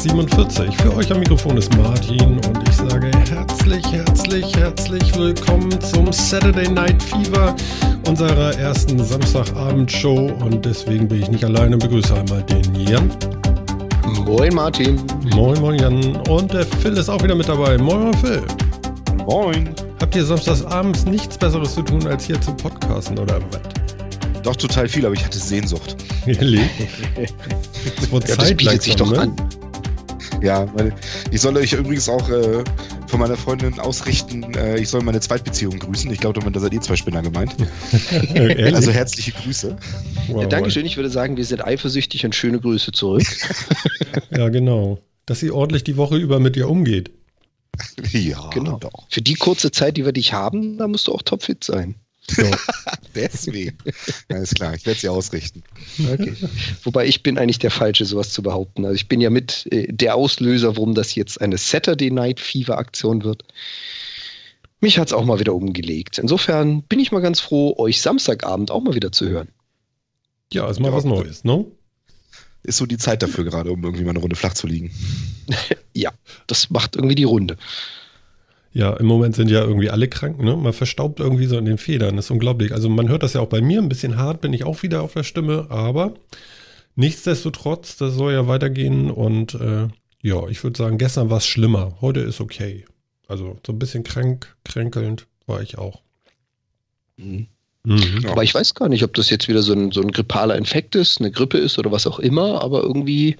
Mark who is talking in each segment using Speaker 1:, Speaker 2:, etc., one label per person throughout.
Speaker 1: 47. Für euch am Mikrofon ist Martin und ich sage herzlich, herzlich, herzlich willkommen zum Saturday Night Fever, unserer ersten Samstagabendshow. Und deswegen bin ich nicht alleine, begrüße einmal den Jan.
Speaker 2: Moin Martin.
Speaker 1: Moin, moin Jan. Und der Phil ist auch wieder mit dabei. Moin, moin Phil.
Speaker 2: Moin.
Speaker 1: Habt ihr samstags abends nichts Besseres zu tun, als hier zu podcasten oder was?
Speaker 2: Doch total viel, aber ich hatte Sehnsucht.
Speaker 1: Ehrlich?
Speaker 2: Es wurde ja, Zeit das bietet sich doch ne? an. Ja, weil ich soll euch übrigens auch äh, von meiner Freundin ausrichten, äh, ich soll meine Zweitbeziehung grüßen. Ich glaube, da seid ihr zwei Spinner gemeint. also herzliche Grüße.
Speaker 3: Wow, ja, Dankeschön, ich würde sagen, wir sind eifersüchtig und schöne Grüße zurück.
Speaker 1: ja, genau. Dass sie ordentlich die Woche über mit dir umgeht.
Speaker 3: Ja, genau. Doch. Für die kurze Zeit, die wir dich haben, da musst du auch topfit sein.
Speaker 2: So. Deswegen. Alles klar, ich werde sie ausrichten.
Speaker 3: Okay. Wobei ich bin eigentlich der Falsche, sowas zu behaupten. Also ich bin ja mit äh, der Auslöser, warum das jetzt eine Saturday Night Fever Aktion wird. Mich hat es auch mal wieder umgelegt. Insofern bin ich mal ganz froh, euch Samstagabend auch mal wieder zu hören.
Speaker 1: Ja, ist mal ja, was Neues, ne?
Speaker 2: Ist so die Zeit dafür gerade, um irgendwie mal eine Runde flach zu liegen.
Speaker 3: ja, das macht irgendwie die Runde.
Speaker 1: Ja, im Moment sind ja irgendwie alle krank, ne? Man verstaubt irgendwie so in den Federn. Das ist unglaublich. Also man hört das ja auch bei mir. Ein bisschen hart bin ich auch wieder auf der Stimme, aber nichtsdestotrotz, das soll ja weitergehen und äh, ja, ich würde sagen, gestern war es schlimmer. Heute ist okay. Also so ein bisschen krank, kränkelnd war ich auch.
Speaker 3: Mhm. Mhm. Aber ich weiß gar nicht, ob das jetzt wieder so ein, so ein grippaler Infekt ist, eine Grippe ist oder was auch immer, aber irgendwie,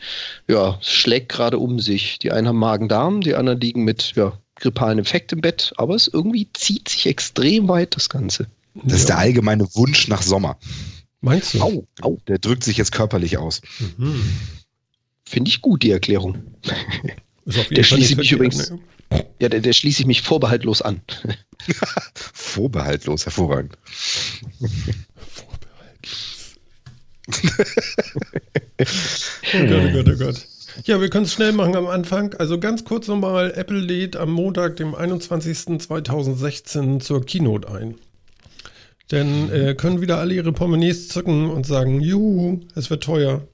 Speaker 3: ja, schlägt gerade um sich. Die einen haben Magen-Darm, die anderen liegen mit, ja, grippalen Infekt im Bett, aber es irgendwie zieht sich extrem weit, das Ganze.
Speaker 2: Das ja. ist der allgemeine Wunsch nach Sommer.
Speaker 1: Meinst du?
Speaker 2: Au, au. Der drückt sich jetzt körperlich aus. Mhm.
Speaker 3: Finde ich gut, die Erklärung. der schließe ich mich übrigens. Ne? Ja, der, der schließe ich mich vorbehaltlos an.
Speaker 2: vorbehaltlos, hervorragend.
Speaker 1: vorbehaltlos. oh Gott, oh Gott, oh Gott. Ja, wir können es schnell machen am Anfang. Also ganz kurz nochmal, Apple lädt am Montag, dem 21.2016 zur Keynote ein. Denn äh, können wieder alle ihre Portemonnaies zücken und sagen, juhu, es wird teuer.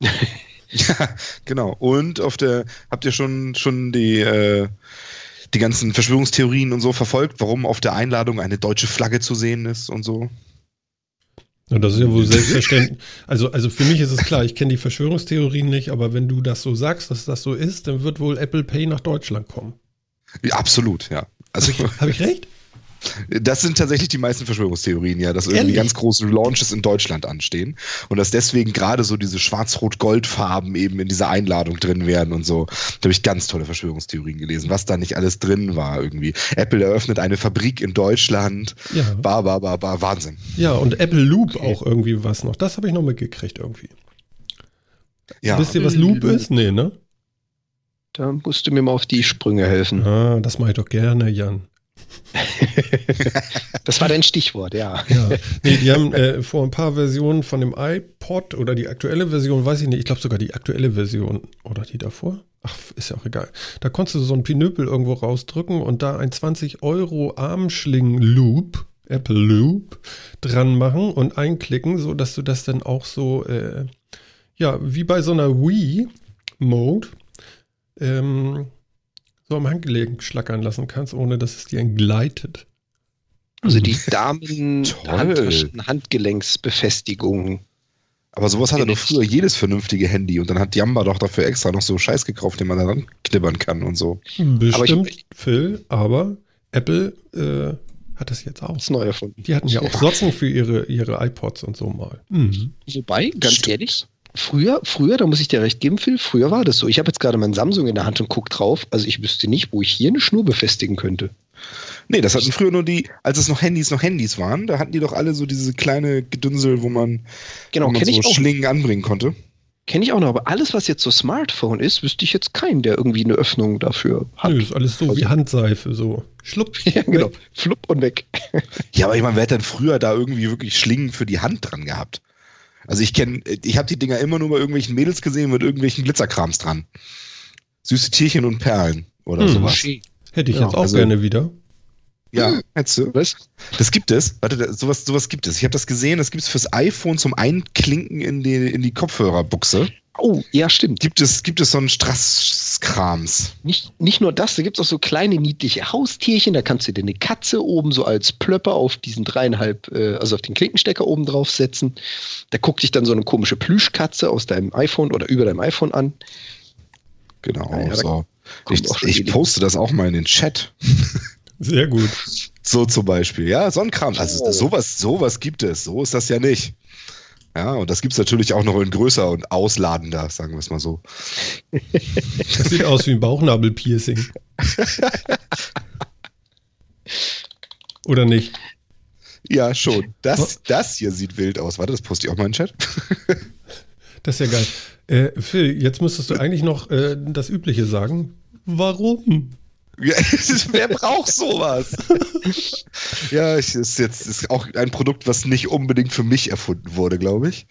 Speaker 2: ja, genau. Und auf der, habt ihr schon, schon die, äh, die ganzen Verschwörungstheorien und so verfolgt, warum auf der Einladung eine deutsche Flagge zu sehen ist und so?
Speaker 1: Und das ist ja wohl selbstverständlich. Also, also für mich ist es klar, ich kenne die Verschwörungstheorien nicht, aber wenn du das so sagst, dass das so ist, dann wird wohl Apple Pay nach Deutschland kommen.
Speaker 2: Ja, absolut, ja.
Speaker 1: Also, Habe ich, hab ich recht?
Speaker 2: Das sind tatsächlich die meisten Verschwörungstheorien, ja, dass irgendwie ganz große Launches in Deutschland anstehen und dass deswegen gerade so diese schwarz-rot-gold-Farben eben in dieser Einladung drin werden und so. Da habe ich ganz tolle Verschwörungstheorien gelesen, was da nicht alles drin war irgendwie. Apple eröffnet eine Fabrik in Deutschland. Ja. Bar, bar, bar, bar, Wahnsinn.
Speaker 1: Ja, und Apple Loop okay. auch irgendwie was noch. Das habe ich noch mitgekriegt irgendwie. Ja. Wisst ihr, was Loop ist? Nee, ne?
Speaker 3: Da musst du mir mal auf die Sprünge helfen.
Speaker 1: Ah, das mache ich doch gerne, Jan.
Speaker 3: das war dein Stichwort, ja.
Speaker 1: ja. Nee, die haben äh, vor ein paar Versionen von dem iPod oder die aktuelle Version, weiß ich nicht, ich glaube sogar die aktuelle Version oder die davor. Ach, ist ja auch egal. Da konntest du so ein Pinöpel irgendwo rausdrücken und da ein 20 Euro Armschling-Loop, Apple Loop, dran machen und einklicken, sodass du das dann auch so, äh, ja, wie bei so einer Wii-Mode, ähm, so am Handgelenk schlackern lassen kannst, ohne dass es dir entgleitet.
Speaker 3: Also die Damen Handgelenksbefestigung.
Speaker 2: Aber sowas hatte doch früher jedes vernünftige Handy und dann hat Jamba doch dafür extra noch so Scheiß gekauft, den man da knibbern kann und so.
Speaker 1: Bestimmt, aber ich, Phil, aber Apple äh, hat das jetzt auch. Das
Speaker 3: neu erfunden.
Speaker 1: Die hatten ja auch Socken für ihre, ihre iPods und so mal. Mhm.
Speaker 3: Wobei, ganz Stimmt. ehrlich, Früher, früher, da muss ich dir recht geben, Phil, früher war das so. Ich habe jetzt gerade mein Samsung in der Hand und gucke drauf. Also ich wüsste nicht, wo ich hier eine Schnur befestigen könnte.
Speaker 2: Nee, das hatten früher nur die, als es noch Handys noch Handys waren, da hatten die doch alle so diese kleine Gedünsel, wo man,
Speaker 3: genau, wo
Speaker 2: man so Schlingen anbringen konnte.
Speaker 3: Kenne ich auch noch, aber alles, was jetzt so Smartphone ist, wüsste ich jetzt keinen, der irgendwie eine Öffnung dafür hat. Nö,
Speaker 1: ist alles so also, wie Handseife, so. Schlupp.
Speaker 3: ja, genau. Flupp und weg.
Speaker 2: ja, aber ich meine, wer hat denn früher da irgendwie wirklich Schlingen für die Hand dran gehabt? Also ich kenne, ich habe die Dinger immer nur bei irgendwelchen Mädels gesehen mit irgendwelchen Glitzerkrams dran. Süße Tierchen und Perlen oder hm. sowas.
Speaker 1: Hätte ich ja, jetzt auch also, gerne wieder.
Speaker 2: Ja, meinst du? Was? Das gibt es. Warte, sowas, sowas gibt es. Ich habe das gesehen, das gibt es fürs iPhone zum Einklinken in die, in die Kopfhörerbuchse.
Speaker 3: Oh, ja, stimmt.
Speaker 2: Gibt es, gibt es so einen Strasskrams?
Speaker 3: Nicht, nicht nur das, da gibt es auch so kleine niedliche Haustierchen. Da kannst du dir eine Katze oben so als Plöpper auf diesen dreieinhalb, äh, also auf den Klinkenstecker oben draufsetzen. Da guckt dich dann so eine komische Plüschkatze aus deinem iPhone oder über deinem iPhone an.
Speaker 2: Genau, ja, so. Ich, ich poste das auch mal in den Chat.
Speaker 1: Sehr gut.
Speaker 2: So zum Beispiel, ja, so ein Kram. Also oh. sowas, sowas gibt es. So ist das ja nicht. Ja, und das gibt es natürlich auch noch in größer und ausladender, sagen wir es mal so.
Speaker 1: Das sieht aus wie ein Bauchnabelpiercing. Oder nicht?
Speaker 2: Ja, schon. Das, das hier sieht wild aus. Warte, das poste ich auch mal in den Chat.
Speaker 1: Das ist ja geil. Äh, Phil, jetzt müsstest du eigentlich noch äh, das Übliche sagen. Warum?
Speaker 2: Wer braucht sowas? ja, es ist jetzt ist auch ein Produkt, was nicht unbedingt für mich erfunden wurde, glaube ich.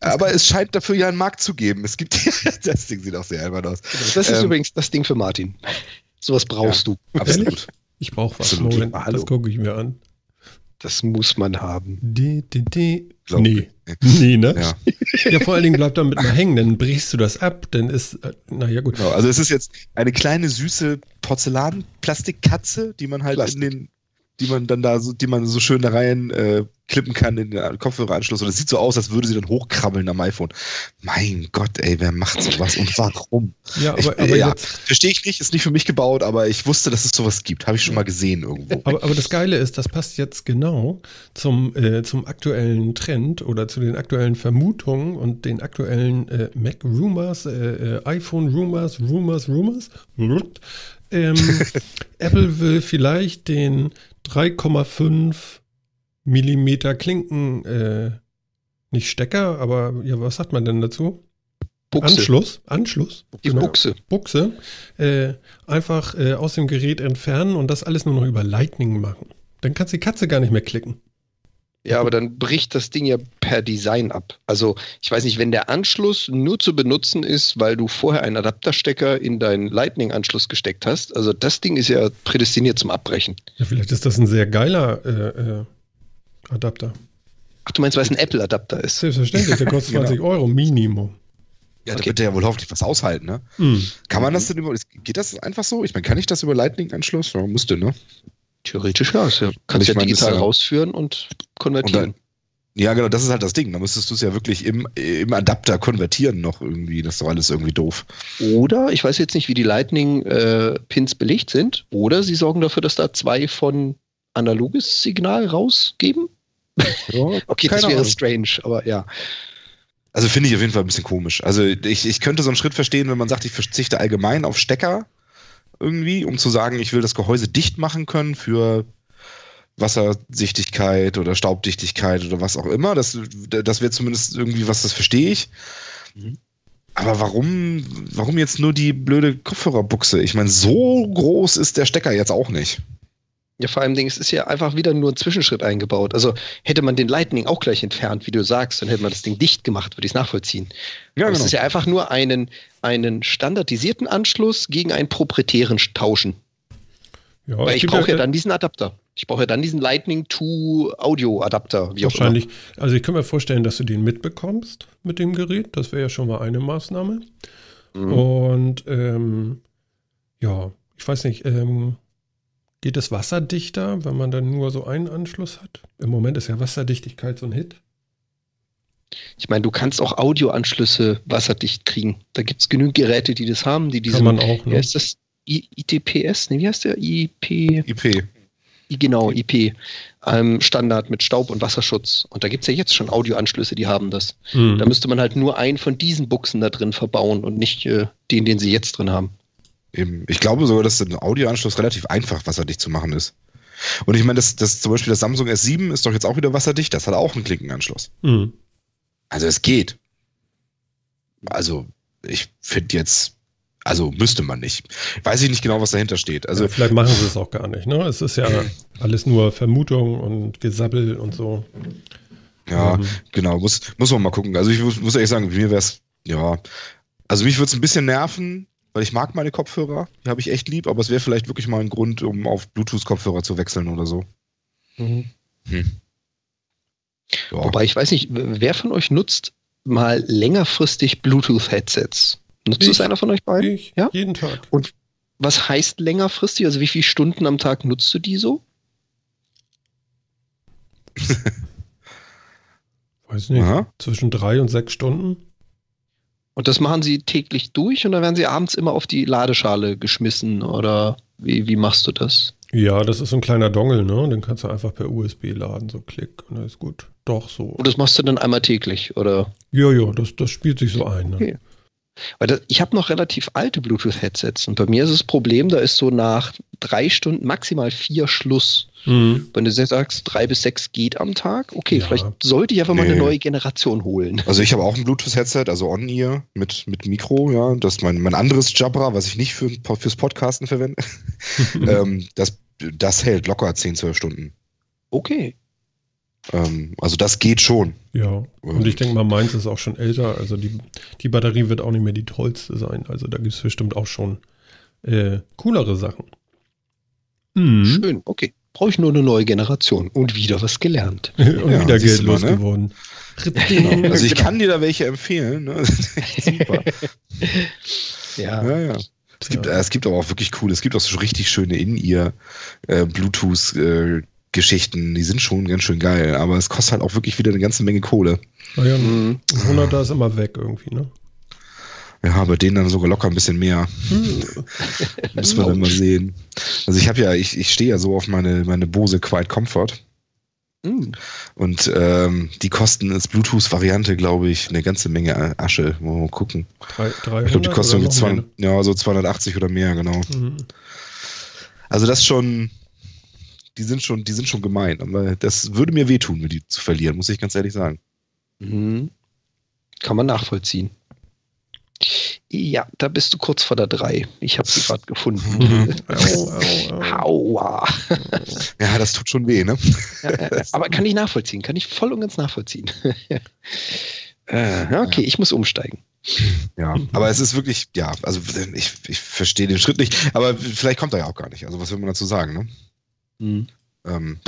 Speaker 2: Aber es scheint dafür ja einen Markt zu geben. Es gibt das Ding sieht auch sehr albern aus.
Speaker 3: Das ist ähm, übrigens das Ding für Martin. Sowas brauchst ja,
Speaker 2: du. Absolut.
Speaker 1: Ich brauche was. Absolut. Moment, das gucke ich mir an.
Speaker 3: Das muss man haben.
Speaker 1: Die, die, die. Nee. Nee, ne? Ja. ja, vor allen Dingen bleibt damit mal hängen, dann brichst du das ab, dann ist, äh, naja, gut.
Speaker 2: Genau, also es ist jetzt eine kleine, süße Porzellan-Plastikkatze, die man halt Plastik. in den die man dann da so, die man so schön da rein äh, klippen kann in den Kopfhöreranschluss. Und es sieht so aus, als würde sie dann hochkrabbeln am iPhone. Mein Gott, ey, wer macht sowas und warum?
Speaker 1: Ja, aber, ich, aber
Speaker 2: ja, verstehe ich nicht, ist nicht für mich gebaut, aber ich wusste, dass es sowas gibt. Habe ich schon mal gesehen irgendwo.
Speaker 1: Aber, aber das Geile ist, das passt jetzt genau zum, äh, zum aktuellen Trend oder zu den aktuellen Vermutungen und den aktuellen äh, Mac Rumors, äh, äh iPhone Rumors, Rumors, Rumors. Ähm, Apple will vielleicht den 3,5 Millimeter Klinken, äh, nicht Stecker, aber ja, was sagt man denn dazu? Buchse. Anschluss, Anschluss.
Speaker 3: Die genau. Buchse.
Speaker 1: Buchse. Äh, einfach äh, aus dem Gerät entfernen und das alles nur noch über Lightning machen. Dann kannst du die Katze gar nicht mehr klicken.
Speaker 3: Ja, aber dann bricht das Ding ja per Design ab. Also ich weiß nicht, wenn der Anschluss nur zu benutzen ist, weil du vorher einen Adapterstecker in deinen Lightning-Anschluss gesteckt hast, also das Ding ist ja prädestiniert zum Abbrechen.
Speaker 1: Ja, vielleicht ist das ein sehr geiler äh, äh, Adapter.
Speaker 3: Ach, du meinst, weil es ein Apple-Adapter ist?
Speaker 1: Selbstverständlich, der kostet 20 genau. Euro Minimum.
Speaker 2: Ja, okay. da wird der ja wohl hoffentlich was aushalten, ne? Mm. Kann man das denn über, geht das einfach so? Ich meine, kann ich das über Lightning-Anschluss? Ja, musste, ne?
Speaker 3: Theoretisch ja. ja kannst ja meine, digital ja, rausführen und konvertieren. Und
Speaker 2: dann, ja, genau, das ist halt das Ding. Da müsstest du es ja wirklich im, im Adapter konvertieren noch irgendwie. Das ist doch alles irgendwie doof.
Speaker 3: Oder, ich weiß jetzt nicht, wie die Lightning-Pins äh, belegt sind, oder sie sorgen dafür, dass da zwei von analoges Signal rausgeben. Ja, okay, das wäre Ahnung. strange, aber ja.
Speaker 2: Also finde ich auf jeden Fall ein bisschen komisch. Also ich, ich könnte so einen Schritt verstehen, wenn man sagt, ich verzichte allgemein auf Stecker irgendwie, um zu sagen, ich will das Gehäuse dicht machen können für Wassersichtigkeit oder Staubdichtigkeit oder was auch immer. Das, das wäre zumindest irgendwie was, das verstehe ich. Mhm. Aber warum, warum jetzt nur die blöde Kopfhörerbuchse? Ich meine, so groß ist der Stecker jetzt auch nicht.
Speaker 3: Ja, vor allem es ist ja einfach wieder nur ein Zwischenschritt eingebaut. Also hätte man den Lightning auch gleich entfernt, wie du sagst, dann hätte man das Ding dicht gemacht, würde ich es nachvollziehen. Ja, genau. Es ist ja einfach nur einen, einen standardisierten Anschluss gegen einen proprietären tauschen. Ja, Weil ich brauche ja, ja dann diesen Adapter. Ich brauche ja dann diesen Lightning to Audio Adapter.
Speaker 1: Wie Wahrscheinlich. Also ich kann mir vorstellen, dass du den mitbekommst mit dem Gerät. Das wäre ja schon mal eine Maßnahme. Mhm. Und ähm, ja, ich weiß nicht, ähm, Geht es wasserdichter, wenn man dann nur so einen Anschluss hat? Im Moment ist ja Wasserdichtigkeit so ein Hit.
Speaker 3: Ich meine, du kannst auch Audioanschlüsse wasserdicht kriegen. Da gibt es genügend Geräte, die das haben, die diese.
Speaker 1: Kann man auch, ne?
Speaker 3: Wie heißt das? I ITPS? Ne, wie heißt der? IP.
Speaker 2: IP.
Speaker 3: I, genau, IP. Ähm, Standard mit Staub- und Wasserschutz. Und da gibt es ja jetzt schon Audioanschlüsse, die haben das. Mhm. Da müsste man halt nur einen von diesen Buchsen da drin verbauen und nicht äh, den, den sie jetzt drin haben.
Speaker 2: Eben. Ich glaube sogar, dass ein Audioanschluss relativ einfach wasserdicht zu machen ist. Und ich meine, das, das zum Beispiel das Samsung S7 ist doch jetzt auch wieder wasserdicht, das hat auch einen Klinkenanschluss. Mhm. Also es geht. Also, ich finde jetzt, also müsste man nicht. Weiß ich nicht genau, was dahinter steht. Also,
Speaker 1: ja, vielleicht machen sie es auch gar nicht, ne? Es ist ja alles nur Vermutung und Gesabbel und so.
Speaker 2: Ja, ähm. genau, muss, muss man mal gucken. Also ich muss, muss ehrlich sagen, mir wäre es, ja, also mich würde es ein bisschen nerven, weil ich mag meine Kopfhörer, die habe ich echt lieb, aber es wäre vielleicht wirklich mal ein Grund, um auf Bluetooth-Kopfhörer zu wechseln oder so. Mhm. Hm.
Speaker 3: Ja. Wobei ich weiß nicht, wer von euch nutzt mal längerfristig Bluetooth-Headsets? Nutzt ich, es einer von euch beiden?
Speaker 1: Ich, ja? jeden Tag.
Speaker 3: Und was heißt längerfristig? Also wie viele Stunden am Tag nutzt du die so?
Speaker 1: Weiß nicht. Aha. Zwischen drei und sechs Stunden.
Speaker 3: Und das machen sie täglich durch und dann werden sie abends immer auf die Ladeschale geschmissen oder wie, wie machst du das?
Speaker 1: Ja, das ist so ein kleiner Dongle, ne? Den kannst du einfach per USB laden, so klick und dann ist gut. Doch, so.
Speaker 3: Und das machst du dann einmal täglich, oder?
Speaker 1: Ja, ja, das, das spielt sich so ein. Ne? Okay.
Speaker 3: Weil das, ich habe noch relativ alte Bluetooth-Headsets und bei mir ist das Problem, da ist so nach drei Stunden maximal vier Schluss. Mhm. Wenn du sagst, drei bis sechs geht am Tag, okay, ja. vielleicht sollte ich einfach nee. mal eine neue Generation holen.
Speaker 2: Also ich habe auch ein Bluetooth-Headset, also On-Ear mit, mit Mikro, ja. Das ist mein, mein anderes Jabra, was ich nicht für, fürs Podcasten verwende. ähm, das, das hält locker 10, 12 Stunden.
Speaker 3: Okay.
Speaker 2: Ähm, also das geht schon.
Speaker 1: Ja, und ich denke mal, meins ist auch schon älter. Also die, die Batterie wird auch nicht mehr die tollste sein. Also da gibt es bestimmt auch schon äh, coolere Sachen.
Speaker 3: Mhm. Schön, okay. Brauche ich nur eine neue Generation und wieder was gelernt.
Speaker 1: und ja, wieder Geld losgeworden.
Speaker 2: Ne? Also ich genau. kann dir da welche empfehlen. Ne? Super. ja. ja, ja. Es gibt, ja. es gibt aber auch wirklich cool, es gibt auch so richtig schöne in ihr äh, Bluetooth äh, Geschichten, die sind schon ganz schön geil, aber es kostet halt auch wirklich wieder eine ganze Menge Kohle.
Speaker 1: Naja, mhm. 100er ist immer weg irgendwie, ne?
Speaker 2: Ja, bei denen dann sogar locker ein bisschen mehr. Hm. Müssen wir dann mal sehen. Also ich habe ja, ich, ich stehe ja so auf meine, meine Bose Quiet Comfort. Mhm. Und ähm, die kosten als Bluetooth-Variante, glaube ich, eine ganze Menge Asche. Mal gucken. 300 ich glaube, die kosten irgendwie 200, ja, so 280 oder mehr, genau. Mhm. Also das schon, die sind schon, die sind schon gemein. Aber das würde mir wehtun, mir die zu verlieren, muss ich ganz ehrlich sagen.
Speaker 3: Mhm. Kann man nachvollziehen. Ja, da bist du kurz vor der 3. Ich habe sie gerade gefunden. Mhm. au, au, au. Aua.
Speaker 2: Ja, das tut schon weh, ne? Ja,
Speaker 3: aber kann ich nachvollziehen, kann ich voll und ganz nachvollziehen. äh, okay, ich muss umsteigen.
Speaker 2: Ja, aber es ist wirklich, ja, also ich, ich verstehe den Schritt nicht, aber vielleicht kommt er ja auch gar nicht. Also was will man dazu sagen, ne? Mhm. Ähm,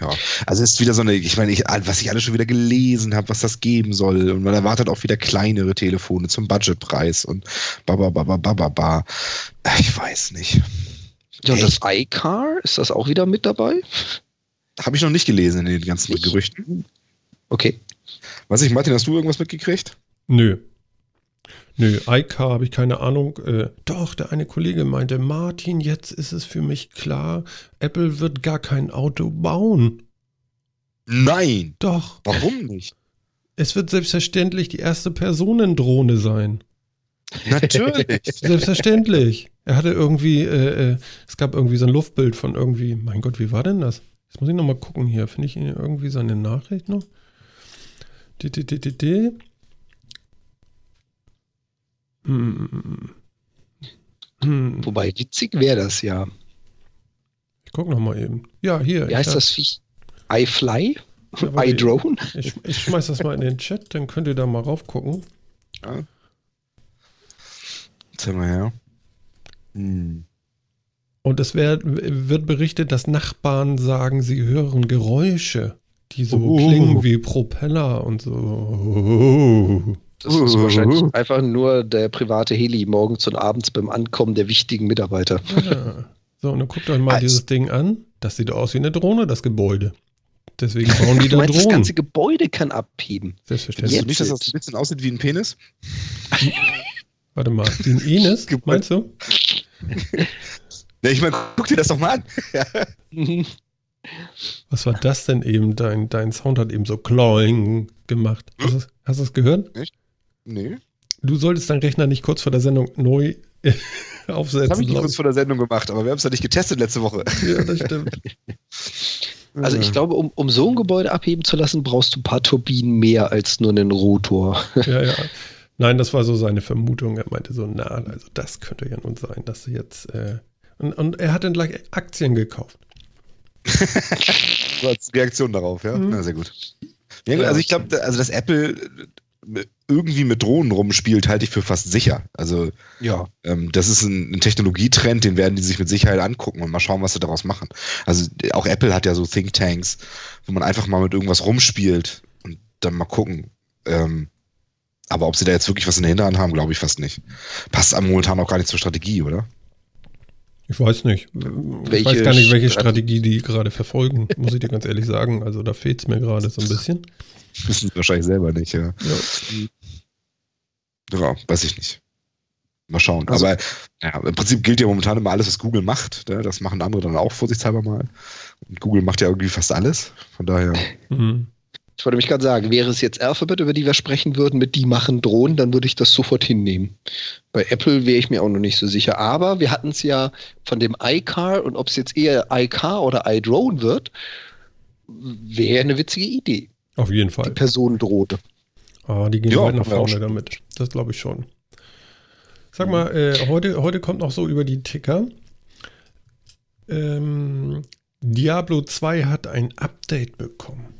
Speaker 2: ja, also es ist wieder so eine, ich meine, ich, was ich alles schon wieder gelesen habe, was das geben soll. Und man erwartet auch wieder kleinere Telefone zum Budgetpreis und babababababa. Ich weiß nicht.
Speaker 3: Ja, und das iCar, ist das auch wieder mit dabei?
Speaker 2: Habe ich noch nicht gelesen in den ganzen ich? Gerüchten.
Speaker 3: Okay.
Speaker 2: Was ich, Martin, hast du irgendwas mitgekriegt?
Speaker 1: Nö. Nö, iCar habe ich keine Ahnung. Äh, doch, der eine Kollege meinte, Martin, jetzt ist es für mich klar, Apple wird gar kein Auto bauen.
Speaker 2: Nein.
Speaker 1: Doch.
Speaker 2: Warum nicht?
Speaker 1: Es wird selbstverständlich die erste Personendrohne sein.
Speaker 2: Natürlich.
Speaker 1: Selbstverständlich. Er hatte irgendwie, äh, äh, es gab irgendwie so ein Luftbild von irgendwie, mein Gott, wie war denn das? Jetzt muss ich nochmal gucken hier. Finde ich irgendwie seine Nachricht noch? D -d -d -d -d.
Speaker 3: Hm. Hm. Wobei, witzig wäre das ja.
Speaker 1: Ich gucke nochmal eben. Ja, hier.
Speaker 3: Wie heißt das Viech? iFly? Ja, iDrone?
Speaker 1: Ich, ich schmeiß das mal in den Chat, dann könnt ihr da mal raufgucken. Ja.
Speaker 2: Erzähl mal her. Hm.
Speaker 1: Und es wär, wird berichtet, dass Nachbarn sagen, sie hören Geräusche, die so oh. klingen wie Propeller und so. Oh.
Speaker 3: Das ist wahrscheinlich einfach nur der private Heli morgens und abends beim Ankommen der wichtigen Mitarbeiter.
Speaker 1: Ja. So, und dann guckt euch mal also, dieses Ding an. Das sieht aus wie eine Drohne, das Gebäude. Deswegen bauen die da meinst, Drohnen. Das
Speaker 3: ganze Gebäude kann abheben.
Speaker 2: Selbstverständlich. Jetzt nicht, dass das ein bisschen aussieht wie ein Penis?
Speaker 1: Warte mal, wie ein Enis, meinst du?
Speaker 2: ja, ich meine, guck dir das doch mal an.
Speaker 1: Was war das denn eben? Dein, dein Sound hat eben so kloing gemacht. Hast du es gehört? Nicht?
Speaker 2: Nee.
Speaker 1: Du solltest deinen Rechner nicht kurz vor der Sendung neu aufsetzen. Das
Speaker 2: habe ich nicht kurz vor der Sendung gemacht, aber wir haben es ja nicht getestet letzte Woche.
Speaker 1: Ja, das stimmt.
Speaker 3: Also ich glaube, um, um so ein Gebäude abheben zu lassen, brauchst du ein paar Turbinen mehr als nur einen Rotor.
Speaker 1: Ja, ja. Nein, das war so seine Vermutung. Er meinte so, na, also das könnte ja nun sein, dass sie jetzt. Äh, und, und er hat dann gleich Aktien gekauft.
Speaker 2: so als Reaktion darauf, ja. Mhm. Na, sehr gut. Ja, also ich glaube, also dass Apple irgendwie mit Drohnen rumspielt, halte ich für fast sicher. Also ja, ähm, das ist ein, ein, Technologietrend, den werden die sich mit Sicherheit angucken und mal schauen, was sie daraus machen. Also auch Apple hat ja so Thinktanks, wo man einfach mal mit irgendwas rumspielt und dann mal gucken. Ähm, aber ob sie da jetzt wirklich was in der Hinterhand haben, glaube ich fast nicht. Passt am momentan auch gar nicht zur Strategie, oder?
Speaker 1: Ich weiß nicht. Welche ich weiß gar nicht, welche Strategie die gerade verfolgen, muss ich dir ganz ehrlich sagen. Also da fehlt es mir gerade so ein bisschen.
Speaker 2: Wissen sie wahrscheinlich selber nicht, ja. Ja, ja weiß ich nicht. Mal schauen. Also, Aber ja, im Prinzip gilt ja momentan immer alles, was Google macht. Ne? Das machen andere dann auch vorsichtshalber mal. Und Google macht ja irgendwie fast alles. Von daher. Mhm.
Speaker 3: Ich wollte mich gerade sagen, wäre es jetzt Alphabet, über die wir sprechen würden, mit die machen Drohnen, dann würde ich das sofort hinnehmen. Bei Apple wäre ich mir auch noch nicht so sicher. Aber wir hatten es ja von dem iCar und ob es jetzt eher iCar oder iDrone wird, wäre eine witzige Idee.
Speaker 1: Auf jeden Fall. Die
Speaker 3: Person drohte.
Speaker 1: Ah, die gehen ja, weit nach vorne damit. Das glaube ich schon. Sag mal, äh, heute, heute kommt noch so über die Ticker. Ähm, Diablo 2 hat ein Update bekommen.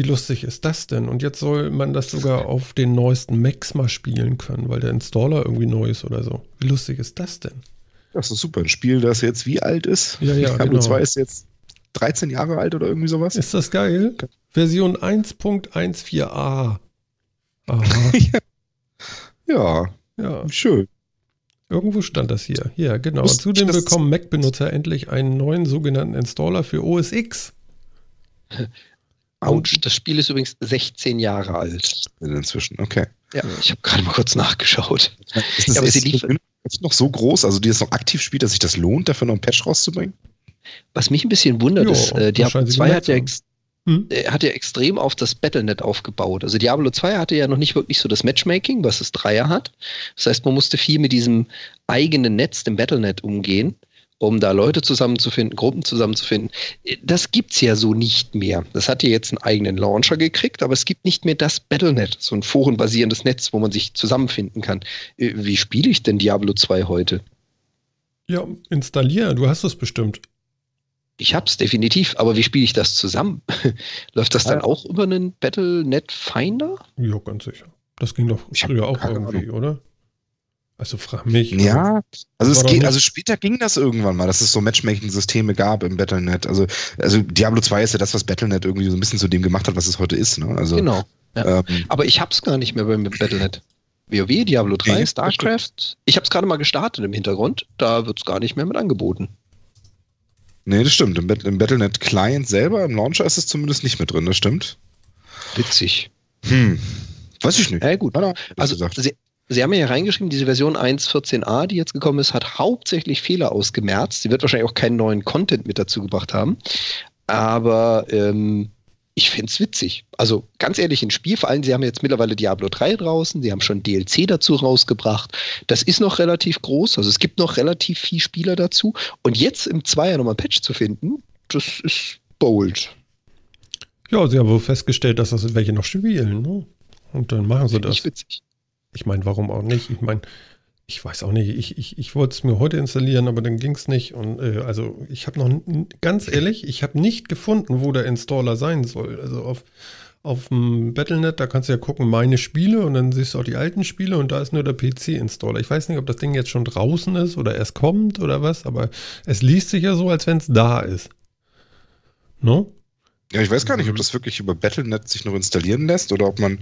Speaker 1: Wie lustig ist das denn? Und jetzt soll man das sogar auf den neuesten Macs mal spielen können, weil der Installer irgendwie neu ist oder so. Wie lustig ist das denn?
Speaker 2: Das ist super. Ein Spiel, das jetzt wie alt ist?
Speaker 1: Ja, ja,
Speaker 2: Diablo genau. 2 ist jetzt 13 Jahre alt oder irgendwie sowas.
Speaker 1: Ist das geil? Okay. Version 1.14a.
Speaker 2: Aha. ja. ja. Schön.
Speaker 1: Irgendwo stand das hier. Ja, genau. Muss Zudem bekommen Mac-Benutzer endlich einen neuen sogenannten Installer für OS X.
Speaker 3: Autsch, das Spiel ist übrigens 16 Jahre alt.
Speaker 2: Inzwischen, okay.
Speaker 3: Ja, ich habe gerade mal kurz nachgeschaut.
Speaker 2: Ist das, ja, aber sie lief noch so groß, also die es noch aktiv spielt, dass sich das lohnt, dafür noch einen Patch rauszubringen?
Speaker 3: Was mich ein bisschen wundert, jo, ist, äh, Diablo 2 hat ja, hm? Äh, hat ja extrem auf das Battlenet aufgebaut. Also Diablo 2 hatte ja noch nicht wirklich so das Matchmaking, was das Dreier hat. Das heißt, man musste viel mit diesem eigenen Netz, dem Battlenet, umgehen um da Leute zusammenzufinden, Gruppen zusammenzufinden. Das gibt es ja so nicht mehr. Das hat ja jetzt einen eigenen Launcher gekriegt, aber es gibt nicht mehr das Battlenet, so ein forenbasierendes Netz, wo man sich zusammenfinden kann. Äh, wie spiele ich denn Diablo 2 heute?
Speaker 1: Ja, installieren, du hast es bestimmt.
Speaker 3: Ich hab's definitiv, aber wie spiele ich das zusammen? Läuft das dann ja. auch über einen Battlenet Finder?
Speaker 1: Ja, ganz sicher. Das ging doch früher auch irgendwie, Ahnung. oder? Also frag mich.
Speaker 2: Ja, also es geht, also später ging das irgendwann mal, dass es so Matchmaking-Systeme gab im Battlenet. Also, also Diablo 2 ist ja das, was Battlenet irgendwie so ein bisschen zu dem gemacht hat, was es heute ist. Ne? Also,
Speaker 3: genau. Ja. Ähm, Aber ich hab's gar nicht mehr beim Battlenet. WoW, Diablo 3, nee, StarCraft. Ich hab's gerade mal gestartet im Hintergrund. Da wird's gar nicht mehr mit angeboten.
Speaker 2: Nee, das stimmt. Im, Im Battlenet Client selber, im Launcher ist es zumindest nicht mit drin, das stimmt.
Speaker 3: Witzig.
Speaker 2: Hm. Weiß ich nicht.
Speaker 3: Ja, gut. also, sie, Sie haben ja reingeschrieben, diese Version 1.14a, die jetzt gekommen ist, hat hauptsächlich Fehler ausgemerzt. Sie wird wahrscheinlich auch keinen neuen Content mit dazu gebracht haben. Aber ähm, ich finde es witzig. Also ganz ehrlich, ein Spiel, vor allem, Sie haben jetzt mittlerweile Diablo 3 draußen, Sie haben schon DLC dazu rausgebracht. Das ist noch relativ groß, also es gibt noch relativ viel Spieler dazu. Und jetzt im Zweier nochmal ein Patch zu finden, das ist bold.
Speaker 1: Ja, Sie haben wohl festgestellt, dass das welche noch spielen, ne? Und dann machen Sie das. Witzig. Ich meine, warum auch nicht? Ich meine, ich weiß auch nicht, ich, ich, ich wollte es mir heute installieren, aber dann ging es nicht. Und äh, also ich habe noch, ganz ehrlich, ich habe nicht gefunden, wo der Installer sein soll. Also auf, auf dem Battlenet, da kannst du ja gucken, meine Spiele und dann siehst du auch die alten Spiele und da ist nur der PC-Installer. Ich weiß nicht, ob das Ding jetzt schon draußen ist oder erst kommt oder was, aber es liest sich ja so, als wenn es da ist. No?
Speaker 2: Ja, ich weiß gar nicht, ob das wirklich über Battlenet sich noch installieren lässt oder ob man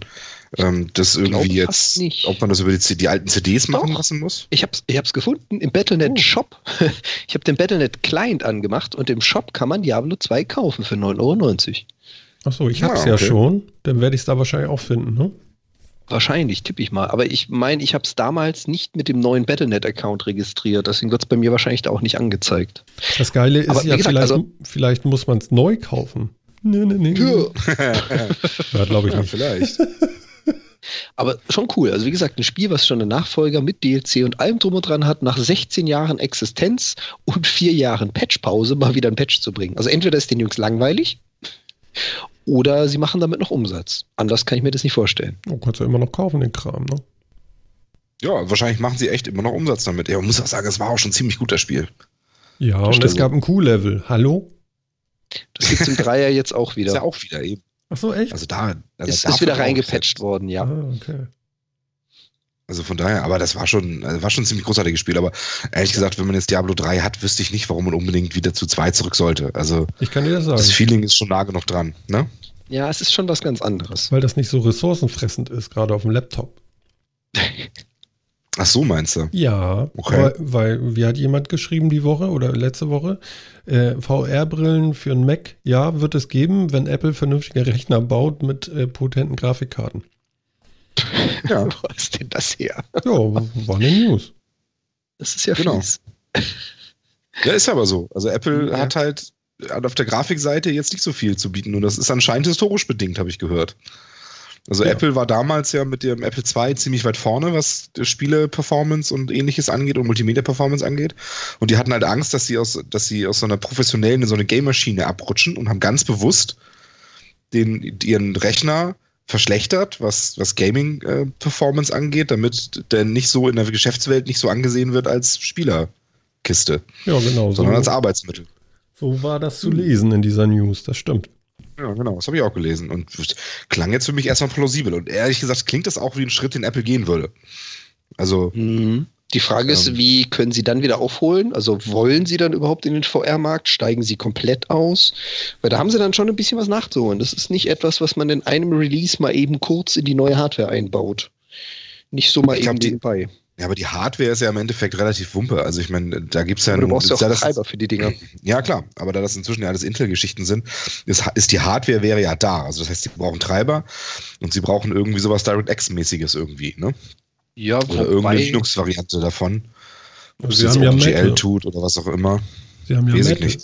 Speaker 2: ähm, das irgendwie jetzt, ob man das über die, die alten CDs Doch. machen lassen muss.
Speaker 3: Ich habe es ich hab's gefunden im Battlenet oh. Shop. Ich habe den Battlenet Client angemacht und im Shop kann man Diablo 2 kaufen für 9,90 Euro.
Speaker 1: Achso, ich habe es ja, okay. ja schon. Dann werde ich es da wahrscheinlich auch finden, ne?
Speaker 3: Wahrscheinlich, tippe ich mal. Aber ich meine, ich habe es damals nicht mit dem neuen Battlenet-Account registriert. Deswegen wird es bei mir wahrscheinlich da auch nicht angezeigt.
Speaker 1: Das Geile ist Aber, ja, gesagt, vielleicht, also, vielleicht muss man es neu kaufen. Nee, nee, nee. ja, glaube ich nicht.
Speaker 2: Ja, vielleicht.
Speaker 3: Aber schon cool. Also wie gesagt, ein Spiel, was schon einen Nachfolger mit DLC und allem drum und dran hat, nach 16 Jahren Existenz und vier Jahren Patchpause mal wieder ein Patch zu bringen. Also entweder ist den Jungs langweilig oder sie machen damit noch Umsatz. Anders kann ich mir das nicht vorstellen.
Speaker 1: Oh, kannst du immer noch kaufen, den Kram, ne?
Speaker 2: Ja, wahrscheinlich machen sie echt immer noch Umsatz damit. Ja, man muss auch sagen, es war auch schon ein ziemlich gut, das Spiel.
Speaker 1: Ja, das und es gab ein Q-Level. Hallo?
Speaker 3: Das gibt es im Dreier jetzt auch wieder. Ist
Speaker 2: ja auch wieder eben.
Speaker 1: Ach so, echt?
Speaker 2: Also da. Also
Speaker 3: ist, ist wieder reingepatcht worden, ja. Ah, okay.
Speaker 2: Also von daher, aber das war schon, also war schon ein ziemlich großartiges Spiel. Aber ehrlich gesagt, wenn man jetzt Diablo 3 hat, wüsste ich nicht, warum man unbedingt wieder zu 2 zurück sollte. Also
Speaker 1: ich kann dir das sagen.
Speaker 2: Das Feeling ist schon nah genug dran, ne?
Speaker 3: Ja, es ist schon was ganz anderes.
Speaker 1: Weil das nicht so ressourcenfressend ist, gerade auf dem Laptop.
Speaker 2: Ach so, meinst du?
Speaker 1: Ja, okay. weil, weil, wie hat jemand geschrieben die Woche oder letzte Woche? Äh, VR-Brillen für einen Mac, ja, wird es geben, wenn Apple vernünftige Rechner baut mit äh, potenten Grafikkarten.
Speaker 3: Ja. Wo ist denn das her?
Speaker 1: Ja, war eine News.
Speaker 3: Das ist ja genau. fies.
Speaker 2: Ja, ist aber so. Also Apple ja. hat halt auf der Grafikseite jetzt nicht so viel zu bieten und das ist anscheinend historisch bedingt, habe ich gehört. Also ja. Apple war damals ja mit dem Apple II ziemlich weit vorne, was Spiele-Performance und ähnliches angeht und Multimedia-Performance angeht. Und die hatten halt Angst, dass sie aus, dass sie aus so einer professionellen in so eine Game-Maschine abrutschen und haben ganz bewusst den, ihren Rechner verschlechtert, was, was Gaming-Performance äh, angeht, damit der nicht so in der Geschäftswelt nicht so angesehen wird als Spielerkiste.
Speaker 1: Ja, genau.
Speaker 2: Sondern so, als Arbeitsmittel.
Speaker 1: So war das zu lesen in dieser News, das stimmt.
Speaker 2: Ja, genau, das habe ich auch gelesen und klang jetzt für mich erstmal plausibel. Und ehrlich gesagt klingt das auch wie ein Schritt, den Apple gehen würde. Also.
Speaker 3: Mhm. Die Frage ist, ähm, wie können Sie dann wieder aufholen? Also wollen Sie dann überhaupt in den VR-Markt? Steigen Sie komplett aus? Weil da haben Sie dann schon ein bisschen was nachzuholen. Das ist nicht etwas, was man in einem Release mal eben kurz in die neue Hardware einbaut. Nicht so mal eben nebenbei.
Speaker 2: Ja, aber die Hardware ist ja im Endeffekt relativ wumpe. Also ich meine, da gibt es ja...
Speaker 3: Aber du brauchst ja auch Treiber für die Dinger.
Speaker 2: Ja, klar. Aber da das inzwischen ja alles Intel-Geschichten sind, ist, ist, die Hardware wäre ja da. Also das heißt, sie brauchen Treiber und sie brauchen irgendwie sowas DirectX-mäßiges irgendwie, ne?
Speaker 3: Ja,
Speaker 2: Oder irgendeine Linux-Variante davon.
Speaker 1: Ob sie haben ja
Speaker 2: GL tut oder was auch immer.
Speaker 1: Sie haben ja Weiß
Speaker 2: ich nicht.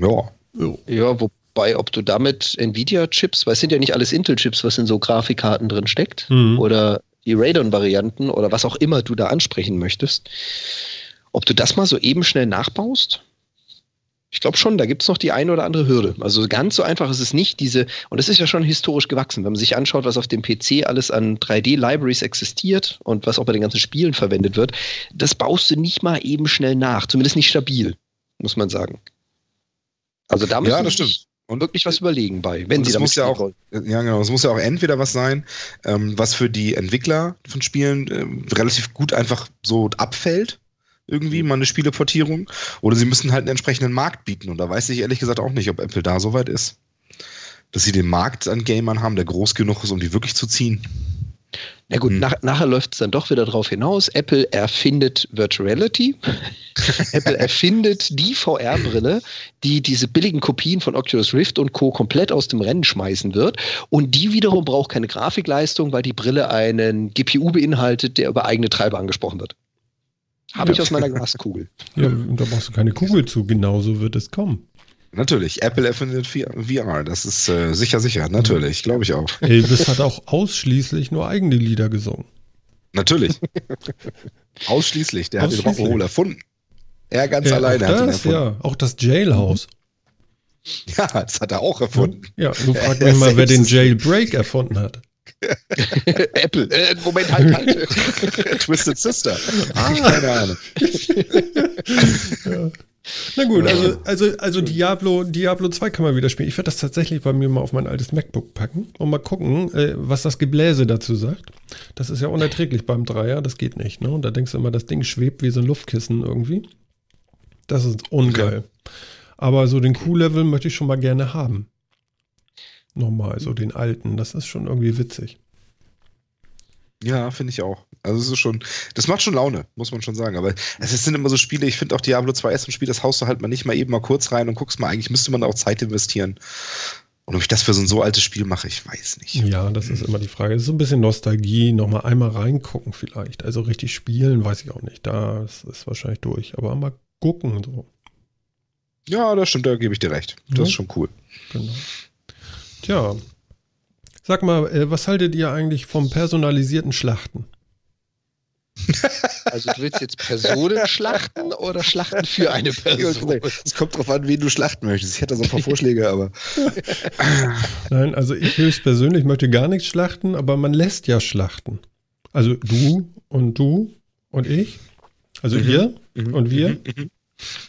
Speaker 2: Ja.
Speaker 3: Ja, wobei, ob du damit Nvidia-Chips, weil es sind ja nicht alles Intel-Chips, was in so Grafikkarten drin steckt, mhm. oder die Radeon-Varianten oder was auch immer du da ansprechen möchtest, ob du das mal so eben schnell nachbaust? Ich glaube schon, da gibt es noch die eine oder andere Hürde. Also ganz so einfach ist es nicht, diese, und es ist ja schon historisch gewachsen, wenn man sich anschaut, was auf dem PC alles an 3D-Libraries existiert und was auch bei den ganzen Spielen verwendet wird, das baust du nicht mal eben schnell nach, zumindest nicht stabil, muss man sagen. Also da
Speaker 2: ja, das stimmt.
Speaker 3: Und wirklich was überlegen bei, wenn sie
Speaker 2: das muss ja auch, wollen. Ja, genau. Es muss ja auch entweder was sein, ähm, was für die Entwickler von Spielen äh, relativ gut einfach so abfällt, irgendwie, mal eine Spieleportierung. Oder sie müssen halt einen entsprechenden Markt bieten. Und da weiß ich ehrlich gesagt auch nicht, ob Apple da so weit ist. Dass sie den Markt an Gamern haben, der groß genug ist, um die wirklich zu ziehen.
Speaker 3: Na gut, hm. nach, nachher läuft es dann doch wieder darauf hinaus. Apple erfindet Virtuality. Apple erfindet die VR-Brille, die diese billigen Kopien von Oculus Rift und Co. komplett aus dem Rennen schmeißen wird. Und die wiederum braucht keine Grafikleistung, weil die Brille einen GPU beinhaltet, der über eigene Treiber angesprochen wird. Habe ja. ich aus meiner Glaskugel.
Speaker 1: Ja, da brauchst du keine Kugel zu, genauso wird es kommen.
Speaker 2: Natürlich, Apple erfindet VR, das ist äh, sicher, sicher, natürlich, glaube ich auch.
Speaker 1: Elvis hat auch ausschließlich nur eigene Lieder gesungen.
Speaker 2: Natürlich. ausschließlich, der ausschließlich. hat den Rock'n'Roll erfunden. Er ganz ja, alleine
Speaker 1: hat ihn erfunden. Ja, auch das Jailhouse.
Speaker 2: Ja, das hat er auch erfunden.
Speaker 1: Ja, du fragst mich mal, wer den Jailbreak erfunden hat.
Speaker 3: Apple. Äh, Moment, halt, halt.
Speaker 2: Twisted Sister. Ah. Keine Ahnung.
Speaker 1: ja. Na gut, also, also, also Diablo, Diablo 2 kann man wieder spielen. Ich werde das tatsächlich bei mir mal auf mein altes MacBook packen und mal gucken, äh, was das Gebläse dazu sagt. Das ist ja unerträglich beim Dreier, das geht nicht. Ne? Und da denkst du immer, das Ding schwebt wie so ein Luftkissen irgendwie. Das ist ungeil. Okay. Aber so den Q-Level möchte ich schon mal gerne haben. Nochmal, so den alten. Das ist schon irgendwie witzig.
Speaker 2: Ja, finde ich auch. Also es ist schon, das macht schon Laune, muss man schon sagen. Aber es sind immer so Spiele, ich finde auch Diablo 2 ist ein Spiel, das haust du halt mal nicht mal eben mal kurz rein und guckst mal, eigentlich müsste man auch Zeit investieren. Und ob ich das für so ein so altes Spiel mache, ich weiß nicht.
Speaker 1: Ja, das ist immer die Frage. Es ist so ein bisschen Nostalgie, nochmal einmal reingucken vielleicht. Also richtig spielen, weiß ich auch nicht. Da ist wahrscheinlich durch. Aber mal gucken so.
Speaker 2: Ja, das stimmt, da gebe ich dir recht. Das ja. ist schon cool. Genau.
Speaker 1: Tja, Sag mal, äh, was haltet ihr eigentlich vom personalisierten Schlachten?
Speaker 3: Also du willst jetzt Personen schlachten oder schlachten für eine Person?
Speaker 2: Es kommt drauf an, wen du schlachten möchtest. Ich hätte so ein paar Vorschläge, aber.
Speaker 1: Nein, also ich höchstpersönlich möchte gar nichts schlachten, aber man lässt ja schlachten. Also du und du und ich. Also mhm. ihr mhm. und wir. Mhm. mhm.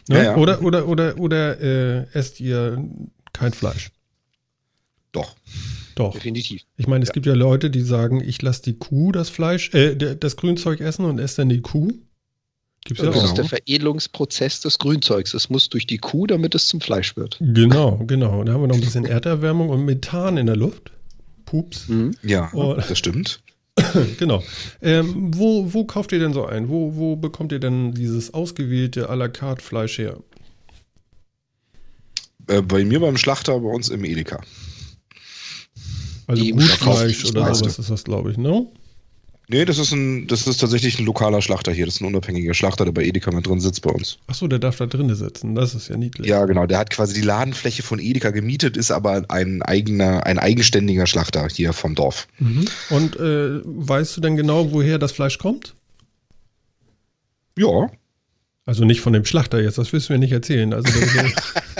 Speaker 1: Ne? Ja, ja. Oder, oder, oder, oder äh, esst ihr kein Fleisch?
Speaker 2: Doch.
Speaker 1: Doch. Definitiv. Ich meine, es ja. gibt ja Leute, die sagen, ich lasse die Kuh das Fleisch, äh, das Grünzeug essen und esse dann die Kuh.
Speaker 3: Gibt's ja das auch. ist der Veredelungsprozess des Grünzeugs. Es muss durch die Kuh, damit es zum Fleisch wird.
Speaker 1: Genau, genau. Da haben wir noch ein bisschen Erderwärmung und Methan in der Luft. Pups.
Speaker 2: Mhm. Ja, und, das stimmt.
Speaker 1: genau. Ähm, wo, wo kauft ihr denn so ein? Wo, wo bekommt ihr denn dieses ausgewählte à la carte Fleisch her?
Speaker 2: Äh, bei mir beim Schlachter, bei uns im Edeka.
Speaker 1: Also Gutfleisch oder sowas ist das, glaube ich, ne?
Speaker 2: Nee, das ist, ein, das ist tatsächlich ein lokaler Schlachter hier. Das ist ein unabhängiger Schlachter, der bei Edeka mit drin sitzt bei uns.
Speaker 1: Achso, der darf da drinnen sitzen. Das ist ja niedlich.
Speaker 2: Ja, genau. Der hat quasi die Ladenfläche von Edeka gemietet, ist aber ein eigener, ein eigenständiger Schlachter hier vom Dorf.
Speaker 1: Mhm. Und äh, weißt du denn genau, woher das Fleisch kommt?
Speaker 2: Ja.
Speaker 1: Also nicht von dem Schlachter jetzt, das willst du mir nicht erzählen. Also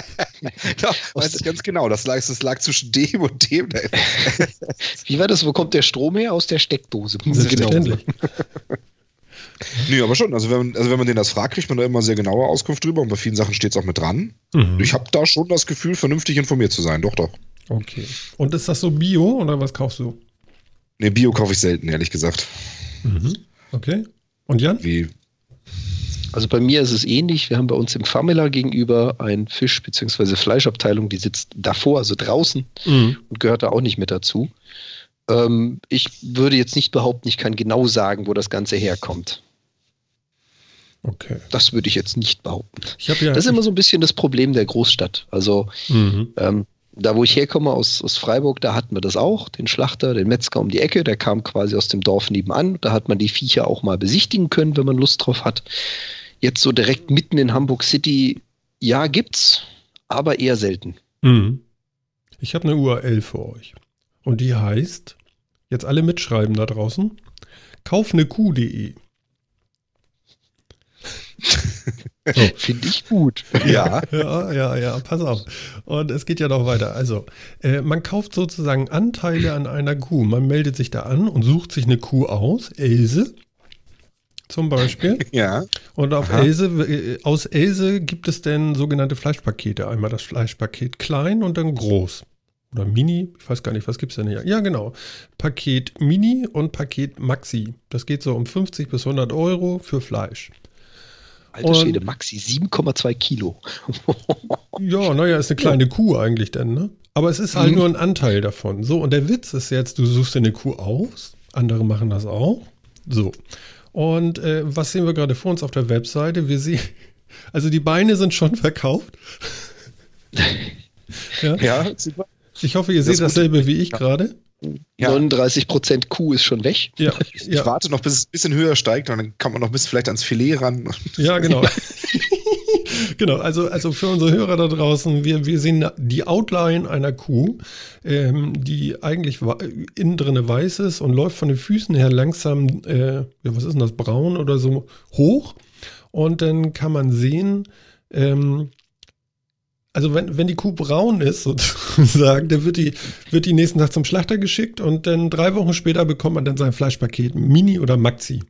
Speaker 2: Doch, weiß ich ganz genau. Das lag, das lag zwischen dem und dem.
Speaker 3: Wie war das? Wo kommt der Strom her? Aus der Steckdose.
Speaker 1: Selbstverständlich.
Speaker 2: nee, aber schon. Also wenn, also wenn man den das fragt, kriegt man da immer sehr genaue Auskunft drüber und bei vielen Sachen steht es auch mit dran. Mhm. Ich habe da schon das Gefühl, vernünftig informiert zu sein. Doch, doch.
Speaker 1: Okay. Und ist das so Bio oder was kaufst du?
Speaker 2: Nee, Bio kaufe ich selten, ehrlich gesagt.
Speaker 1: Mhm. Okay. Und Jan?
Speaker 2: Wie,
Speaker 3: also bei mir ist es ähnlich. Wir haben bei uns im Famila gegenüber ein Fisch- bzw. Fleischabteilung, die sitzt davor, also draußen mhm. und gehört da auch nicht mit dazu. Ähm, ich würde jetzt nicht behaupten, ich kann genau sagen, wo das Ganze herkommt.
Speaker 1: Okay.
Speaker 3: Das würde ich jetzt nicht behaupten. Ja, das ist immer so ein bisschen das Problem der Großstadt. Also mhm. ähm, da, wo ich herkomme aus, aus Freiburg, da hatten wir das auch, den Schlachter, den Metzger um die Ecke, der kam quasi aus dem Dorf nebenan. Da hat man die Viecher auch mal besichtigen können, wenn man Lust drauf hat. Jetzt so direkt mitten in Hamburg City, ja, gibt's, aber eher selten.
Speaker 1: Mhm. Ich habe eine URL für euch. Und die heißt, jetzt alle mitschreiben da draußen, kaufnekuh.de.
Speaker 3: So. Finde ich gut.
Speaker 1: Ja. ja, ja, ja, pass auf. Und es geht ja noch weiter. Also, äh, man kauft sozusagen Anteile an einer Kuh. Man meldet sich da an und sucht sich eine Kuh aus, Else, zum Beispiel.
Speaker 2: Ja.
Speaker 1: Und auf Else, äh, aus Else gibt es denn sogenannte Fleischpakete. Einmal das Fleischpaket klein und dann groß. Oder Mini, ich weiß gar nicht, was gibt es denn hier? Ja, genau. Paket Mini und Paket Maxi. Das geht so um 50 bis 100 Euro für Fleisch.
Speaker 3: Alter Schwede, Maxi, 7,2 Kilo.
Speaker 1: ja, naja, ist eine kleine Kuh eigentlich denn, ne? Aber es ist halt mhm. nur ein Anteil davon. So, und der Witz ist jetzt, du suchst dir eine Kuh aus, andere machen das auch. So. Und äh, was sehen wir gerade vor uns auf der Webseite? Wir sehen, also die Beine sind schon verkauft.
Speaker 2: ja, ja super.
Speaker 1: Ich hoffe, ihr das seht dasselbe wie ich gerade.
Speaker 3: Ja. 39 Prozent Kuh ist schon weg.
Speaker 2: Ja, ich, ich warte noch, bis es ein bisschen höher steigt, dann kann man noch bis vielleicht ans Filet ran.
Speaker 1: Ja, genau. genau, also, also für unsere Hörer da draußen, wir, wir sehen die Outline einer Kuh, ähm, die eigentlich innen drinne weiß ist und läuft von den Füßen her langsam, äh, ja, was ist denn das, braun oder so, hoch. Und dann kann man sehen, ähm, also wenn, wenn die Kuh braun ist, sozusagen, dann wird die, wird die nächsten Tag zum Schlachter geschickt und dann drei Wochen später bekommt man dann sein Fleischpaket, Mini oder Maxi.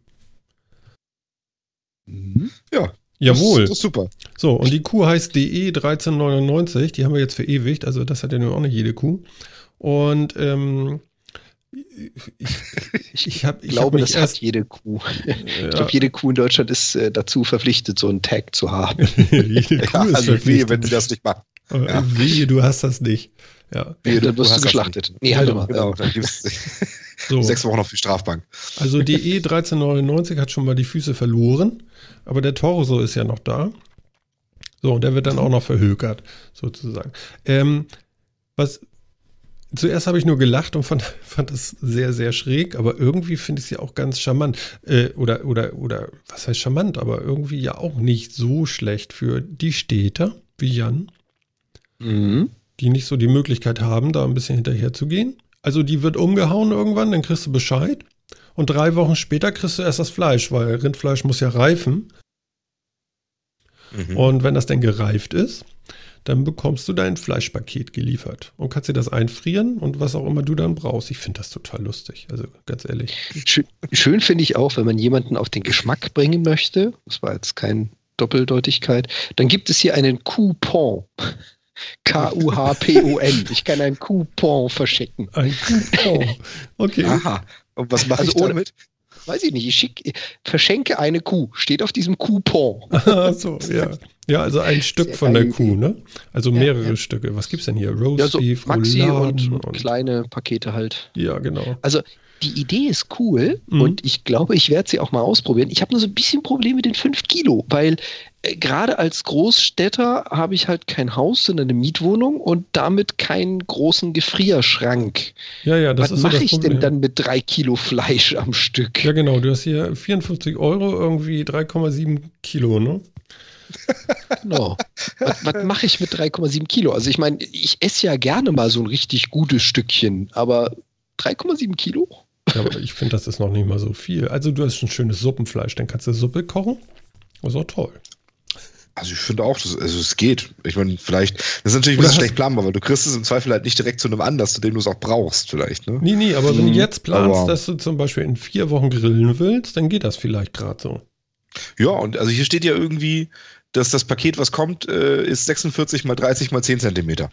Speaker 2: Mhm. Ja.
Speaker 1: Jawohl.
Speaker 2: Das ist super.
Speaker 1: So, und die Kuh heißt DE 1399, die haben wir jetzt verewigt, also das hat ja nur auch nicht jede Kuh. Und ähm,
Speaker 3: ich, ich, hab, ich glaube, das erst, hat jede Kuh. Ja. Ich glaube, jede Kuh in Deutschland ist äh, dazu verpflichtet, so einen Tag zu haben.
Speaker 1: jede Kuh ja, ist also
Speaker 2: verpflichtet. Wehe, wenn sie das nicht macht.
Speaker 1: Ja. Wehe, du hast das nicht. Ja.
Speaker 3: Wehe, dann wirst du, du geschlachtet.
Speaker 2: Nee, halt genau, mal. Genau, dann so. sechs Wochen auf die Strafbank.
Speaker 1: Also die E1399 hat schon mal die Füße verloren, aber der Torso ist ja noch da. So, und der wird dann auch noch verhökert, sozusagen. Ähm, was, Zuerst habe ich nur gelacht und fand, fand das sehr, sehr schräg, aber irgendwie finde ich es ja auch ganz charmant. Äh, oder, oder, oder, was heißt charmant, aber irgendwie ja auch nicht so schlecht für die Städter wie Jan, mhm. die nicht so die Möglichkeit haben, da ein bisschen hinterher zu gehen. Also die wird umgehauen irgendwann, dann kriegst du Bescheid. Und drei Wochen später kriegst du erst das Fleisch, weil Rindfleisch muss ja reifen. Mhm. Und wenn das denn gereift ist, dann bekommst du dein Fleischpaket geliefert und kannst dir das einfrieren und was auch immer du dann brauchst. Ich finde das total lustig, also ganz ehrlich.
Speaker 3: Schön, schön finde ich auch, wenn man jemanden auf den Geschmack bringen möchte, das war jetzt keine Doppeldeutigkeit, dann gibt es hier einen Coupon. K-U-H-P-O-N. Ich kann einen Coupon verschicken.
Speaker 1: Ein Coupon. Okay.
Speaker 2: Aha. Und was mache also ich damit?
Speaker 3: Weiß ich nicht. Ich schick, verschenke eine Kuh. Steht auf diesem Coupon.
Speaker 1: Ach so, ja. Ja, also ein Stück von der Kuh, ne? Also mehrere ja. Stücke. Was gibt's denn hier?
Speaker 3: Roast ja, so Beef, Maxi und, und, kleine Pakete halt.
Speaker 1: Ja, genau.
Speaker 3: Also die Idee ist cool mhm. und ich glaube, ich werde sie auch mal ausprobieren. Ich habe nur so ein bisschen Probleme mit den 5 Kilo, weil äh, gerade als Großstädter habe ich halt kein Haus, sondern eine Mietwohnung und damit keinen großen Gefrierschrank.
Speaker 1: Ja, ja, das
Speaker 3: Was
Speaker 1: ist
Speaker 3: mache so ich Problem. denn dann mit 3 Kilo Fleisch am Stück?
Speaker 1: Ja, genau. Du hast hier 54 Euro, irgendwie 3,7 Kilo, ne?
Speaker 3: Genau. Was, was mache ich mit 3,7 Kilo? Also ich meine, ich esse ja gerne mal so ein richtig gutes Stückchen, aber 3,7 Kilo?
Speaker 1: Ja, aber ich finde, das ist noch nicht mal so viel. Also du hast ein schönes Suppenfleisch, dann kannst du Suppe kochen. Das ist auch toll.
Speaker 2: Also ich finde auch, dass, also es geht. Ich meine, vielleicht, das ist natürlich ein bisschen schlecht planbar, weil du kriegst es im Zweifel halt nicht direkt zu einem Anlass, zu dem du es auch brauchst, vielleicht. Ne?
Speaker 1: Nee, nee, aber wenn du mhm. jetzt planst, dass du zum Beispiel in vier Wochen grillen willst, dann geht das vielleicht gerade so.
Speaker 2: Ja, und also hier steht ja irgendwie, dass das Paket, was kommt, äh, ist 46 mal 30 mal 10 Zentimeter.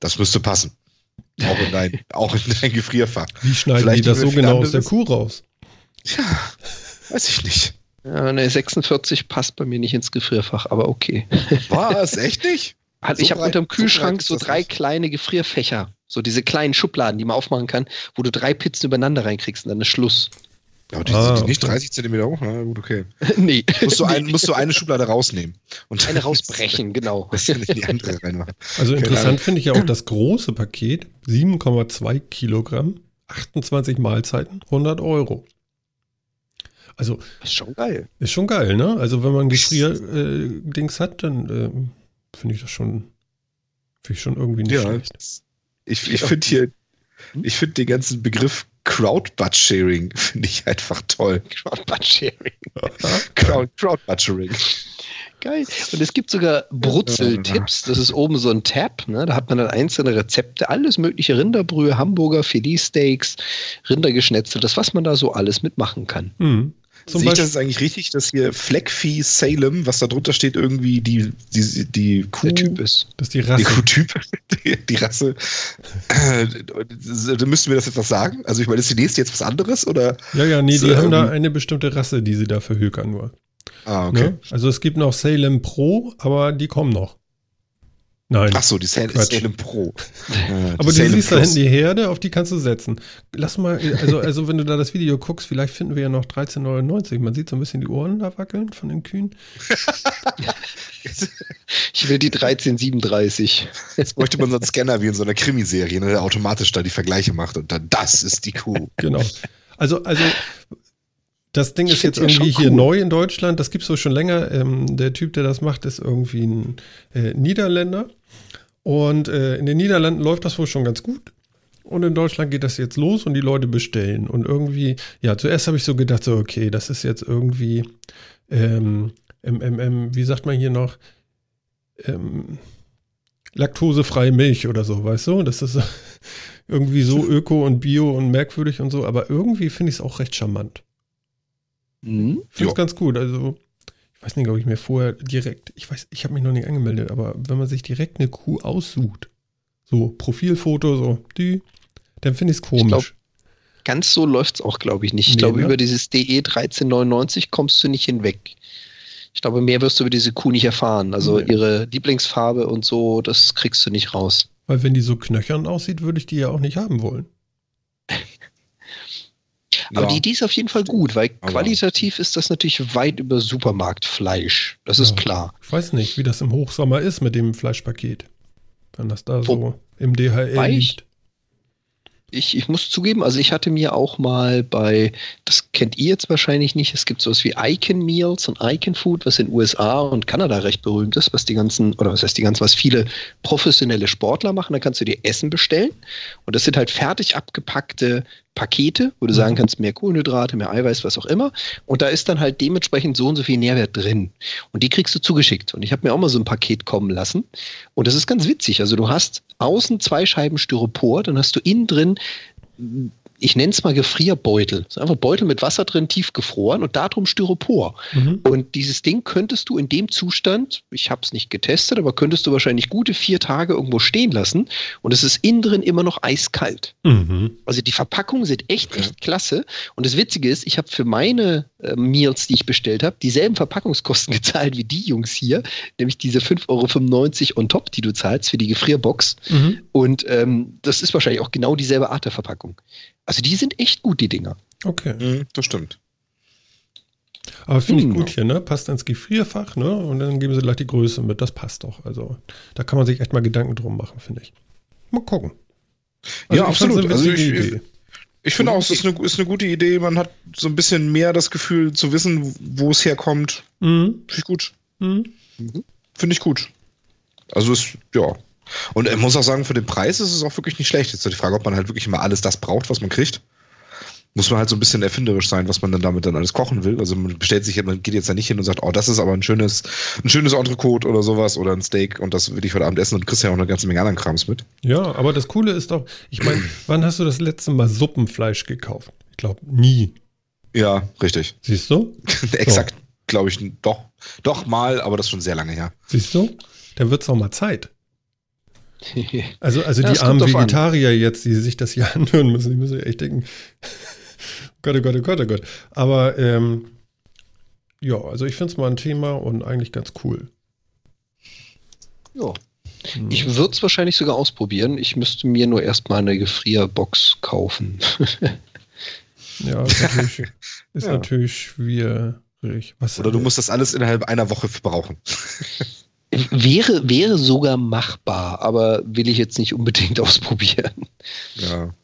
Speaker 2: Das müsste passen. Auch in dein, auch in dein Gefrierfach.
Speaker 1: Wie schneiden Vielleicht die das so genau aus der Kuh raus?
Speaker 2: Ja, weiß ich nicht.
Speaker 3: Ja, ne, 46 passt bei mir nicht ins Gefrierfach, aber okay.
Speaker 2: Was? Echt nicht?
Speaker 3: Also so ich habe unter dem Kühlschrank so, so drei nicht. kleine Gefrierfächer. So diese kleinen Schubladen, die man aufmachen kann, wo du drei Pizzen übereinander reinkriegst und dann ist Schluss.
Speaker 2: Aber die ah, sind nicht 30 Zentimeter hoch? Na gut, okay.
Speaker 3: nee.
Speaker 2: Musst du, ein, musst du eine Schublade rausnehmen.
Speaker 3: Und eine rausbrechen, genau.
Speaker 2: die andere reinmachen.
Speaker 1: Also interessant finde ich ja auch das große Paket, 7,2 Kilogramm, 28 Mahlzeiten, 100 Euro. Also.
Speaker 3: Das ist schon geil.
Speaker 1: Ist schon geil, ne? Also wenn man Gefrier-Dings äh, hat, dann äh, finde ich das schon, finde ich schon irgendwie nicht ja, schlecht.
Speaker 2: Ich, ich finde hier, hm? ich finde den ganzen Begriff Crowd-Butt-Sharing finde ich einfach toll.
Speaker 3: Crowd-Butt-Sharing. Crowd, Crowd-Butt-Sharing. Geil. Und es gibt sogar Brutzel-Tipps. Das ist oben so ein Tab. Ne? Da hat man dann einzelne Rezepte. Alles mögliche Rinderbrühe, Hamburger, Filetsteaks, Rindergeschnetzel. Das, was man da so alles mitmachen kann.
Speaker 2: Mhm. Zum Sehe ich das eigentlich richtig, dass hier Fleckvieh Salem, was da drunter steht, irgendwie die, die, die
Speaker 3: Kuh. Der Typ ist.
Speaker 1: Das ist die Rasse. Die
Speaker 2: Kuhtyp, die, die Rasse. Äh, da müssten wir das etwas sagen? Also, ich meine, ist die nächste jetzt was anderes? Oder
Speaker 1: ja, ja, nee, die ähm, haben da eine bestimmte Rasse, die sie da verhökern nur.
Speaker 2: Ah, okay. Ne?
Speaker 1: Also, es gibt noch Salem Pro, aber die kommen noch.
Speaker 2: Nein. Ach so, die Salem, Salem Pro.
Speaker 1: Äh, Aber du siehst da hinten die Herde, auf die kannst du setzen. Lass mal, also, also wenn du da das Video guckst, vielleicht finden wir ja noch 13,99. Man sieht so ein bisschen die Ohren da wackeln von den Kühen.
Speaker 3: ich will die 1337.
Speaker 2: Jetzt bräuchte man so einen Scanner wie in so einer Krimiserie, ne, der automatisch da die Vergleiche macht und dann, das ist die Kuh.
Speaker 1: Genau. Also, also das Ding ich ist jetzt irgendwie hier cool. neu in Deutschland. Das gibt es so schon länger. Ähm, der Typ, der das macht, ist irgendwie ein äh, Niederländer. Und äh, in den Niederlanden läuft das wohl schon ganz gut. Und in Deutschland geht das jetzt los und die Leute bestellen. Und irgendwie, ja, zuerst habe ich so gedacht, so, okay, das ist jetzt irgendwie, ähm, MMM, wie sagt man hier noch, ähm, laktosefreie Milch oder so, weißt du? Das ist irgendwie so öko und bio und merkwürdig und so. Aber irgendwie finde ich es auch recht charmant. Mhm. Ich finde es ganz gut. Also, ich weiß nicht, ob ich mir vorher direkt, ich weiß, ich habe mich noch nicht angemeldet, aber wenn man sich direkt eine Kuh aussucht, so Profilfoto, so die, dann finde ich es komisch. Glaub,
Speaker 3: ganz so läuft es auch, glaube ich, nicht. Ich nee, glaube, ne? über dieses DE 1399 kommst du nicht hinweg. Ich glaube, mehr wirst du über diese Kuh nicht erfahren. Also nee. ihre Lieblingsfarbe und so, das kriegst du nicht raus.
Speaker 1: Weil wenn die so knöchern aussieht, würde ich die ja auch nicht haben wollen.
Speaker 3: Aber ja. die Idee ist auf jeden Fall gut, weil Aber qualitativ ist das natürlich weit über Supermarktfleisch. Das ja. ist klar.
Speaker 1: Ich weiß nicht, wie das im Hochsommer ist mit dem Fleischpaket. Wenn das da Wo? so im DHL Weich? liegt
Speaker 3: ich, ich muss zugeben, also ich hatte mir auch mal bei, das kennt ihr jetzt wahrscheinlich nicht, es gibt sowas wie Icon Meals und Icon Food, was in USA und Kanada recht berühmt ist, was die ganzen, oder was heißt die ganzen, was viele professionelle Sportler machen, da kannst du dir Essen bestellen und das sind halt fertig abgepackte Pakete, wo du sagen mhm. kannst, mehr Kohlenhydrate, mehr Eiweiß, was auch immer. Und da ist dann halt dementsprechend so und so viel Nährwert drin. Und die kriegst du zugeschickt. Und ich habe mir auch mal so ein Paket kommen lassen. Und das ist ganz witzig. Also du hast außen zwei Scheiben Styropor, dann hast du innen drin ich nenne es mal Gefrierbeutel. Das ist einfach Beutel mit Wasser drin, tief gefroren und darum Styropor. Mhm. Und dieses Ding könntest du in dem Zustand, ich habe es nicht getestet, aber könntest du wahrscheinlich gute vier Tage irgendwo stehen lassen und es ist innen drin immer noch eiskalt. Mhm. Also die Verpackungen sind echt, echt klasse. Und das Witzige ist, ich habe für meine äh, Meals, die ich bestellt habe, dieselben Verpackungskosten gezahlt wie die Jungs hier, nämlich diese 5,95 Euro on top, die du zahlst für die Gefrierbox. Mhm. Und ähm, das ist wahrscheinlich auch genau dieselbe Art der Verpackung. Also die sind echt gut, die Dinger.
Speaker 2: Okay. Mhm, das stimmt.
Speaker 1: Aber finde ich hm. gut hier, ne? Passt ins Gefrierfach, ne? Und dann geben sie gleich die Größe mit. Das passt doch. Also da kann man sich echt mal Gedanken drum machen, finde ich. Mal gucken.
Speaker 2: Also ja, absolut. Also ich, ich, ich finde auch, es ist eine, ist eine gute Idee. Man hat so ein bisschen mehr das Gefühl zu wissen, wo es herkommt. Mhm. Finde ich gut. Mhm. Finde ich gut. Also ist, ja, und ich muss auch sagen, für den Preis ist es auch wirklich nicht schlecht. Jetzt ist die Frage, ob man halt wirklich immer alles das braucht, was man kriegt. Muss man halt so ein bisschen erfinderisch sein, was man dann damit dann alles kochen will. Also man bestellt sich, man geht jetzt da nicht hin und sagt, oh, das ist aber ein schönes, ein schönes Entrecote oder sowas oder ein Steak und das will ich heute Abend essen und kriegst ja auch eine ganze Menge anderen Krams mit.
Speaker 1: Ja, aber das Coole ist doch, ich meine, wann hast du das letzte Mal Suppenfleisch gekauft? Ich glaube, nie.
Speaker 2: Ja, richtig.
Speaker 1: Siehst du?
Speaker 2: Exakt, so. glaube ich, doch, doch mal, aber das ist schon sehr lange her.
Speaker 1: Siehst du? Dann wird es auch mal Zeit. Also, also ja, die armen Vegetarier an. jetzt, die sich das hier anhören müssen, die müssen echt denken, Gott, oh Gott, oh Gott, oh Gott. Aber ähm, ja, also ich finde es mal ein Thema und eigentlich ganz cool.
Speaker 3: Ja. Hm. Ich würde es wahrscheinlich sogar ausprobieren. Ich müsste mir nur erstmal eine Gefrierbox kaufen.
Speaker 1: ja, ist natürlich, ist ja. natürlich schwierig.
Speaker 2: Was Oder du musst das alles innerhalb einer Woche brauchen.
Speaker 3: Wäre, wäre sogar machbar, aber will ich jetzt nicht unbedingt ausprobieren.
Speaker 2: Ja.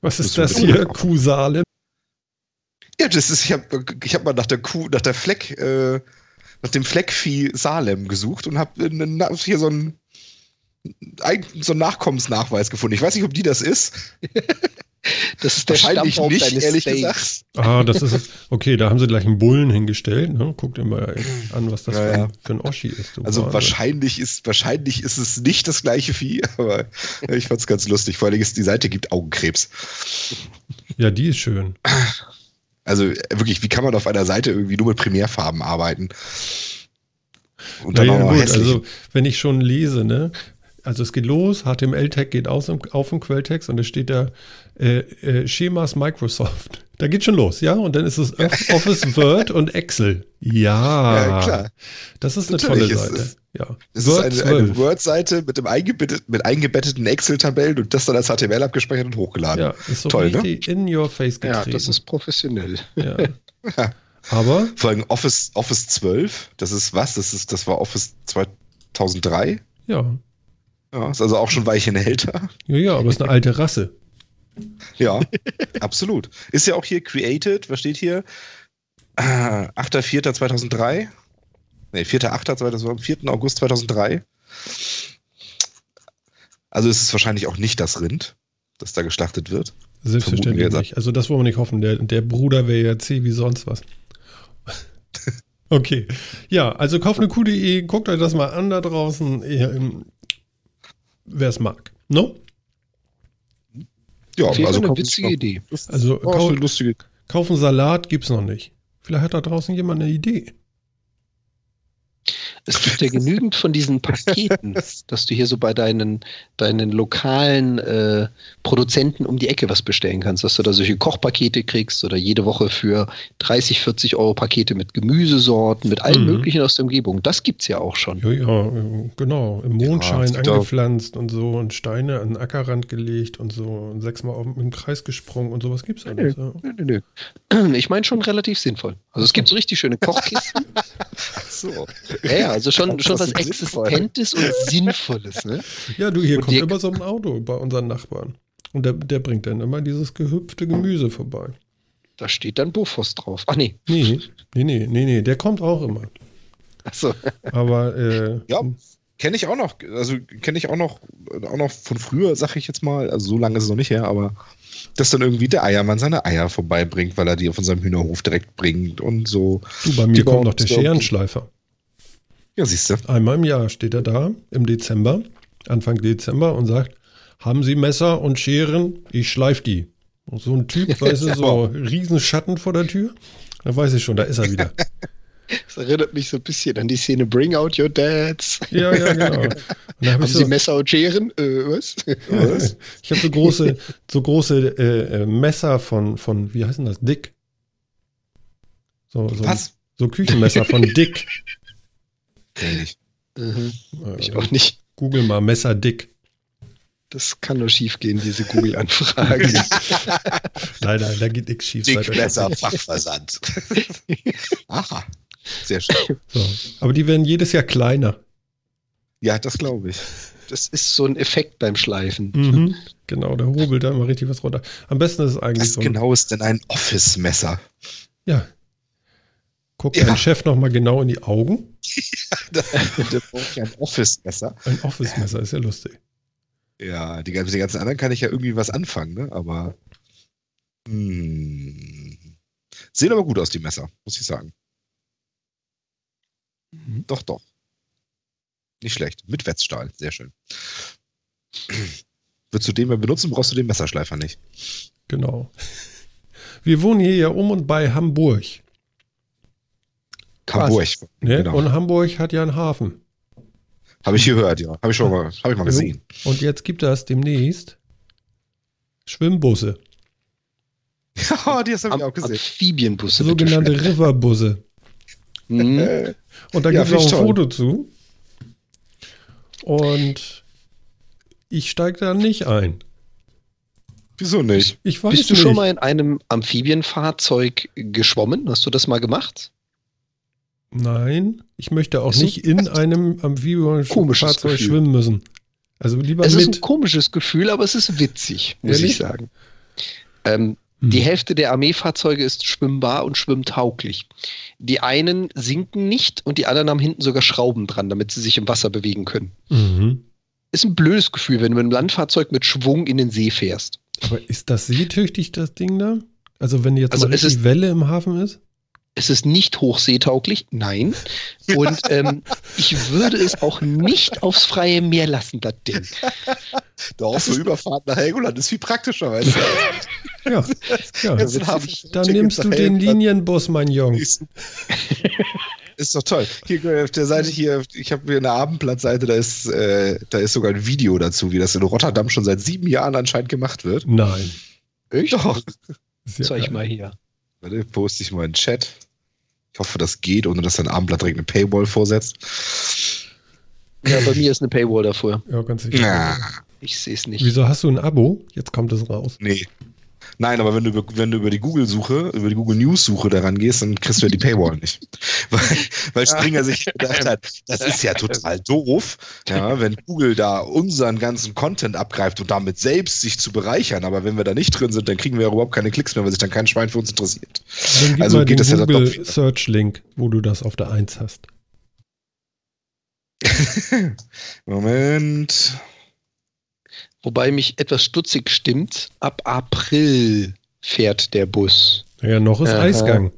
Speaker 1: Was ist das, das hier? Kuh Salem?
Speaker 2: Ja, das ist, ich habe ich hab mal nach der Kuh, nach der Fleck, äh, nach dem Fleckvieh Salem gesucht und habe hier so ein so einen Nachkommensnachweis gefunden. Ich weiß nicht, ob die das ist.
Speaker 3: Das ist der Wahrscheinlich Stammbaum nicht, ehrlich Steaks. gesagt.
Speaker 1: Ah, das ist, okay, da haben sie gleich einen Bullen hingestellt. Ne? Guckt ihr mal an, was das ja, für, ein, für, ein, Oschi ist.
Speaker 2: also wahrscheinlich ist, wahrscheinlich ist es nicht das gleiche Vieh, aber ich fand es ganz lustig. Vor allem ist die Seite gibt Augenkrebs.
Speaker 1: Ja, die ist schön.
Speaker 2: Also wirklich, wie kann man auf einer Seite irgendwie nur mit Primärfarben arbeiten?
Speaker 1: Und dann ja, ja, gut, also wenn ich schon lese, ne, also es geht los, HTML-Tag geht aus auf im Quelltext und es steht da äh, äh, Schemas Microsoft. Da geht schon los, ja? Und dann ist es Office, Word und Excel. Ja, ja klar. Das ist Natürlich eine tolle Seite.
Speaker 2: Ist, ja. Es Word ist eine, eine Word-Seite mit, eingebettet, mit eingebetteten Excel-Tabellen und das dann als HTML abgespeichert und hochgeladen.
Speaker 1: Ja, ist so Toll, richtig ne? in your face
Speaker 3: getreten. Ja, das ist professionell.
Speaker 1: Ja. Aber?
Speaker 2: Vor allem Office, Office 12, das ist was? Das, ist, das war Office 2003?
Speaker 1: Ja.
Speaker 2: Ja, ist also auch schon Weichen älter.
Speaker 1: Ja, ja, aber ist eine alte Rasse.
Speaker 2: Ja, absolut. Ist ja auch hier created, was steht hier? Äh, 8.4.2003. Ne, 4.8. 4. August 2003. Also ist es wahrscheinlich auch nicht das Rind, das da geschlachtet wird.
Speaker 1: Selbstverständlich nicht. Also das wollen wir nicht hoffen. Der, der Bruder wäre ja zäh wie sonst was. okay. Ja, also kauft eine Kuh.de, guckt euch das mal an da draußen wer es mag. No?
Speaker 3: Ja, also eine witzige Idee.
Speaker 1: Also oh, kau lustige. kaufen Salat gibt es noch nicht. Vielleicht hat da draußen jemand eine Idee.
Speaker 3: Es gibt ja genügend von diesen Paketen, dass du hier so bei deinen, deinen lokalen äh, Produzenten um die Ecke was bestellen kannst, dass du da solche Kochpakete kriegst oder jede Woche für 30, 40 Euro Pakete mit Gemüsesorten, mit allem mhm. Möglichen aus der Umgebung. Das gibt es ja auch schon.
Speaker 1: Ja, ja, genau. Im Mondschein ja, angepflanzt und so und Steine an den Ackerrand gelegt und so und sechsmal im Kreis gesprungen und sowas gibt es alles. Nö, ja. nö,
Speaker 3: nö. Ich meine schon relativ sinnvoll. Also es gibt so richtig schöne Kochkisten. so. Ja, also schon, schon was Existentes und Sinnvolles, ne?
Speaker 1: Ja, du, hier und kommt immer so ein Auto bei unseren Nachbarn. Und der, der bringt dann immer dieses gehüpfte Gemüse vorbei.
Speaker 3: Da steht dann Bofors drauf. Ach
Speaker 1: nee. Nee, nee, nee, nee, nee. Der kommt auch immer.
Speaker 3: Achso.
Speaker 1: Aber, äh,
Speaker 2: Ja, kenne ich auch noch. Also kenne ich auch noch, auch noch von früher, sag ich jetzt mal. Also so lange ist es noch nicht her, aber dass dann irgendwie der Eiermann seine Eier vorbeibringt, weil er die von seinem Hühnerhof direkt bringt und so.
Speaker 1: Du, bei mir kommt noch der Scherenschleifer.
Speaker 2: Ja, siehst du.
Speaker 1: Einmal im Jahr steht er da, im Dezember, Anfang Dezember und sagt, haben Sie Messer und Scheren? Ich schleif die. Und so ein Typ, weißt du, so riesen Schatten vor der Tür. Da weiß ich schon, da ist er wieder.
Speaker 3: Das erinnert mich so ein bisschen an die Szene Bring Out Your Dads.
Speaker 1: Ja, ja, genau.
Speaker 3: Haben so, Sie Messer und Scheren? Äh, was? was?
Speaker 1: ich habe so große, so große äh, äh, Messer von, von, wie heißen das? Dick. So, so,
Speaker 2: was?
Speaker 1: So Küchenmesser von Dick.
Speaker 2: Kenn ich.
Speaker 3: Mhm. ich auch nicht.
Speaker 1: Google mal Messer Dick.
Speaker 3: Das kann nur schief gehen, diese Google-Anfrage.
Speaker 1: nein, nein, da geht nichts schief.
Speaker 2: Dickmesser Fachversand. Aha. Sehr schön.
Speaker 1: So. Aber die werden jedes Jahr kleiner.
Speaker 2: Ja, das glaube ich.
Speaker 3: Das ist so ein Effekt beim Schleifen.
Speaker 1: Mhm. Genau, der hobelt da immer richtig was runter. Am besten ist es eigentlich
Speaker 2: was
Speaker 1: so.
Speaker 2: Was genau ist denn ein Office-Messer?
Speaker 1: Ja. Guck ja. deinen Chef nochmal genau in die Augen.
Speaker 2: ja, der braucht ja ein Office-Messer.
Speaker 1: Ein Office-Messer ist ja lustig.
Speaker 2: Ja, die, die ganzen anderen kann ich ja irgendwie was anfangen, ne? Aber. Hm. Sehen aber gut aus, die Messer, muss ich sagen. Mhm. Doch, doch. Nicht schlecht. Mit Wetzstahl. Sehr schön. Würdest du den mal benutzen, brauchst du den Messerschleifer nicht.
Speaker 1: Genau. Wir wohnen hier ja um und bei Hamburg.
Speaker 2: Hamburg.
Speaker 1: Ne? Genau. Und Hamburg hat ja einen Hafen.
Speaker 2: Habe ich gehört, ja. Habe ich schon mal, hab ich mal gesehen.
Speaker 1: Und jetzt gibt es demnächst Schwimmbusse.
Speaker 2: Ja, die habe ich auch gesehen.
Speaker 3: Amphibienbusse.
Speaker 1: Sogenannte Riverbusse. Mhm. Und da gibt es ja, auch ein toll. Foto zu. Und ich steige da nicht ein.
Speaker 2: Wieso nicht?
Speaker 3: Ich weiß Bist du nicht. schon mal in einem Amphibienfahrzeug geschwommen? Hast du das mal gemacht?
Speaker 1: Nein, ich möchte auch nicht in einem Amphibienfahrzeug schwimmen müssen. Also lieber
Speaker 3: es
Speaker 1: mit.
Speaker 3: ist ein komisches Gefühl, aber es ist witzig, muss Ehrlich? ich sagen. Ähm, hm. Die Hälfte der Armeefahrzeuge ist schwimmbar und schwimmtauglich. Die einen sinken nicht und die anderen haben hinten sogar Schrauben dran, damit sie sich im Wasser bewegen können. Mhm. Ist ein blödes Gefühl, wenn du mit einem Landfahrzeug mit Schwung in den See fährst.
Speaker 1: Aber ist das seetüchtig, das Ding da? Also wenn jetzt also mal richtig Welle im Hafen ist?
Speaker 3: Es ist nicht hochseetauglich, nein. Und ähm, ich würde es auch nicht aufs freie Meer lassen, das Ding.
Speaker 2: Doch, für Überfahrt nach Helgoland ist viel praktischer, weißt du.
Speaker 1: ja, ja. dann nimmst du den Linienbus, mein Junge.
Speaker 2: Ist doch toll. Hier auf der Seite hier, ich habe hier eine Abendblattseite, da ist, äh, da ist sogar ein Video dazu, wie das in Rotterdam schon seit sieben Jahren anscheinend gemacht wird.
Speaker 1: Nein.
Speaker 2: Ich? Doch.
Speaker 3: Zeig ich mal hier.
Speaker 2: Warte, poste ich mal in den Chat. Ich hoffe, das geht, ohne dass dein Abendblatt direkt eine Paywall vorsetzt.
Speaker 3: Ja, bei mir ist eine Paywall davor.
Speaker 1: Ja, ganz sicher.
Speaker 2: Ja.
Speaker 3: Ich sehe es nicht.
Speaker 1: Wieso hast du ein Abo? Jetzt kommt es raus.
Speaker 2: Nee. Nein, aber wenn du über, wenn du über die Google-Suche, über die Google News-Suche daran gehst, dann kriegst du ja die Paywall nicht. weil, weil Springer sich gedacht hat, das ist ja total doof, ja, wenn Google da unseren ganzen Content abgreift und damit selbst sich zu bereichern. Aber wenn wir da nicht drin sind, dann kriegen wir ja überhaupt keine Klicks mehr, weil sich dann kein Schwein für uns interessiert.
Speaker 1: Dann also geht das Google ja Search-Link, wo du das auf der 1 hast.
Speaker 2: Moment.
Speaker 3: Wobei mich etwas stutzig stimmt, ab April fährt der Bus.
Speaker 1: Ja, noch ist Aha. Eisgang.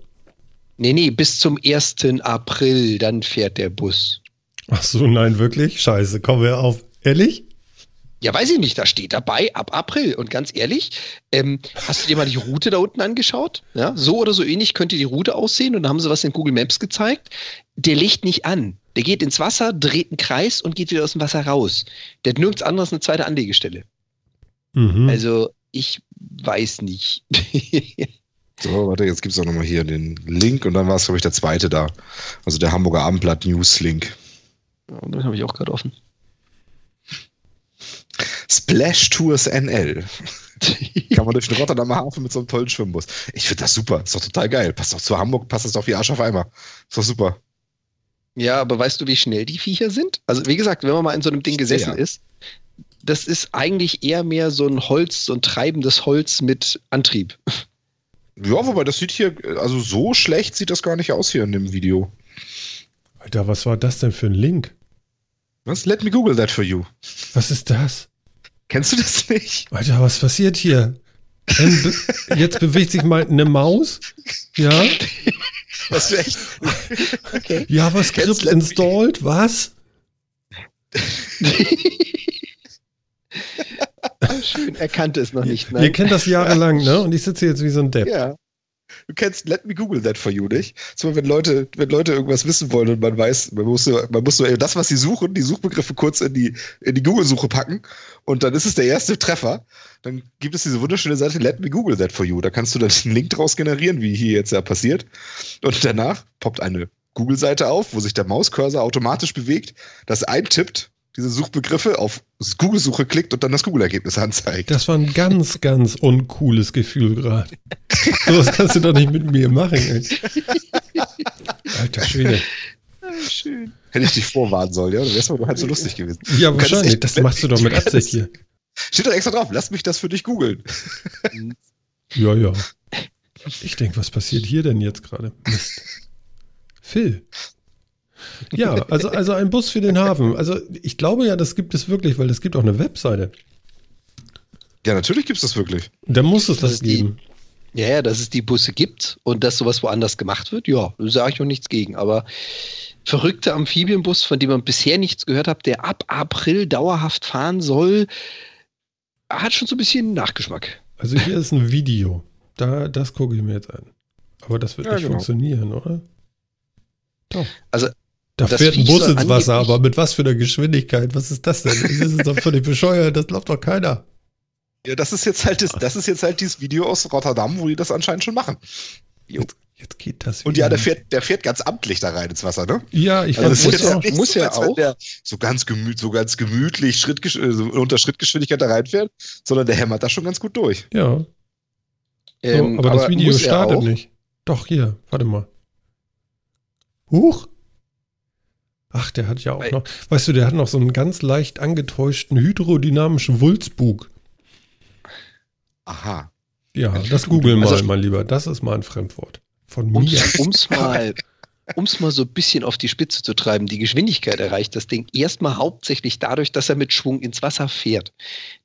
Speaker 3: Nee, nee, bis zum 1. April, dann fährt der Bus.
Speaker 1: Ach so, nein, wirklich? Scheiße, kommen wir auf. Ehrlich?
Speaker 3: Ja, weiß ich nicht, da steht dabei ab April. Und ganz ehrlich, ähm, hast du dir mal die Route da unten angeschaut? Ja, so oder so ähnlich könnte die Route aussehen und da haben sie was in Google Maps gezeigt. Der legt nicht an. Der geht ins Wasser, dreht einen Kreis und geht wieder aus dem Wasser raus. Der hat nirgends anderes eine zweite Anlegestelle. Mhm. Also, ich weiß nicht.
Speaker 2: so, warte, jetzt gibt es auch nochmal hier den Link und dann war es, glaube ich, der zweite da. Also der Hamburger Abendblatt News-Link.
Speaker 3: Ja, den habe ich auch gerade offen.
Speaker 2: Splash Tours NL. Kann man durch den Rotterdamer Hafen mit so einem tollen Schwimmbus. Ich finde das super. Ist doch total geil. Passt doch zu Hamburg, passt das doch wie Arsch auf Eimer. Ist doch super.
Speaker 3: Ja, aber weißt du, wie schnell die Viecher sind? Also, wie gesagt, wenn man mal in so einem Ding gesessen ja. ist, das ist eigentlich eher mehr so ein Holz, so ein treibendes Holz mit Antrieb.
Speaker 2: Ja, wobei das sieht hier, also so schlecht sieht das gar nicht aus hier in dem Video.
Speaker 1: Alter, was war das denn für ein Link?
Speaker 2: Was? Let me Google that for you.
Speaker 1: Was ist das?
Speaker 2: Kennst du das nicht?
Speaker 1: Alter, was passiert hier? Be jetzt bewegt sich mal eine Maus. Ja.
Speaker 2: Das wäre echt.
Speaker 1: Okay. JavaScript installed, was?
Speaker 3: Ah, schön, er kannte es noch nicht.
Speaker 1: Nein. Ihr kennt das jahrelang, ne? Und ich sitze jetzt wie so ein Depp.
Speaker 2: Ja. Du kennst Let Me Google That for You nicht. So, wenn Leute, wenn Leute irgendwas wissen wollen und man weiß, man muss nur, man muss nur das, was sie suchen, die Suchbegriffe kurz in die, in die Google-Suche packen und dann ist es der erste Treffer. Dann gibt es diese wunderschöne Seite Let Me Google That for You. Da kannst du dann einen Link draus generieren, wie hier jetzt ja passiert. Und danach poppt eine Google-Seite auf, wo sich der Mauscursor automatisch bewegt, das eintippt diese Suchbegriffe auf Google-Suche klickt und dann das Google-Ergebnis anzeigt.
Speaker 1: Das war ein ganz, ganz uncooles Gefühl gerade. so was kannst du doch nicht mit mir machen. Ey. Alter Schwede.
Speaker 2: Schön. Hätte ich dich vorwarnen sollen, ja? Dann wärst du halt so lustig gewesen.
Speaker 1: Ja, du wahrscheinlich. Echt, das machst du doch mit Absicht hier.
Speaker 2: Steht doch extra drauf. Lass mich das für dich googeln.
Speaker 1: ja, ja. Ich denke, was passiert hier denn jetzt gerade? Mist. Phil. Ja, also, also ein Bus für den Hafen. Also ich glaube ja, das gibt es wirklich, weil es gibt auch eine Webseite.
Speaker 2: Ja, natürlich gibt es das wirklich.
Speaker 1: Da muss es das, das geben.
Speaker 3: Die, ja, ja, dass es die Busse gibt und dass sowas woanders gemacht wird, ja, da sage ich auch nichts gegen. Aber verrückte Amphibienbus, von dem man bisher nichts gehört hat, der ab April dauerhaft fahren soll, hat schon so ein bisschen Nachgeschmack.
Speaker 1: Also hier ist ein Video. Da, das gucke ich mir jetzt an. Aber das wird ja, nicht genau. funktionieren, oder?
Speaker 3: Doch. Also
Speaker 1: da fährt ein Bus ins Wasser, aber mit was für einer Geschwindigkeit? Was ist das denn? Das ist doch völlig bescheuert, das glaubt doch keiner.
Speaker 2: Ja, das ist jetzt halt das, das ist jetzt halt dieses Video aus Rotterdam, wo die das anscheinend schon machen.
Speaker 1: Jetzt, jetzt, geht das.
Speaker 2: Wieder. Und ja, der fährt, der fährt ganz amtlich da rein ins Wasser, ne?
Speaker 1: Ja, ich also
Speaker 2: fand das muss, ja, muss ja auch. So ganz gemütlich, so ganz gemütlich Schritt, so unter Schrittgeschwindigkeit da reinfährt, sondern der hämmert da schon ganz gut durch.
Speaker 1: Ja. Ähm, so, aber, aber, das Video startet nicht. Doch, hier, warte mal. Huch! Ach, der hat ja auch Weil, noch, weißt du, der hat noch so einen ganz leicht angetäuschten hydrodynamischen Wulzbug.
Speaker 2: Aha.
Speaker 1: Ja, das googeln mal, also, mein Lieber. Das ist mal ein Fremdwort. Von mir.
Speaker 3: Um es mal, so ein bisschen auf die Spitze zu treiben, die Geschwindigkeit erreicht das Ding erstmal hauptsächlich dadurch, dass er mit Schwung ins Wasser fährt.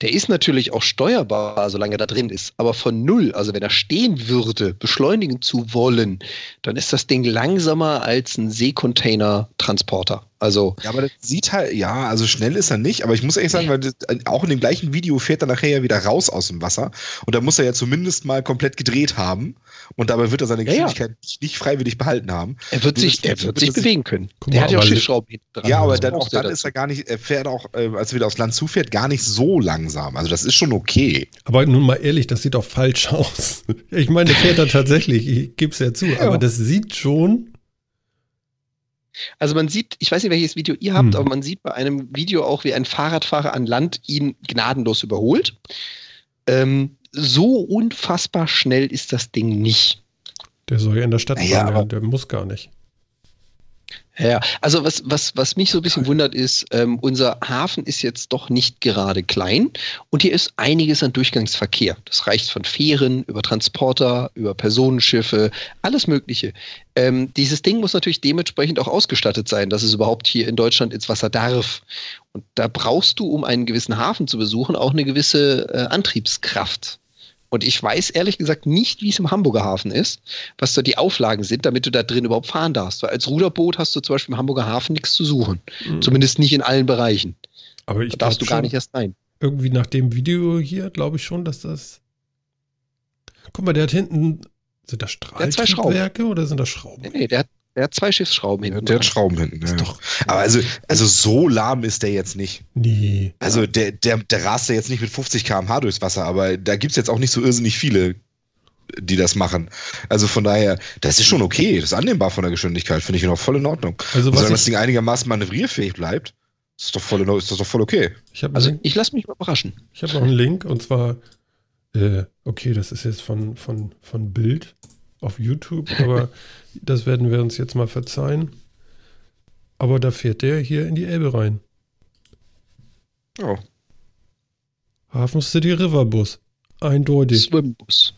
Speaker 3: Der ist natürlich auch steuerbar, solange er da drin ist, aber von null, also wenn er stehen würde, beschleunigen zu wollen, dann ist das Ding langsamer als ein Seekontainer-Transporter. Also
Speaker 2: ja, aber das sieht halt, ja, also schnell ist er nicht, aber ich muss ehrlich sagen, weil das, auch in dem gleichen Video fährt er nachher ja wieder raus aus dem Wasser und da muss er ja zumindest mal komplett gedreht haben und dabei wird er seine Geschwindigkeit ja, ja. Nicht, freiwillig behalten haben.
Speaker 3: Er wird sich, er wird sich bewegen können.
Speaker 1: Guck der mal, hat ja auch Schiffsschrauben
Speaker 2: hinten dran. Ja, aber dann auch dann ist er gar nicht, er fährt auch, äh, als er wieder aufs Land zufährt, gar nicht so langsam. Also das ist schon okay.
Speaker 1: Aber nun mal ehrlich, das sieht doch falsch aus. Ich meine, der fährt er tatsächlich, ich gebe es ja zu, ja. aber das sieht schon
Speaker 3: also man sieht, ich weiß nicht, welches Video ihr habt, hm. aber man sieht bei einem Video auch, wie ein Fahrradfahrer an Land ihn gnadenlos überholt. Ähm, so unfassbar schnell ist das Ding nicht.
Speaker 1: Der soll ja in der Stadt fahren, ja, der muss gar nicht.
Speaker 3: Ja, also was, was, was mich so ein bisschen wundert ist, ähm, unser Hafen ist jetzt doch nicht gerade klein und hier ist einiges an Durchgangsverkehr. Das reicht von Fähren über Transporter, über Personenschiffe, alles Mögliche. Ähm, dieses Ding muss natürlich dementsprechend auch ausgestattet sein, dass es überhaupt hier in Deutschland ins Wasser darf. Und da brauchst du, um einen gewissen Hafen zu besuchen, auch eine gewisse äh, Antriebskraft. Und ich weiß ehrlich gesagt nicht, wie es im Hamburger Hafen ist, was da die Auflagen sind, damit du da drin überhaupt fahren darfst. Weil als Ruderboot hast du zum Beispiel im Hamburger Hafen nichts zu suchen. Mhm. Zumindest nicht in allen Bereichen.
Speaker 1: Aber ich da darfst du gar nicht erst rein. Irgendwie nach dem Video hier glaube ich schon, dass das. Guck mal, der hat hinten. Sind das Strahlwerke oder sind das Schrauben?
Speaker 3: Nee, nee, der hat der hat zwei Schiffsschrauben hinten.
Speaker 2: Der hat Schrauben hinten, ja. Aber also, also so lahm ist der jetzt nicht.
Speaker 1: Nee.
Speaker 2: Also der, der, der rast ja jetzt nicht mit 50 km/h durchs Wasser, aber da gibt es jetzt auch nicht so irrsinnig viele, die das machen. Also von daher, das ist schon okay. Das ist annehmbar von der Geschwindigkeit, finde ich noch voll in Ordnung. Also, was Solange das Ding einigermaßen manövrierfähig bleibt, ist doch voll, ist das doch voll okay.
Speaker 3: Ich also ich lasse mich überraschen.
Speaker 1: Ich habe noch einen Link und zwar, äh, okay, das ist jetzt von, von, von Bild auf YouTube, aber das werden wir uns jetzt mal verzeihen. Aber da fährt der hier in die Elbe rein.
Speaker 2: Oh.
Speaker 1: Hafen City River Bus. Eindeutig.
Speaker 3: Swimbus.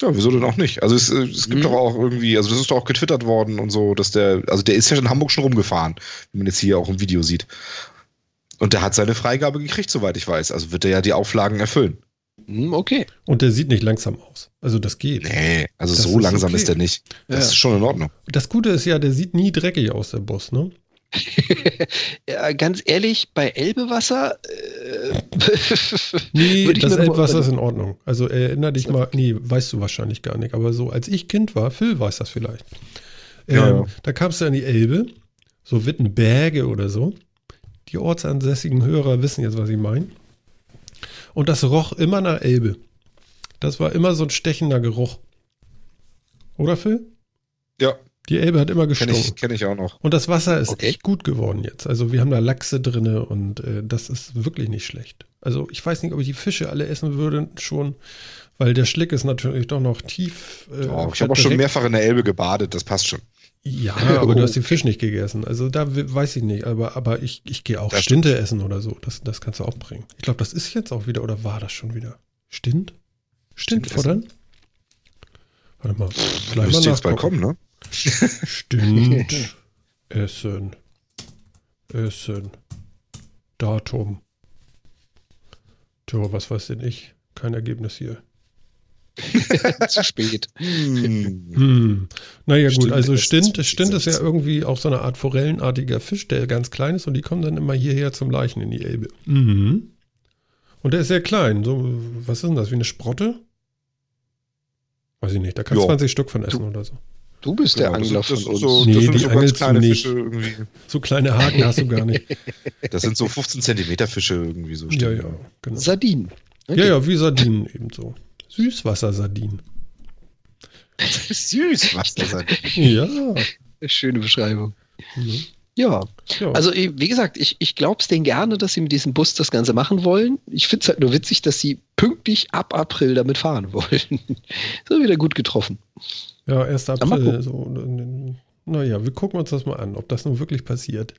Speaker 2: Ja, wieso denn auch nicht? Also es, es gibt mhm. doch auch irgendwie, also das ist doch auch getwittert worden und so, dass der, also der ist ja in Hamburg schon rumgefahren, wie man jetzt hier auch im Video sieht. Und der hat seine Freigabe gekriegt, soweit ich weiß. Also wird er ja die Auflagen erfüllen.
Speaker 3: Hm, okay.
Speaker 1: Und der sieht nicht langsam aus. Also das geht.
Speaker 2: Nee, also das so ist langsam okay. ist der nicht. Das ja. ist schon in Ordnung.
Speaker 1: Das Gute ist ja, der sieht nie dreckig aus, der Bus, ne?
Speaker 3: ja, ganz ehrlich, bei Elbewasser. Äh,
Speaker 1: nee, das Elbewasser ist in Ordnung. Also erinner dich mal, nee, weißt du wahrscheinlich gar nicht. Aber so, als ich Kind war, Phil weiß das vielleicht. Ähm, ja. Da kamst du an die Elbe, so Wittenberge oder so. Die ortsansässigen Hörer wissen jetzt, was ich meine. Und das roch immer nach Elbe. Das war immer so ein stechender Geruch. Oder Phil?
Speaker 2: Ja,
Speaker 1: die Elbe hat immer gestunken. Kenne
Speaker 2: ich, kenn ich auch noch.
Speaker 1: Und das Wasser ist okay. echt gut geworden jetzt. Also wir haben da Lachse drin und äh, das ist wirklich nicht schlecht. Also ich weiß nicht, ob ich die Fische alle essen würde schon, weil der Schlick ist natürlich doch noch tief.
Speaker 2: Äh, oh, ich habe auch schon mehrfach in der Elbe gebadet, das passt schon.
Speaker 1: Ja, aber du hast den Fisch nicht gegessen. Also da weiß ich nicht. Aber, aber ich, ich gehe auch das Stinte stimmt. essen oder so. Das, das kannst du auch bringen. Ich glaube, das ist jetzt auch wieder, oder war das schon wieder? Stint? Stint, Stint futtern?
Speaker 2: Warte mal. Gleich mal jetzt bald kommen, ne?
Speaker 1: Stimmt. Essen. Essen. Datum. Tja, was weiß denn ich? Kein Ergebnis hier.
Speaker 3: Zu spät.
Speaker 1: Hm. Hm. Naja, gut, also Stint, Stint ist ja irgendwie auch so eine Art forellenartiger Fisch, der ganz klein ist und die kommen dann immer hierher zum Leichen in die Elbe. Mhm. Und der ist sehr klein. So, was ist denn das? Wie eine Sprotte? Weiß ich nicht. Da kannst du 20 Stück von essen du, oder so.
Speaker 3: Du bist der Angler von uns.
Speaker 1: So, nee, die so angelst du nicht. So kleine Haken hast du gar nicht.
Speaker 2: Das sind so 15 Zentimeter Fische irgendwie so.
Speaker 1: Ja, ja,
Speaker 3: genau. Sardinen.
Speaker 1: Okay. Ja, ja, wie Sardinen ebenso. Süßwassersardinen.
Speaker 3: Süßwassersardinen. ja. Schöne Beschreibung. Mhm. Ja. ja. also wie gesagt, ich, ich glaube es denen gerne, dass sie mit diesem Bus das Ganze machen wollen. Ich finde es halt nur witzig, dass sie pünktlich ab April damit fahren wollen. so wieder gut getroffen.
Speaker 1: Ja, 1. April. So, naja, wir gucken uns das mal an, ob das nun wirklich passiert.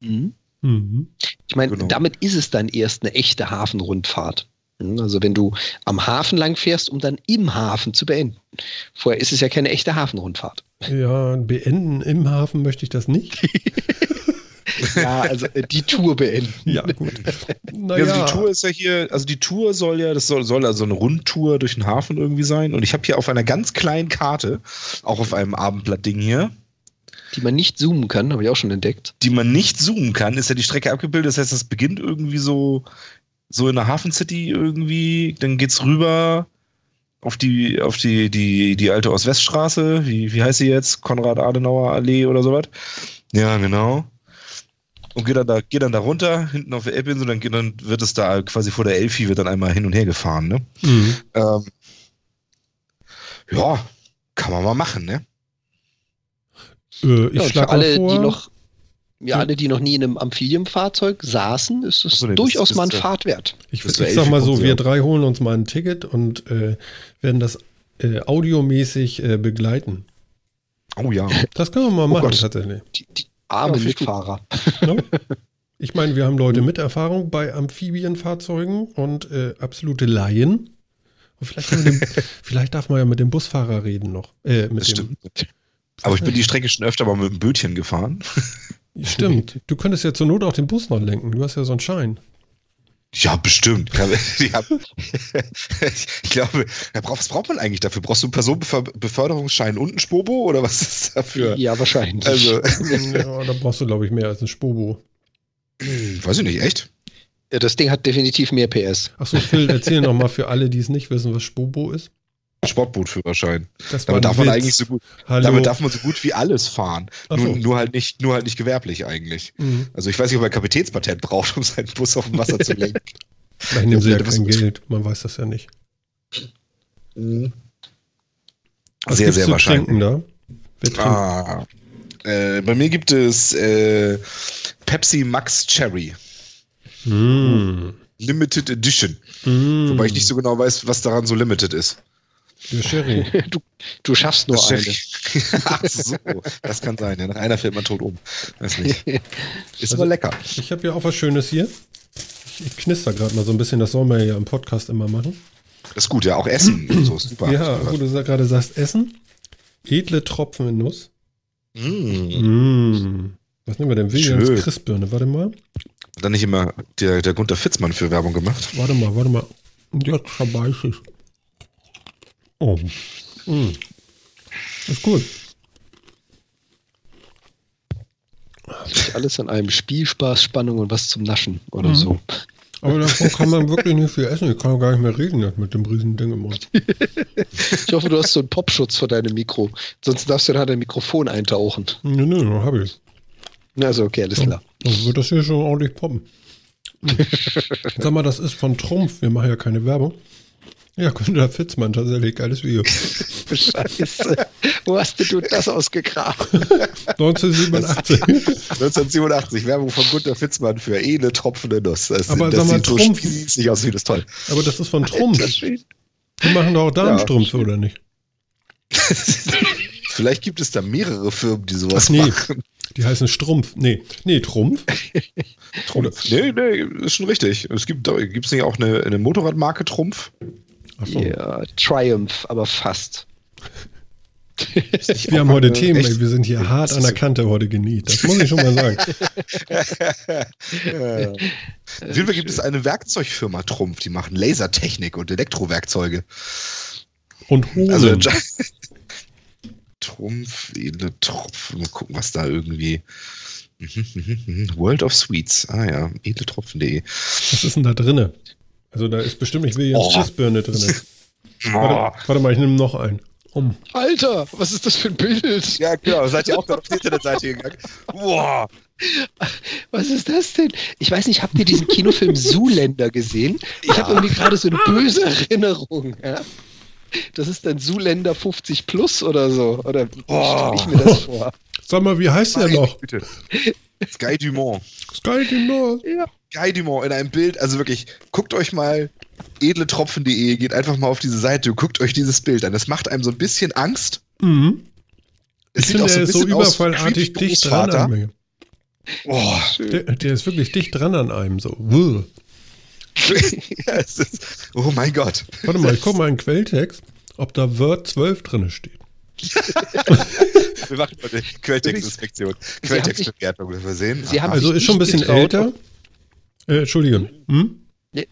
Speaker 3: Mhm. Mhm. Ich meine, genau. damit ist es dann erst eine echte Hafenrundfahrt. Mhm, also wenn du am Hafen lang fährst, um dann im Hafen zu beenden. Vorher ist es ja keine echte Hafenrundfahrt.
Speaker 1: Ja, beenden im Hafen möchte ich das nicht.
Speaker 3: ja, also äh, die Tour beenden.
Speaker 1: Ja, gut.
Speaker 2: Naja. Also die Tour ist ja hier, also die Tour soll ja, das soll, soll also eine Rundtour durch den Hafen irgendwie sein. Und ich habe hier auf einer ganz kleinen Karte, auch auf einem Abendblattding hier,
Speaker 3: die man nicht zoomen kann, habe ich auch schon entdeckt.
Speaker 2: Die man nicht zoomen kann, ist ja die Strecke abgebildet. Das heißt, das beginnt irgendwie so, so in der Hafen City irgendwie, dann geht's rüber auf die, auf die, die, die alte Ost-West-Straße. Wie, wie heißt sie jetzt? Konrad-Adenauer-Allee oder sowas. Ja, genau und geht dann da, geht dann da runter, hinten auf der Elbinsel, dann, dann wird es da quasi vor der Elfi wird dann einmal hin und her gefahren, ne? Mhm. Ähm, ja, kann man mal machen, ne?
Speaker 3: Äh, ich ja, schlage alle, vor, die noch, ja, alle, die noch nie in einem Amphibienfahrzeug saßen, ist es so, nee, durchaus mal ein Fahrt wert.
Speaker 1: Ich, ich sag mal so, wir drei holen uns mal ein Ticket und äh, werden das äh, audiomäßig äh, begleiten.
Speaker 2: Oh ja.
Speaker 1: Das können wir mal oh machen, Gott. tatsächlich.
Speaker 3: Die, die, Arme ja, Mitfahrer.
Speaker 1: No? Ich meine, wir haben Leute mit Erfahrung bei Amphibienfahrzeugen und äh, absolute Laien. Und vielleicht, dem, vielleicht, darf man ja mit dem Busfahrer reden noch. Äh, das
Speaker 2: stimmt. Aber ich bin die Strecke schon öfter mal mit dem Bötchen gefahren.
Speaker 1: Stimmt. Du könntest ja zur Not auch den Bus noch lenken. Du hast ja so einen Schein.
Speaker 2: Ja, bestimmt. ich glaube, was braucht man eigentlich dafür? Brauchst du einen Personenbeförderungsschein und einen Spobo oder was ist dafür?
Speaker 3: Ja, wahrscheinlich.
Speaker 1: Also. ja, da brauchst du, glaube ich, mehr als einen Spobo.
Speaker 2: Weiß ich nicht, echt?
Speaker 3: Ja, das Ding hat definitiv mehr PS.
Speaker 1: Achso, Phil, erzähl nochmal für alle, die es nicht wissen, was Spobo ist.
Speaker 2: Sportbootführerschein. damit darf man eigentlich so gut, damit darf man so gut wie alles fahren. Nur, so. nur, halt nicht, nur halt nicht gewerblich eigentlich. Mhm. Also ich weiß nicht, ob er ein Kapitätspatent braucht, um seinen Bus auf dem Wasser zu lenken.
Speaker 1: Vielleicht nehmen sie ja kein Geld, man weiß das ja nicht.
Speaker 2: Mhm. Was sehr, sehr wahrscheinlich.
Speaker 1: da?
Speaker 2: Ah, äh, bei mir gibt es äh, Pepsi Max Cherry.
Speaker 1: Mm.
Speaker 2: Limited Edition. Mm. Wobei ich nicht so genau weiß, was daran so limited ist.
Speaker 3: Du, du schaffst nur eine.
Speaker 2: Ach so, das kann sein. Ja. Nach einer fällt man tot um. Weiß nicht. Ist also, aber lecker.
Speaker 1: Ich habe ja auch was Schönes hier. Ich, ich knister gerade mal so ein bisschen. Das sollen wir ja im Podcast immer machen.
Speaker 2: Das ist gut, ja. Auch Essen. so ist super.
Speaker 1: Ja, wo du gerade sagst, Essen. Edle Tropfen in Nuss.
Speaker 2: Mm.
Speaker 1: Mm. Was nehmen wir denn? Williams Christbirne. Warte mal.
Speaker 2: Hat da nicht immer der, der Gunter Fitzmann für Werbung gemacht?
Speaker 1: Warte mal, warte mal. Jetzt verbeiß ich. Oh. Mm. Ist gut.
Speaker 3: alles an einem Spiel, Spaß, Spannung und was zum Naschen oder mhm. so.
Speaker 1: Aber davon kann man wirklich nicht viel essen. Ich kann gar nicht mehr reden mit dem riesen Ding im Mund.
Speaker 3: ich hoffe, du hast so einen Popschutz vor deinem Mikro. Sonst darfst du da dein Mikrofon eintauchen.
Speaker 1: Nö, nö, hab ich.
Speaker 3: Also okay, alles klar.
Speaker 1: Dann wird das hier schon ordentlich poppen. Sag mal, das ist von Trumpf. Wir machen ja keine Werbung. Ja, Günter Fitzmann, tatsächlich geiles Video.
Speaker 3: Scheiße. Wo hast du das ausgegraben?
Speaker 1: 1987.
Speaker 2: 1987, Werbung von Günter Fitzmann für edle tropfende Nuss. Das,
Speaker 1: aber
Speaker 2: das
Speaker 1: sag mal,
Speaker 2: sieht
Speaker 1: Trumpf.
Speaker 2: so spießig aus, wie das toll.
Speaker 1: Aber das ist von Trumpf. Die machen doch auch Darmstrümpfe, ja. oder nicht?
Speaker 2: Vielleicht gibt es da mehrere Firmen, die sowas
Speaker 1: Ach, nee.
Speaker 2: machen.
Speaker 1: Die heißen Strumpf. Nee, nee, Trumpf.
Speaker 2: Trumpf. Nee, nee, ist schon richtig. Es gibt es nicht auch eine, eine Motorradmarke Trumpf?
Speaker 3: So. Ja, Triumph, aber fast.
Speaker 1: wir haben heute Themen, ey, wir sind hier hart an der Kante heute geniet. Das muss ich schon mal sagen.
Speaker 2: ja. Fall gibt es eine Werkzeugfirma Trumpf, die machen Lasertechnik und Elektrowerkzeuge.
Speaker 1: Und Hosen.
Speaker 2: Also, Trumpf, edle Tropfen, mal gucken, was da irgendwie. World of Sweets, ah ja, edletropfen.de.
Speaker 1: Was ist denn da drinne? Also da ist bestimmt nicht Williams oh. Schissbirne drin. Oh. Warte, warte, mal, ich nehme noch einen. Um.
Speaker 3: Alter, was ist das für ein Bild?
Speaker 2: Ja, genau. Seid ihr auch gerade auf die Internetseite gegangen? Boah.
Speaker 3: Was ist das denn? Ich weiß nicht, habt ihr diesen Kinofilm Zuländer gesehen? Ich ja. habe irgendwie gerade so eine böse Erinnerung. Ja? Das ist dann Zuländer 50 plus oder so. Oder wie stelle ich mir das vor?
Speaker 1: Sag mal, wie heißt der noch?
Speaker 2: Bitte. Sky Dumont.
Speaker 1: Sky Dumont.
Speaker 2: Ja. Sky Dumont in einem Bild, also wirklich, guckt euch mal edletropfen.de, geht einfach mal auf diese Seite, guckt euch dieses Bild an. Das macht einem so ein bisschen Angst.
Speaker 1: Mhm. Es ich finde, so er ist so überfallartig dicht dran an mir. Oh, der, der, ist wirklich dicht dran an einem, so.
Speaker 2: ja, ist, oh mein Gott.
Speaker 1: Warte mal, ich gucke mal in den Quelltext, ob da Word 12 drin steht.
Speaker 2: wir machen mal eine Quelltextinspektion. Quelltextbewertung, wir sehen.
Speaker 3: Sie haben
Speaker 1: also ist schon ein bisschen älter. Äh, Entschuldigung. Hm?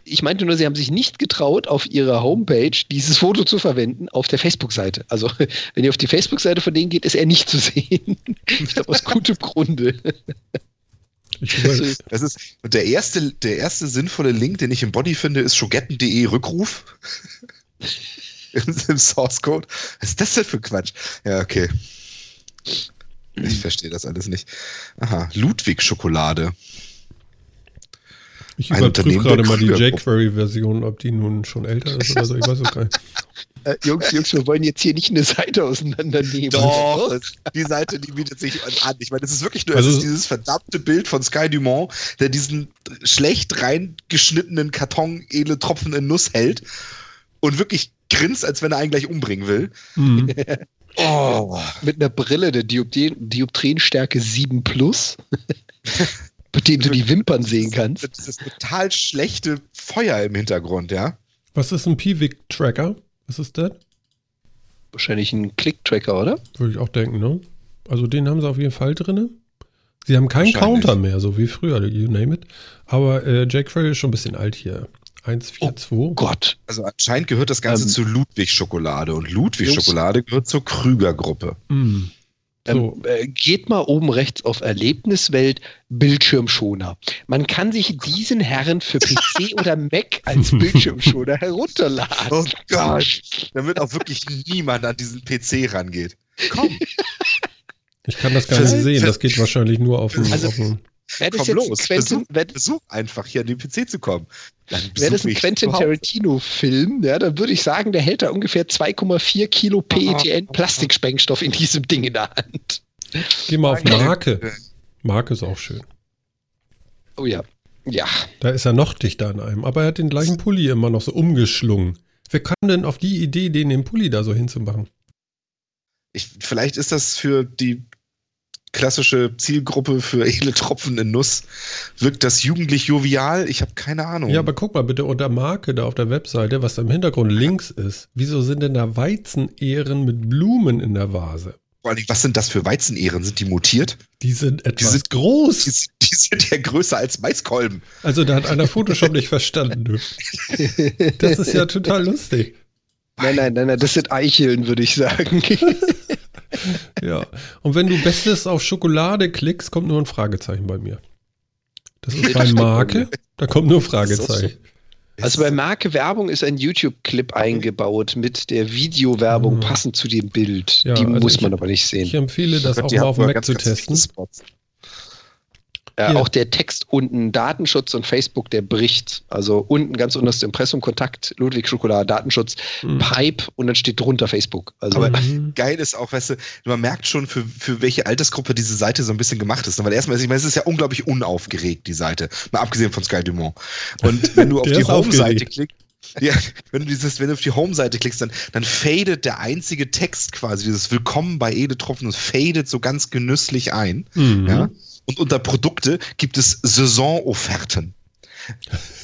Speaker 3: Ich meinte nur, sie haben sich nicht getraut, auf ihrer Homepage dieses Foto zu verwenden auf der Facebook-Seite. Also, wenn ihr auf die Facebook-Seite von denen geht, ist er nicht zu sehen. ich glaube, aus gutem Grunde.
Speaker 2: das ist, und der erste, der erste sinnvolle Link, den ich im Body finde, ist schogetten.de Rückruf. Im Source Code. Was ist das denn für Quatsch? Ja, okay. Ich verstehe das alles nicht. Aha, Ludwig Schokolade.
Speaker 1: Ich überprüfe gerade mal die jQuery-Version, ob die nun schon älter ist oder so. Ich weiß es gar nicht.
Speaker 3: Äh, Jungs, Jungs, wir wollen jetzt hier nicht eine Seite auseinandernehmen.
Speaker 2: Doch, die Seite, die bietet sich an. Ich meine, es ist wirklich nur also, dieses verdammte Bild von Sky Dumont, der diesen schlecht reingeschnittenen Karton edle Tropfen in Nuss hält und wirklich grinst, als wenn er einen gleich umbringen will. Mhm.
Speaker 3: oh. Mit einer Brille der Dioptrienstärke 7 Plus. bei dem du die Wimpern sehen kannst.
Speaker 2: Das ist total schlechte Feuer im Hintergrund, ja.
Speaker 1: Was ist ein Piwik-Tracker? Was ist das?
Speaker 3: Wahrscheinlich ein Click-Tracker, oder?
Speaker 1: Würde ich auch denken, ne? Also den haben sie auf jeden Fall drin. Sie haben keinen Counter mehr, so wie früher, you name it. Aber äh, jQuery ist schon ein bisschen alt hier. 142.
Speaker 3: Oh Gott.
Speaker 2: Also anscheinend gehört das Ganze ähm, zu Ludwig Schokolade und Ludwig Schokolade gehört zur Krüger-Gruppe.
Speaker 1: Mm.
Speaker 3: So. Ähm, äh, geht mal oben rechts auf Erlebniswelt, Bildschirmschoner. Man kann sich diesen Herren für PC oder Mac als Bildschirmschoner herunterladen.
Speaker 2: Oh Gott, damit auch wirklich niemand an diesen PC rangeht. Komm.
Speaker 1: Ich kann das gar nicht sehen, das geht wahrscheinlich nur auf dem,
Speaker 2: also, Wäre das Komm jetzt los, Quentin, versuch, versuch, einfach hier an den PC zu kommen.
Speaker 3: Wäre das ein Quentin Tarantino-Film, ja, dann würde ich sagen, der hält da ungefähr 2,4 Kilo PETN Plastiksprengstoff in diesem Ding in der Hand.
Speaker 1: Geh mal auf Marke. Marke ist auch schön.
Speaker 3: Oh ja. Ja.
Speaker 1: Da ist er noch dichter an einem, aber er hat den gleichen Pulli immer noch so umgeschlungen. Wer kam denn auf die Idee, den den Pulli da so hinzumachen?
Speaker 2: Ich, vielleicht ist das für die klassische Zielgruppe für edle Tropfen in Nuss. Wirkt das jugendlich jovial? Ich habe keine Ahnung.
Speaker 1: Ja, aber guck mal bitte unter Marke da auf der Webseite, was da im Hintergrund links ist. Wieso sind denn da Weizenehren mit Blumen in der Vase?
Speaker 2: Vor allem, was sind das für Weizenehren? Sind die mutiert?
Speaker 1: Die sind etwas die sind, groß.
Speaker 2: Die, die, sind ja größer als Maiskolben.
Speaker 1: Also da hat einer Photoshop nicht verstanden. Das ist ja total lustig.
Speaker 3: Nein, nein, nein, nein, das sind Eicheln, würde ich sagen.
Speaker 1: Ja. Und wenn du Bestes auf Schokolade klickst, kommt nur ein Fragezeichen bei mir. Das ist bei Marke, da kommt nur Fragezeichen.
Speaker 3: Also bei Marke Werbung ist ein YouTube-Clip eingebaut mit der Videowerbung
Speaker 1: Ah.
Speaker 3: passend zu dem Bild.
Speaker 1: Ja,
Speaker 3: Die
Speaker 1: also
Speaker 3: muss
Speaker 1: ich-
Speaker 3: man aber nicht sehen.
Speaker 1: Ich empfehle das auch
Speaker 2: Die
Speaker 1: mal
Speaker 2: haben
Speaker 1: auf dem Mac zu testen.
Speaker 3: Äh, auch der Text unten, Datenschutz und Facebook, der bricht. Also unten ganz unters Impressum, Kontakt, Ludwig Schokolade, Datenschutz,
Speaker 1: Mhm.
Speaker 3: Pipe und dann steht drunter Facebook. Also
Speaker 2: Aber
Speaker 1: Mhm.
Speaker 2: geil ist auch, weißt du, man merkt schon, für, für welche Altersgruppe diese Seite so ein bisschen gemacht ist. Weil erstmal, ich meine, es ist ja unglaublich unaufgeregt, die Seite. Mal abgesehen von Sky Dumont. Und wenn du auf die Home-Seite klickst, ja, wenn du dieses, wenn du auf die Home-Seite klickst, dann, dann fadet der einzige Text quasi, dieses Willkommen bei Ede Tropfen, das fadet so ganz genüsslich ein.
Speaker 1: Mhm.
Speaker 2: Ja? Und unter Produkte gibt es Saisonofferten.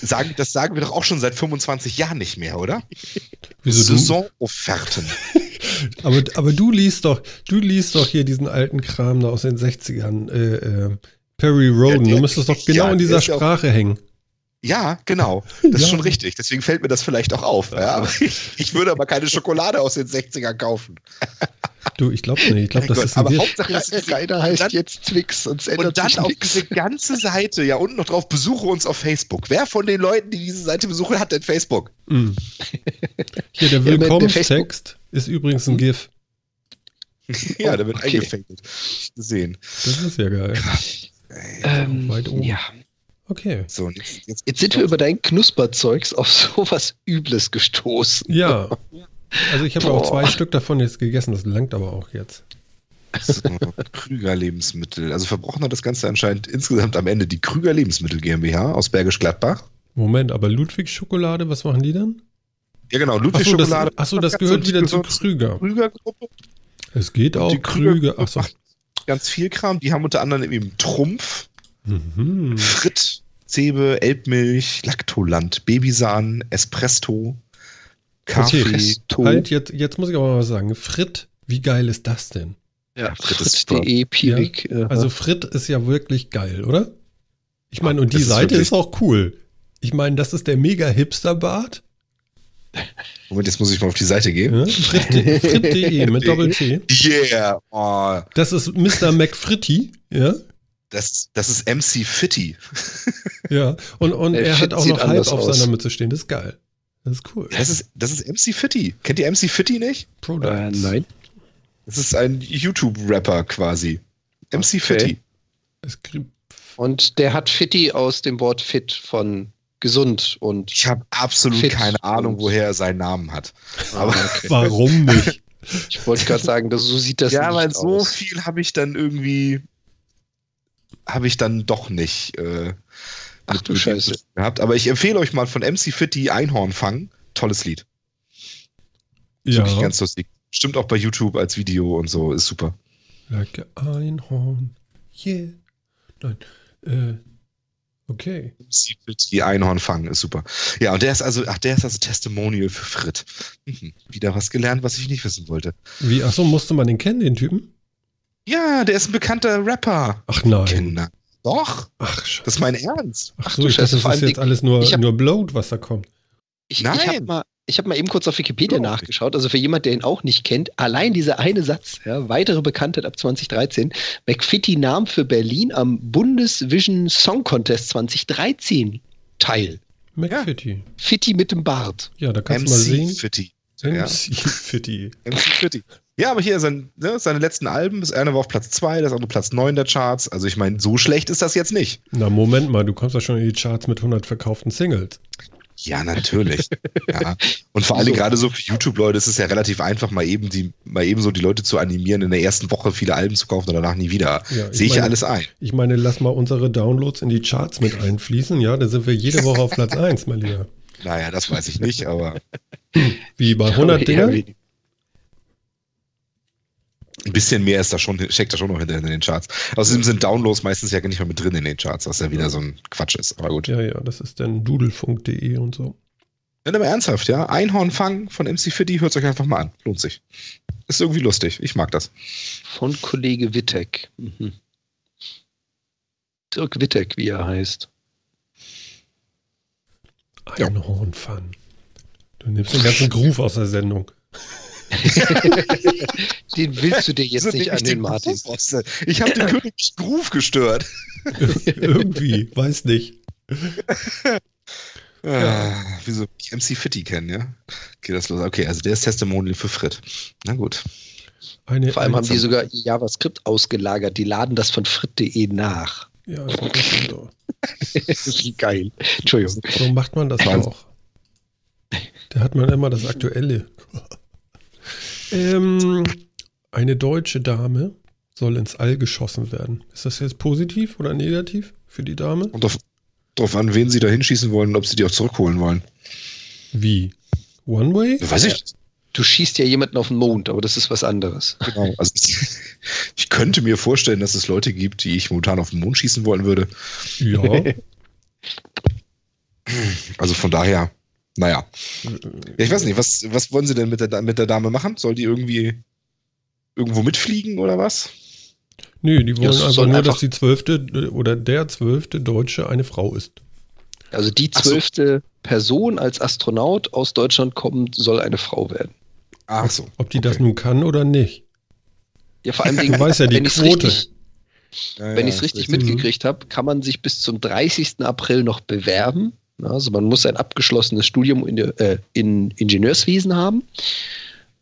Speaker 2: Sagen, das sagen wir doch auch schon seit 25 Jahren nicht mehr, oder?
Speaker 1: Wieso
Speaker 2: Saisonofferten.
Speaker 1: aber, aber du liest doch, du liest doch hier diesen alten Kram da aus den 60ern, äh, äh, Perry Roden.
Speaker 2: der-
Speaker 1: du müsstest doch genau
Speaker 2: ja,
Speaker 1: in dieser
Speaker 2: ja auch-
Speaker 1: Sprache hängen.
Speaker 2: Ja, genau. Das ist
Speaker 1: Ja.
Speaker 2: schon richtig. Deswegen fällt mir das vielleicht auch auf. Ja, aber ich, ich würde aber keine Schokolade aus den 60ern kaufen.
Speaker 1: Du, ich glaube nicht. Ich glaube, das
Speaker 2: Gott,
Speaker 1: ist ein
Speaker 2: aber. Hauptsache, das ist
Speaker 3: Rainer heißt
Speaker 2: dann-
Speaker 3: jetzt Twix und es ändert
Speaker 2: Und dann auf diese ganze Seite, ja, unten noch drauf, besuche uns auf Facebook. Wer von den Leuten, die diese Seite besuchen, hat denn Facebook?
Speaker 1: Mhm. Hier, der
Speaker 3: Ja, der
Speaker 1: Willkommenstext ist übrigens ein GIF.
Speaker 2: Ja,
Speaker 3: Oh,
Speaker 2: da wird
Speaker 3: okay.
Speaker 2: eingefadet. Gesehen.
Speaker 1: Das ist ja geil.
Speaker 3: Ähm,
Speaker 1: weit oben.
Speaker 3: ja.
Speaker 1: Okay.
Speaker 2: So, jetzt, jetzt,
Speaker 3: Jetzt sind wir über dein Knusperzeugs auf sowas Übles gestoßen.
Speaker 1: Ja. Also ich habe auch zwei Stück davon jetzt gegessen. Das langt aber auch jetzt.
Speaker 2: so, Krüger Lebensmittel. Also verbrochen hat das Ganze anscheinend insgesamt am Ende die Krüger Lebensmittel GmbH aus Bergisch Gladbach.
Speaker 1: Moment, aber Ludwig Schokolade, was machen die dann?
Speaker 2: Ja, genau, Ludwig
Speaker 1: Achso, das,
Speaker 2: Schokolade.
Speaker 1: ach so, das gehört wieder zu Krüger.
Speaker 2: Krüger-Gruppe.
Speaker 1: Es geht auch
Speaker 2: Die Krüger
Speaker 1: Krüger. Achso.
Speaker 2: ganz viel Kram. Die haben unter anderem eben Trumpf,
Speaker 1: Mhm.
Speaker 2: Fritt, Zebe, Elbmilch, Laktoland, Babysahnen, Espresso, Kaffee.
Speaker 1: Okay, halt, jetzt, jetzt muss ich aber mal was sagen. Fritt, wie geil ist das denn?
Speaker 3: Ja,
Speaker 2: Fritz ist super.
Speaker 3: fritz.de, Piwik. äh,
Speaker 1: Also Fritt ist ja wirklich geil, oder? Ich meine, und die
Speaker 2: ist
Speaker 1: Seite ist auch cool. Ich meine, das ist der mega Hipster-Bart.
Speaker 2: Moment, jetzt muss ich mal auf die Seite gehen.
Speaker 1: Ja? Fritt- Fritt.de mit Doppel-T.
Speaker 2: Yeah! Oh,
Speaker 1: Das ist Mr. McFritty, ja.
Speaker 2: Das, das ist MC Fitty.
Speaker 1: Ja. Und, und
Speaker 3: Der
Speaker 1: er hat auch noch halb
Speaker 3: anders
Speaker 1: auf
Speaker 3: aus.
Speaker 1: seiner Mütze stehen. Das ist geil. Das ist cool.
Speaker 2: Das ist, das ist MC Fitty. Kennt ihr MC Fitty nicht?
Speaker 3: äh, nein.
Speaker 2: Das ist ein YouTube-Rapper quasi. MC
Speaker 3: Okay.
Speaker 2: Fitty.
Speaker 3: Und der hat Fitti aus dem Wort fit von gesund und
Speaker 2: Ich habe absolut
Speaker 3: Fit
Speaker 2: keine Ahnung, woher er seinen Namen hat. Aber
Speaker 1: Warum nicht?
Speaker 3: ich wollte gerade sagen, das, so sieht das
Speaker 2: ja,
Speaker 3: nicht
Speaker 2: weil so
Speaker 3: aus.
Speaker 2: viel habe ich dann irgendwie habe ich dann doch nicht äh,
Speaker 3: Ach du Scheiße.
Speaker 2: gehabt. Aber ich empfehle euch mal von MC Fitty Einhorn fangen. Tolles Lied.
Speaker 1: Ja.
Speaker 2: Wirklich ganz lustig. Stimmt auch bei YouTube als Video und so. Ist super.
Speaker 1: Like a Einhorn. Yeah. Nein. Äh, okay.
Speaker 2: MC Fitty Einhorn fangen ist super. Ja, und der ist also, ach, der ist also Testimonial für Frit. Mhm. Wieder was gelernt, was ich nicht wissen wollte.
Speaker 1: Wie, achso, musste man den kennen, den Typen?
Speaker 2: Ja, der ist ein bekannter Rapper.
Speaker 1: Ach nein.
Speaker 2: Kinder. Doch,
Speaker 1: Ach, Sch-
Speaker 2: das ist mein Ernst.
Speaker 1: Ach
Speaker 3: Ach
Speaker 1: so,
Speaker 3: du
Speaker 1: ich dachte,
Speaker 3: Scheiße,
Speaker 1: das ist jetzt alles nur,
Speaker 3: hab-
Speaker 1: nur Bloat, was da kommt.
Speaker 3: Ich,
Speaker 2: Nein.
Speaker 3: ich habe mal, ich hab mal eben kurz auf Wikipedia
Speaker 2: nicht.
Speaker 3: nachgeschaut. Also für jemand, der ihn auch nicht kennt, allein dieser eine Satz, ja, weitere Bekanntheit ab 2013. McFitty nahm für Berlin am Bundesvision Song Contest 2013 teil.
Speaker 1: McFitty.
Speaker 3: Fitti mit dem Bart.
Speaker 1: Ja. da kannst du mal sehen.
Speaker 2: Fitty. Ja.
Speaker 1: MC Fitty.
Speaker 2: MC Fitty. Ja, aber hier sein, ne, seine letzten Alben, das eine war auf Platz 2, das andere Platz 9 der Charts. Also ich meine, so schlecht ist das jetzt nicht.
Speaker 1: Na, Moment mal, du kommst ja schon in die Charts mit 100 verkauften Singles.
Speaker 2: Ja, natürlich. ja. Und vor Dingen
Speaker 3: So.
Speaker 2: gerade so für YouTube-Leute ist es ja relativ einfach, mal eben, die, mal eben so die Leute zu animieren, in der ersten Woche viele Alben zu kaufen und danach nie wieder.
Speaker 1: Ja,
Speaker 2: Sehe ich ja
Speaker 1: meine-
Speaker 2: alles ein.
Speaker 1: Ich meine, lass mal unsere Downloads in die Charts mit einfließen. Ja, da sind wir jede Woche auf Platz 1, mein Lieber.
Speaker 2: Naja, das weiß ich nicht, aber
Speaker 1: Wie bei 100
Speaker 3: Ja,
Speaker 1: Dinger?
Speaker 2: Ein bisschen mehr ist da schon, steckt da schon noch hinter in den Charts. Außerdem sind Downloads meistens ja nicht mehr mit drin in den Charts, was ja wieder so ein Quatsch ist. Aber gut.
Speaker 1: Ja, ja, das ist dann dudelfunk.de und so.
Speaker 2: Ja, aber ernsthaft, ja. Einhornfang von MC Fitty, hört euch einfach mal an. Lohnt sich. Ist irgendwie lustig. Ich mag das.
Speaker 3: Von Kollege Wittek. Mhm. Dirk Wittek, wie er heißt.
Speaker 2: Ja.
Speaker 1: Einhornfun. Du nimmst den ganzen Groove aus der Sendung.
Speaker 3: den willst du dir jetzt nicht an den Martin.
Speaker 2: Ich habe den königlichen Groove gestört.
Speaker 1: Irgendwie, weiß nicht.
Speaker 2: Ah, wieso MC Fitty kennen, ja? Okay, das los. Okay, also der ist Testimonial für Frit. Na gut.
Speaker 3: Eine, Vor allem haben die sogar JavaScript ausgelagert. Die laden das von frit.de nach.
Speaker 1: Ja, so.
Speaker 3: das ist geil. Entschuldigung.
Speaker 1: So macht man das auch. Da hat man immer das Aktuelle. Ähm, eine deutsche Dame soll ins All geschossen werden. Ist das jetzt positiv oder negativ für die Dame?
Speaker 2: Und auf, darauf an, wen sie da hinschießen wollen und ob sie die auch zurückholen wollen.
Speaker 1: Wie? One Way?
Speaker 2: Weiß ich.
Speaker 3: Du schießt ja jemanden auf den Mond, aber das ist was anderes.
Speaker 2: Genau. Also ich könnte mir vorstellen, dass es Leute gibt, die ich momentan auf den Mond schießen wollen würde.
Speaker 1: Ja.
Speaker 2: Also von daher, naja. Ja, ich weiß nicht, was, was wollen sie denn mit der, mit der Dame machen? Soll die irgendwie irgendwo mitfliegen oder was?
Speaker 1: Nö, die wollen einfach nur, einfach dass die zwölfte oder der zwölfte Deutsche eine Frau ist.
Speaker 3: Also die zwölfte so. Person als Astronaut aus Deutschland kommt, soll eine Frau werden.
Speaker 1: Ach so. Ob die okay. das nun kann oder nicht.
Speaker 3: Ja, vor allem, du
Speaker 1: weißt ja die Quote.
Speaker 3: Richtig, ja, wenn ich es richtig mitgekriegt habe, kann man sich bis zum 30. April noch bewerben. Also man muss ein abgeschlossenes Studium in, äh, in Ingenieurswesen haben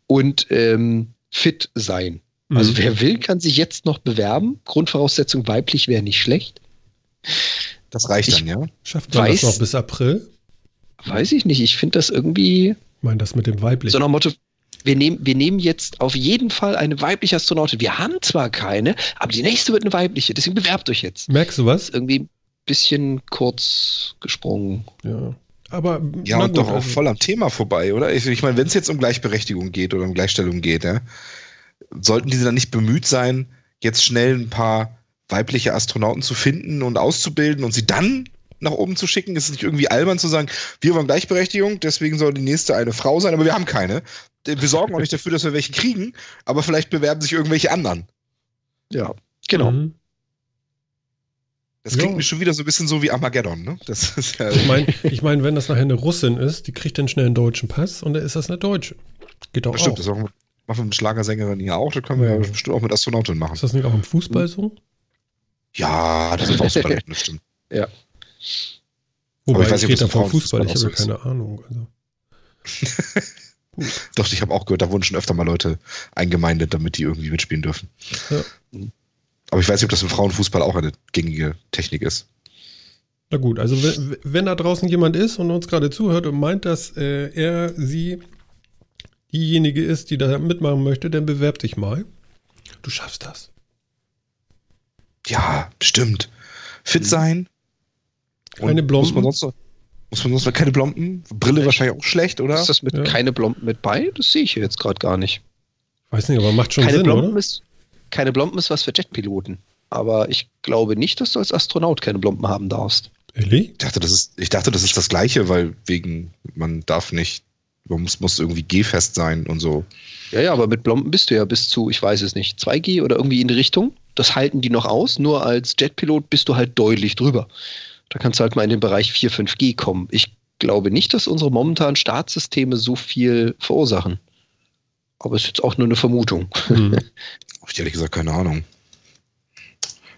Speaker 3: und ähm, fit sein. Also mhm. wer will, kann sich jetzt noch bewerben. Grundvoraussetzung weiblich wäre nicht schlecht.
Speaker 2: Das reicht ich dann, ja?
Speaker 1: Schafft man weiß, das noch bis April?
Speaker 3: Weiß ich nicht. Ich finde das irgendwie.
Speaker 1: Ich meine, das mit dem weiblichen.
Speaker 3: So nach Motto, wir nehmen, wir nehmen jetzt auf jeden Fall eine weibliche Astronautin. Wir haben zwar keine, aber die nächste wird eine weibliche. Deswegen bewerbt euch jetzt.
Speaker 1: Merkst du was?
Speaker 3: Irgendwie bisschen kurz gesprungen.
Speaker 1: Ja. Aber
Speaker 2: ja, und gut, doch auch also. voll am Thema vorbei, oder? Ich, ich meine, wenn es jetzt um Gleichberechtigung geht oder um Gleichstellung geht, ja, sollten diese dann nicht bemüht sein, jetzt schnell ein paar weibliche Astronauten zu finden und auszubilden und sie dann nach oben zu schicken? Ist es nicht irgendwie albern zu sagen, wir wollen Gleichberechtigung, deswegen soll die nächste eine Frau sein, aber wir haben keine. Wir sorgen auch nicht dafür, dass wir welche kriegen, aber vielleicht bewerben sich irgendwelche anderen.
Speaker 3: Ja, genau. Mhm.
Speaker 2: Das klingt ja. mir schon wieder so ein bisschen so wie Armageddon, ne? Das
Speaker 1: ist ja ich meine, ich mein, wenn das nachher eine Russin ist, die kriegt dann schnell einen deutschen Pass und dann ist das eine Deutsche. Geht doch
Speaker 2: Bestimmt, auch. Das auch, machen wir mit Schlagersängerin hier auch, das können wir ja bestimmt auch mit Astronautin machen.
Speaker 1: Ist das nicht auch im Fußball so?
Speaker 2: Ja, das ist auch super, das stimmt.
Speaker 3: Ja.
Speaker 1: Wobei, ich, weiß ich rede davon Fußball, ich habe ja keine Ahnung. Also.
Speaker 2: Doch, ich habe auch gehört, da wurden schon öfter mal Leute eingemeindet, damit die irgendwie mitspielen dürfen. Ja. Aber ich weiß nicht, ob das im Frauenfußball auch eine gängige Technik ist.
Speaker 1: Na gut, also wenn, wenn da draußen jemand ist und uns gerade zuhört und meint, dass äh, er, sie diejenige ist, die da mitmachen möchte, dann bewerb dich mal. Du schaffst das.
Speaker 2: Ja, bestimmt. Fit mhm. sein.
Speaker 1: Keine Blomben.
Speaker 2: Muss man sonst noch, muss man sonst noch keine Blomben? Brille wahrscheinlich auch schlecht, oder?
Speaker 3: Ist das mit ja. keine Blomben mit bei? Das sehe ich hier jetzt gerade gar nicht.
Speaker 1: Weiß nicht, aber macht schon
Speaker 3: keine
Speaker 1: Sinn,
Speaker 3: Blomben
Speaker 1: oder?
Speaker 3: Ist, keine Blomben ist was für Jetpiloten. Aber ich glaube nicht, dass du als Astronaut keine Blomben haben darfst.
Speaker 1: Ehrlich?
Speaker 2: Ich dachte, das ist, ich dachte, das ist das Gleiche, weil wegen, man darf nicht, man muss, muss irgendwie G-fest sein und so.
Speaker 3: Ja, ja, aber mit Blomben bist du ja bis zu, ich weiß es nicht, 2G oder irgendwie in die Richtung. Das halten die noch aus, nur als Jetpilot bist du halt deutlich drüber. Da kannst du halt mal in den Bereich 4, 5G kommen. Ich glaube nicht, dass unsere momentanen Startsysteme so viel verursachen. Aber es ist jetzt auch nur eine Vermutung.
Speaker 2: Hm. Habe ich ehrlich gesagt keine Ahnung.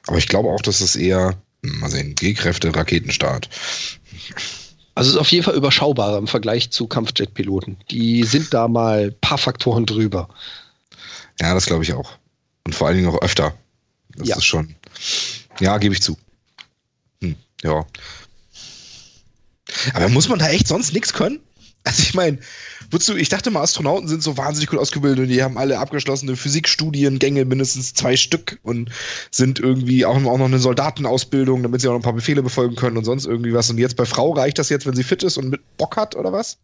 Speaker 2: Aber ich glaube auch, dass es eher, hm, mal sehen, G-Kräfte, Raketenstart.
Speaker 3: Also es ist auf jeden Fall überschaubarer im Vergleich zu Kampfjetpiloten. Die sind da mal ein paar Faktoren drüber.
Speaker 2: Ja, das glaube ich auch. Und vor allen Dingen auch öfter. Das ja. ist schon. Ja, gebe ich zu. Hm, ja. Aber muss man da echt sonst nichts können? Also ich meine, wozu, ich dachte mal, Astronauten sind so wahnsinnig gut ausgebildet und die haben alle abgeschlossene Physikstudiengänge, mindestens zwei Stück und sind irgendwie auch, auch noch eine Soldatenausbildung, damit sie auch noch ein paar Befehle befolgen können und sonst irgendwie was. Und jetzt bei Frau reicht das jetzt, wenn sie fit ist und mit Bock hat, oder was?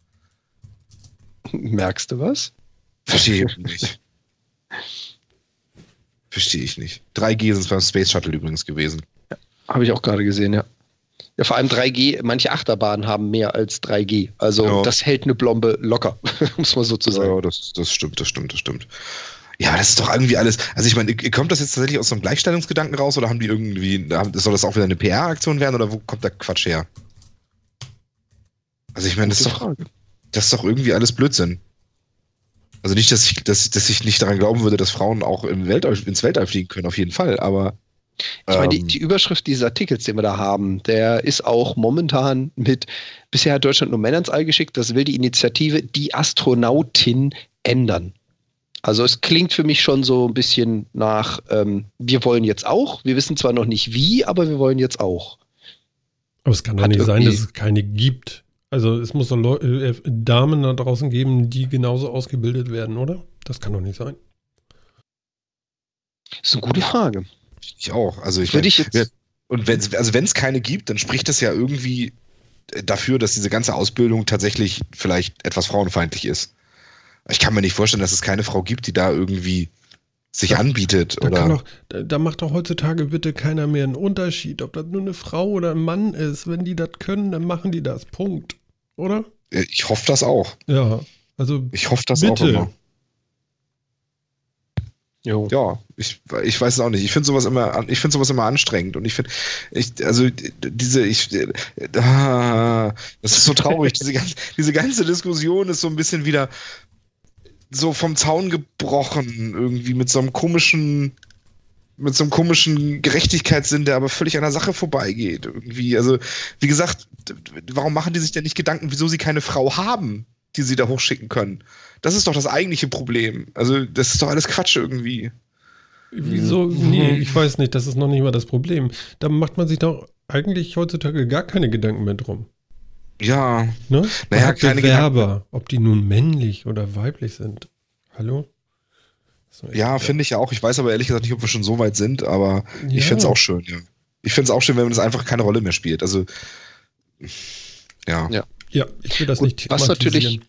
Speaker 3: Merkst du was?
Speaker 2: Verstehe ich nicht. Verstehe ich nicht. 3G sind es beim Space Shuttle übrigens gewesen.
Speaker 3: Ja, Habe ich auch gerade gesehen, ja. Ja, vor allem 3G, manche Achterbahnen haben mehr als 3G. Also ja. das hält eine Blombe locker, muss man so zu sagen.
Speaker 2: Ja, das, das stimmt, das stimmt, das stimmt. Ja, das ist doch irgendwie alles. Also ich meine, kommt das jetzt tatsächlich aus so einem Gleichstellungsgedanken raus oder haben die irgendwie, soll das auch wieder eine PR-Aktion werden oder wo kommt der Quatsch her? Also ich meine, das ist doch, das ist doch irgendwie alles Blödsinn. Also nicht, dass ich, dass, dass ich nicht daran glauben würde, dass Frauen auch im Weltall, ins Weltall fliegen können, auf jeden Fall, aber.
Speaker 3: Ich meine, die, ähm, die, Überschrift dieses Artikels, den wir da haben, der ist auch momentan mit, bisher hat Deutschland nur Männer ins All geschickt, das will die Initiative Die Astronautin ändern. Also es klingt für mich schon so ein bisschen nach, ähm, wir wollen jetzt auch, wir wissen zwar noch nicht wie, aber wir wollen jetzt auch.
Speaker 1: Aber es kann doch nicht sein, dass es keine gibt. Also es muss doch Leu äh, Damen da draußen geben, die genauso ausgebildet werden, oder? Das kann doch nicht sein.
Speaker 3: Das ist eine gute Frage.
Speaker 2: Ich auch. Also ich, Würde ich jetzt und wenn also wenn es keine gibt, dann spricht das ja irgendwie dafür, dass diese ganze Ausbildung tatsächlich vielleicht etwas frauenfeindlich ist. Ich kann mir nicht vorstellen, dass es keine Frau gibt, die da irgendwie sich da, anbietet. Da, oder?
Speaker 1: Doch, da, da, macht doch heutzutage bitte keiner mehr einen Unterschied, ob das nur eine Frau oder ein Mann ist. Wenn die das können, dann machen die das. Punkt. Oder?
Speaker 2: Ich hoffe das auch.
Speaker 1: Ja, also.
Speaker 2: Ich hoffe das bitte. auch immer. Jo. Ja, ich, ich weiß es auch nicht. Ich finde sowas immer, ich finde sowas immer anstrengend und ich finde, ich, also diese, ich, ah, das ist so traurig. diese, ganze, diese ganze Diskussion ist so ein bisschen wieder so vom Zaun gebrochen, irgendwie mit so einem komischen, mit so einem komischen Gerechtigkeitssinn, der aber völlig an der Sache vorbeigeht. Irgendwie. Also, wie gesagt, warum machen die sich denn nicht Gedanken, wieso sie keine Frau haben, die sie da hochschicken können? Das ist doch das eigentliche Problem. Also, das ist doch alles Quatsch irgendwie.
Speaker 1: Wieso? Nee, ich weiß nicht, das ist noch nicht mal das Problem. Da macht man sich doch eigentlich heutzutage gar keine Gedanken mehr drum.
Speaker 2: Ja.
Speaker 1: Ne? Naja, keine Bewerber, ob die nun männlich oder weiblich sind. Hallo?
Speaker 2: Ja, finde ich ja auch. Ich weiß aber ehrlich gesagt nicht, ob wir schon so weit sind, aber ja. ich finde es auch schön, ja. Ich finde es auch schön, wenn es einfach keine Rolle mehr spielt. Also, ja.
Speaker 1: Ja, ja ich will das Gut, nicht
Speaker 3: was natürlich,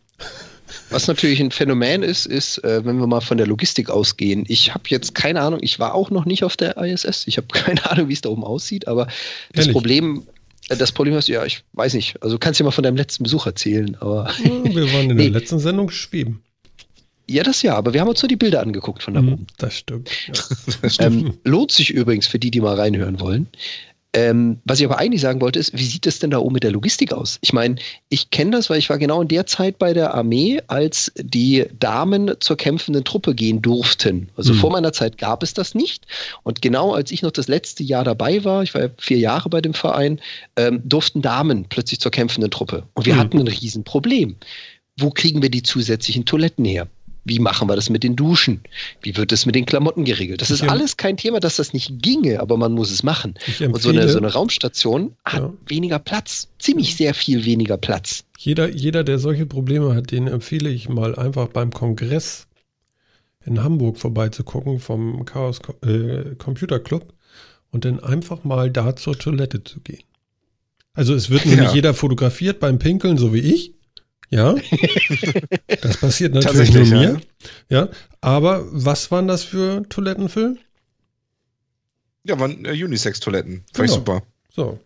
Speaker 3: was natürlich ein Phänomen ist, ist, äh, wenn wir mal von der Logistik ausgehen. Ich habe jetzt keine Ahnung, ich war auch noch nicht auf der ISS. Ich habe keine Ahnung, wie es da oben aussieht, aber das Ehrlich? Problem äh, das Problem ist, ja, ich weiß nicht. Also kannst du ja mal von deinem letzten Besuch erzählen, aber.
Speaker 1: Wir waren in nee. der letzten Sendung schweben.
Speaker 3: Ja, das ja, aber wir haben uns nur die Bilder angeguckt von da mhm, oben.
Speaker 1: Das stimmt. Ja.
Speaker 3: das stimmt. Ähm, lohnt sich übrigens für die, die mal reinhören wollen. Ähm, was ich aber eigentlich sagen wollte, ist, wie sieht es denn da oben mit der Logistik aus? Ich meine, ich kenne das, weil ich war genau in der Zeit bei der Armee, als die Damen zur kämpfenden Truppe gehen durften. Also mhm. vor meiner Zeit gab es das nicht. Und genau als ich noch das letzte Jahr dabei war, ich war ja vier Jahre bei dem Verein, ähm, durften Damen plötzlich zur kämpfenden Truppe. Und wir mhm. hatten ein Riesenproblem. Wo kriegen wir die zusätzlichen Toiletten her? Wie machen wir das mit den Duschen? Wie wird es mit den Klamotten geregelt? Das ist alles kein Thema, dass das nicht ginge, aber man muss es machen. Und so eine, so eine Raumstation hat ja. weniger Platz, ziemlich sehr viel weniger Platz.
Speaker 1: Jeder, jeder, der solche Probleme hat, den empfehle ich mal einfach beim Kongress in Hamburg vorbeizugucken vom Chaos äh, Computer Club und dann einfach mal da zur Toilette zu gehen. Also es wird nämlich ja. jeder fotografiert beim Pinkeln, so wie ich. Ja, das passiert natürlich nur mir. Ja. ja, aber was waren das für Toiletten, Phil?
Speaker 2: Ja, waren äh, Unisex-Toiletten. Fand genau. ich super.
Speaker 1: So.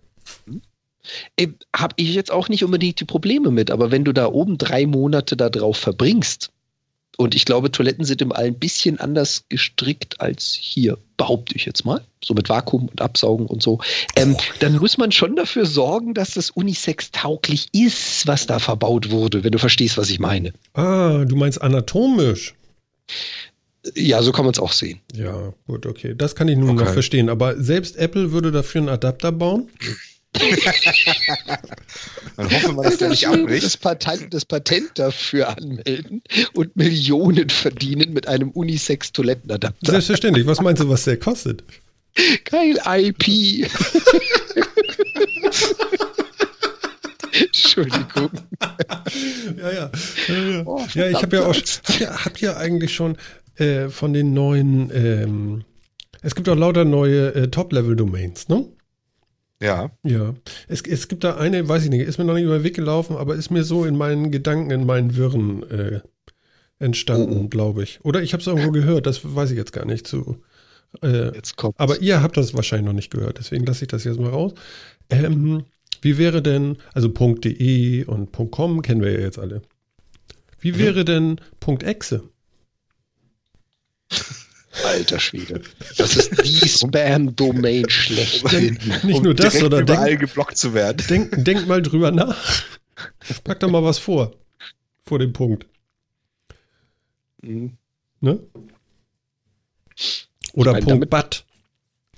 Speaker 3: Habe ich jetzt auch nicht unbedingt die Probleme mit, aber wenn du da oben drei Monate da drauf verbringst, und ich glaube, Toiletten sind im All ein bisschen anders gestrickt als hier, behaupte ich jetzt mal. So mit Vakuum und Absaugen und so. Ähm, dann muss man schon dafür sorgen, dass das Unisex tauglich ist, was da verbaut wurde, wenn du verstehst, was ich meine.
Speaker 1: Ah, du meinst anatomisch.
Speaker 3: Ja, so kann man es auch sehen.
Speaker 1: Ja, gut, okay. Das kann ich nun okay. noch verstehen. Aber selbst Apple würde dafür einen Adapter bauen?
Speaker 3: Dann hoffen wir, dass der nicht abbricht. Das Patent, das Patent dafür anmelden und Millionen verdienen mit einem Unisex-Toilettenadapter.
Speaker 1: Selbstverständlich. Was meinst du, was der kostet?
Speaker 3: Kein IP. Entschuldigung.
Speaker 1: ja, ja. Ja, ja. Oh, ja ich habe ja auch. Habt ihr, habt ihr eigentlich schon äh, von den neuen. Ähm, es gibt auch lauter neue äh, Top-Level-Domains, ne?
Speaker 2: Ja.
Speaker 1: Ja. Es, es gibt da eine, weiß ich nicht, ist mir noch nicht über den Weg gelaufen, aber ist mir so in meinen Gedanken, in meinen Wirren äh, entstanden, oh. glaube ich. Oder ich habe es irgendwo gehört, das weiß ich jetzt gar nicht zu. Äh, jetzt kommt's. Aber ihr habt das wahrscheinlich noch nicht gehört, deswegen lasse ich das jetzt mal raus. Ähm, wie wäre denn, also .de und .com kennen wir ja jetzt alle. Wie wäre denn .exe?
Speaker 3: Alter Schwede. Das ist die Spam-Domain schlechthin.
Speaker 1: Nicht um nur das, sondern
Speaker 2: überall denk, geblockt zu werden.
Speaker 1: Denk, denk mal drüber nach. Pack doch mal was vor. Vor dem Punkt. Mhm. Ne? Oder ich mein, Punkt
Speaker 3: Bat.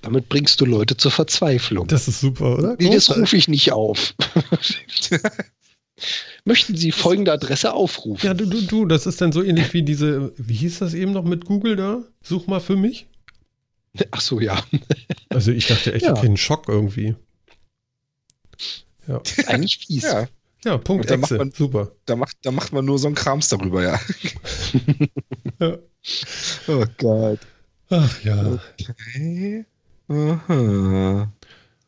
Speaker 3: Damit bringst du Leute zur Verzweiflung.
Speaker 1: Das ist super, oder?
Speaker 3: Nee, das rufe ich nicht auf. Möchten Sie folgende Adresse aufrufen?
Speaker 1: Ja, du, du, du, das ist dann so ähnlich wie diese, wie hieß das eben noch mit Google da? Such mal für mich.
Speaker 3: Ach so, ja.
Speaker 1: Also ich dachte echt, ja. okay, ein Schock irgendwie.
Speaker 3: Ja. Eigentlich fies.
Speaker 1: Ja. Ja, Punkt
Speaker 2: da Exe. Man, super. Da macht, da macht man nur so einen Krams darüber, ja.
Speaker 3: ja. Oh Gott.
Speaker 1: Ach ja. Okay. Aha.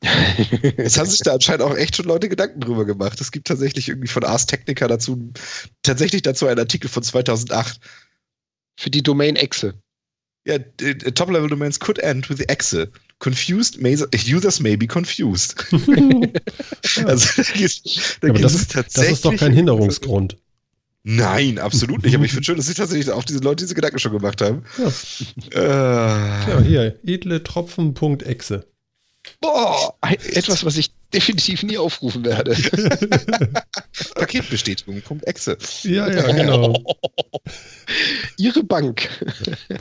Speaker 2: Jetzt haben sich da anscheinend auch echt schon Leute Gedanken drüber gemacht. Es gibt tatsächlich irgendwie von Ars Technica dazu, tatsächlich dazu einen Artikel von 2008.
Speaker 3: Für die Domain Exe.
Speaker 2: Ja, Top-Level Domains could end with the Exe. Confused may, users may be confused.
Speaker 1: also, da gibt, da ja, das, das ist doch kein Hinderungsgrund.
Speaker 2: Nein, absolut nicht. Aber ich finde schön, dass sich tatsächlich auch diese Leute diese Gedanken schon gemacht haben.
Speaker 1: Ja, äh. ja hier, edle Tropfen.exe.
Speaker 3: Boah, etwas, was ich definitiv nie aufrufen werde.
Speaker 2: Paketbestätigung, Punkt Exe.
Speaker 1: Ja, ja, genau.
Speaker 3: Ihre Bank.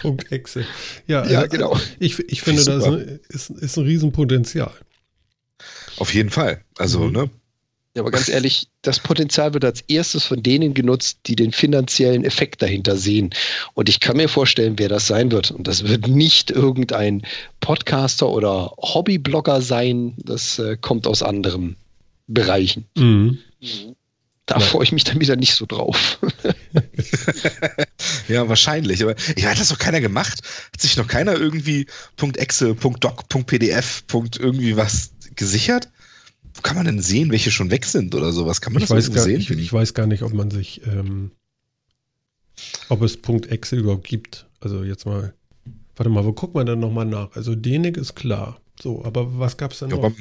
Speaker 1: Punkt Exe. Ja, ja äh, genau. Ich, ich finde, das ist, ist ein Riesenpotenzial.
Speaker 2: Auf jeden Fall. Also, mhm. ne?
Speaker 3: Ja, aber ganz ehrlich, das Potenzial wird als erstes von denen genutzt, die den finanziellen Effekt dahinter sehen. Und ich kann mir vorstellen, wer das sein wird. Und das wird nicht irgendein Podcaster oder Hobbyblogger sein. Das äh, kommt aus anderen Bereichen. Mhm. Da ja. freue ich mich dann wieder nicht so drauf.
Speaker 2: ja, wahrscheinlich. Aber ich hat das doch keiner gemacht. Hat sich noch keiner irgendwie .exe, .doc, .pdf, irgendwie was gesichert? Wo kann man denn sehen, welche schon weg sind oder sowas? Kann man
Speaker 1: ich
Speaker 2: das
Speaker 1: weiß gar, sehen? Ich, ich, weiß gar nicht, ob man sich, ähm, ob es Punkt .exe überhaupt gibt. Also jetzt mal, warte mal, wo guckt man denn nochmal nach? Also Denik ist klar. So, aber was gab es denn ja, noch?
Speaker 2: Beim,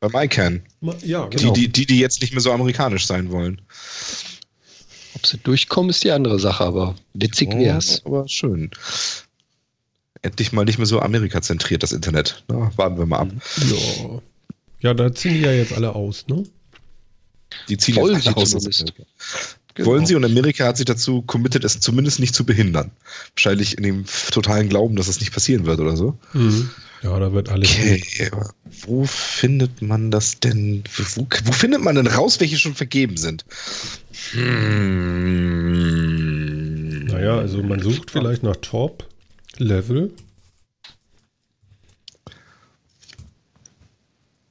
Speaker 2: beim ICANN.
Speaker 1: Ja, genau.
Speaker 2: Die, die, die jetzt nicht mehr so amerikanisch sein wollen.
Speaker 3: Ob sie durchkommen, ist die andere Sache, aber witzig oh, wär's.
Speaker 2: Aber schön. Endlich mal nicht mehr so Amerika-zentriert, das Internet. Na, warten wir mal ab.
Speaker 1: Ja. Ja, da ziehen die ja jetzt alle aus, ne?
Speaker 2: Die ziehen Wollen jetzt alle aus. Genau. Wollen sie und Amerika hat sich dazu committed, es zumindest nicht zu behindern. Wahrscheinlich in dem totalen Glauben, dass es nicht passieren wird oder so.
Speaker 1: Mhm. Ja, da wird alles.
Speaker 2: Okay, aber wo findet man das denn? Wo, wo, findet man denn raus, welche schon vergeben sind?
Speaker 1: Hm. Naja, also man sucht vielleicht nach Top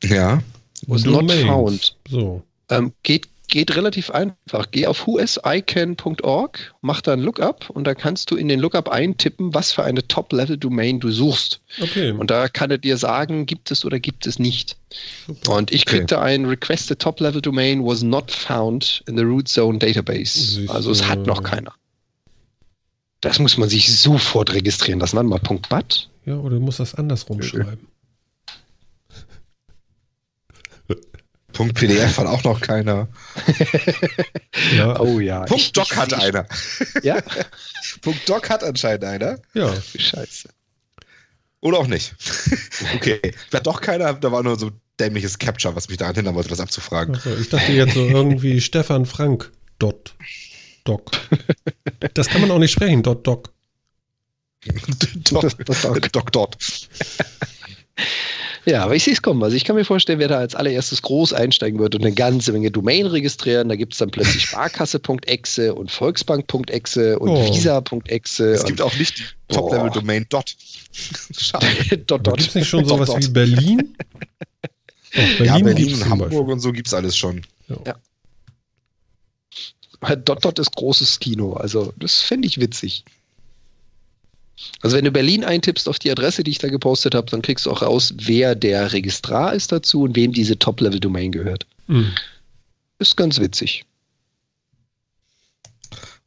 Speaker 2: Ja.
Speaker 3: Was not found.
Speaker 1: So.
Speaker 3: Ähm, geht, geht relativ einfach. Geh auf whosican.org, mach da ein Lookup und da kannst du in den Lookup eintippen, was für eine Top-Level-Domain du suchst.
Speaker 1: Okay.
Speaker 3: Und da kann er dir sagen, gibt es oder gibt es nicht. Super. Und ich kriegte okay. ein Requested Top-Level-Domain was not found in the root zone database. Siehst also es hat noch keiner. Das muss man sich sofort registrieren lassen. Warte mal, Punkt .bat.
Speaker 1: Ja, oder du musst das andersrum schreiben.
Speaker 2: Punkt PDF hat auch noch keiner.
Speaker 3: ja. Oh ja.
Speaker 2: Punkt ich, Doc ich, hat ich, einer.
Speaker 3: Ja.
Speaker 2: Punkt Doc hat anscheinend einer.
Speaker 1: Ja.
Speaker 3: Scheiße.
Speaker 2: Oder auch nicht. okay. Wer doch keiner, da war nur so dämliches Capture, was mich daran hindern wollte, das abzufragen.
Speaker 1: Also, ich dachte jetzt so irgendwie Stefan Frank. Dot. Doc. Das kann man auch nicht sprechen. Dot Doc.
Speaker 2: Doc, Doc, Doc, Dot.
Speaker 3: Ja, aber ich sehe es kommen. Also ich kann mir vorstellen, wer da als allererstes groß einsteigen wird und eine ganze Menge Domain registrieren. Da gibt es dann plötzlich Sparkasse.exe und Volksbank.exe und oh. Visa.exe.
Speaker 2: Es gibt auch nicht die Top-Level-Domain Dot.
Speaker 1: Schade. dot, dot. Gibt es nicht schon sowas dot, wie Berlin?
Speaker 2: Doch, Berlin ja, Berlin und Hamburg und so gibt es alles schon.
Speaker 3: Ja. ja. Dot Dot ist großes Kino. Also das fände ich witzig. Also wenn du Berlin eintippst auf die Adresse, die ich da gepostet habe, dann kriegst du auch raus, wer der Registrar ist dazu und wem diese Top-Level-Domain gehört. Mhm. Ist ganz witzig.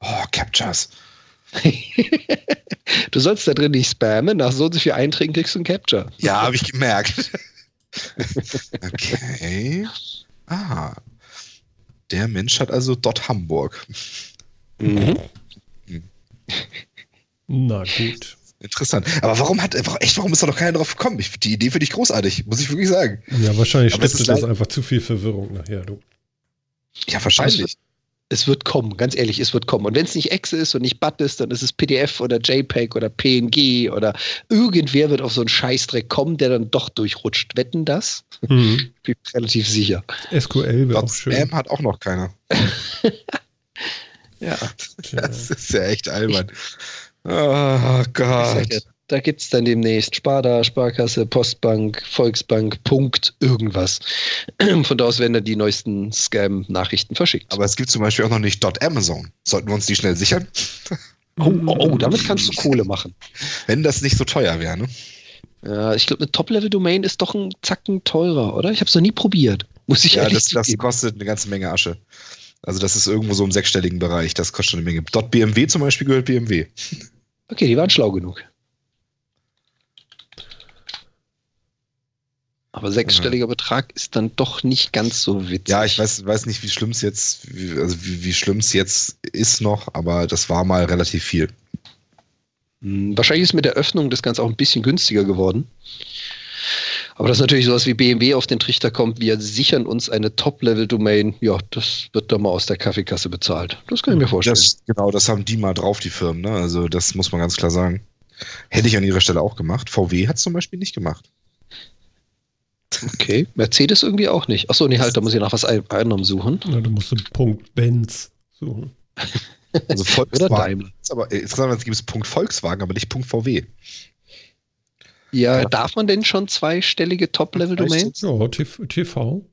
Speaker 2: Oh, Captures.
Speaker 3: du sollst da drin nicht spammen. Nach so und so viel Einträgen kriegst du ein Capture.
Speaker 2: Ja, habe ich gemerkt. okay. Ah. Der Mensch hat also dort Hamburg. Mhm.
Speaker 1: mhm. Na gut.
Speaker 2: Interessant. Aber warum hat, echt, warum ist da noch keiner drauf gekommen? Ich, die Idee finde ich großartig, muss ich wirklich sagen.
Speaker 1: Ja, wahrscheinlich stiftet das einfach zu viel Verwirrung nachher, du.
Speaker 2: Ja, wahrscheinlich.
Speaker 3: Es wird kommen, ganz ehrlich, es wird kommen. Und wenn es nicht Exe ist und nicht BAT ist, dann ist es PDF oder JPEG oder PNG oder irgendwer wird auf so einen Scheißdreck kommen, der dann doch durchrutscht. Wetten das? Mhm. Bin relativ sicher.
Speaker 1: SQL wäre auch schön.
Speaker 2: Spam hat auch noch keiner.
Speaker 3: ja.
Speaker 2: Das ist ja echt albern. Oh Gott.
Speaker 3: Da gibt es dann demnächst Sparda, Sparkasse, Postbank, Volksbank, Punkt, irgendwas. Von da aus werden dann die neuesten Scam-Nachrichten verschickt.
Speaker 2: Aber es gibt zum Beispiel auch noch nicht .amazon. Sollten wir uns die schnell sichern?
Speaker 3: Oh, oh, oh damit kannst du Kohle machen.
Speaker 2: Wenn das nicht so teuer wäre, ne?
Speaker 3: Ja, ich glaube, eine Top-Level-Domain ist doch ein Zacken teurer, oder? Ich habe es noch nie probiert. Muss ich
Speaker 2: ja, das, das kostet eine ganze Menge Asche. Also das ist irgendwo so im sechsstelligen Bereich. Das kostet schon eine Menge. .bmw zum Beispiel gehört BMW.
Speaker 3: Okay, die waren schlau genug. Aber sechsstelliger Betrag ist dann doch nicht ganz so witzig.
Speaker 2: Ja, ich weiß, weiß nicht, wie schlimm es jetzt, wie, also wie, wie schlimm es jetzt ist noch, aber das war mal relativ viel.
Speaker 3: Hm, wahrscheinlich ist mit der Öffnung das Ganze auch ein bisschen günstiger geworden. Aber dass natürlich sowas wie BMW auf den Trichter kommt, wir sichern uns eine Top-Level-Domain, ja, das wird doch mal aus der Kaffeekasse bezahlt. Das kann ich mir vorstellen.
Speaker 2: Das, genau, das haben die mal drauf, die Firmen. Ne? Also das muss man ganz klar sagen. Hätte ich an ihrer Stelle auch gemacht. VW hat es zum Beispiel nicht gemacht.
Speaker 3: Okay, Mercedes irgendwie auch nicht. Achso, nee, halt, da muss ich nach was anderem suchen.
Speaker 1: Ja, du musst einen Punkt Benz suchen.
Speaker 2: Also Volkswagen. Oder Daimler. Aber insgesamt gibt es Punkt Volkswagen, aber nicht Punkt VW.
Speaker 3: Ja, ja, darf man denn schon zweistellige Top-Level-Domains?
Speaker 1: Ja, TV.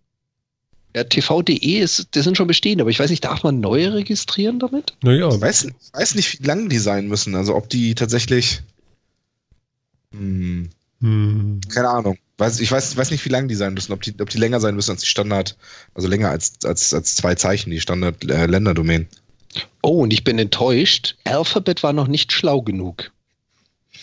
Speaker 3: Ja, tv.de ist, das sind schon bestehend, aber ich weiß nicht, darf man neue registrieren damit?
Speaker 2: Naja. Ich weiß, weiß nicht, wie lang die sein müssen. Also ob die tatsächlich. Hm, hm. Keine Ahnung. Weiß, ich weiß, weiß nicht, wie lang die sein müssen, ob die, ob die länger sein müssen als die Standard, also länger als, als, als zwei Zeichen, die Standard-Länderdomain.
Speaker 3: Äh, oh, und ich bin enttäuscht. Alphabet war noch nicht schlau genug.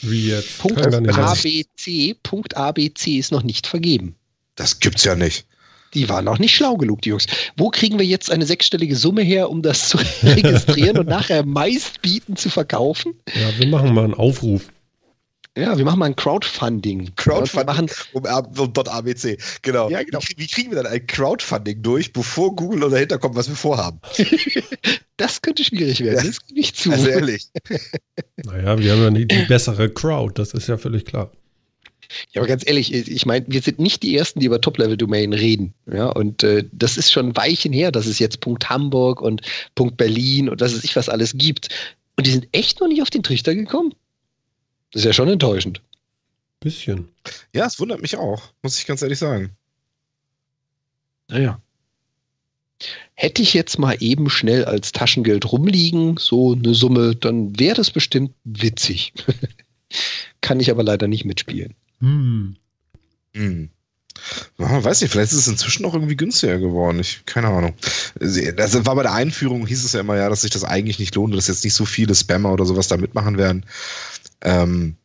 Speaker 1: Wie jetzt?
Speaker 3: Punkt ABC, Punkt ABC ist noch nicht vergeben.
Speaker 2: Das gibt's ja nicht.
Speaker 3: Die waren noch nicht schlau genug, die Jungs. Wo kriegen wir jetzt eine sechsstellige Summe her, um das zu registrieren und nachher meistbieten zu verkaufen?
Speaker 1: Ja, wir machen mal einen Aufruf.
Speaker 3: Ja, wir machen mal ein Crowdfunding.
Speaker 2: Crowdfunding machen um, um .abc. Genau. Ja, genau. Wie, wie, kriegen wir dann ein Crowdfunding durch, bevor Google dahinter kommt, was wir vorhaben?
Speaker 3: das könnte schwierig werden.
Speaker 2: Das gebe ich zu. Also ehrlich.
Speaker 1: naja, wir haben ja nicht die bessere Crowd, das ist ja völlig klar.
Speaker 3: Ja, aber ganz ehrlich, ich meine, wir sind nicht die Ersten, die über Top-Level-Domain reden. Ja, und äh, das ist schon Weichen her, dass es jetzt Punkt Hamburg und Punkt Berlin und dass es sich was alles gibt. Und die sind echt noch nicht auf den Trichter gekommen. Das ist ja schon enttäuschend.
Speaker 1: Bisschen.
Speaker 2: Ja, es wundert mich auch, muss ich ganz ehrlich sagen.
Speaker 3: Naja. Hätte ich jetzt mal eben schnell als Taschengeld rumliegen, so eine Summe, dann wäre das bestimmt witzig. Kann ich aber leider nicht mitspielen.
Speaker 1: Hm.
Speaker 2: Hm. Ja, weiß nicht, vielleicht ist es inzwischen auch irgendwie günstiger geworden. Ich, keine Ahnung. Das war bei der Einführung, hieß es ja immer ja, dass sich das eigentlich nicht lohnt, dass jetzt nicht so viele Spammer oder sowas da mitmachen werden ähm,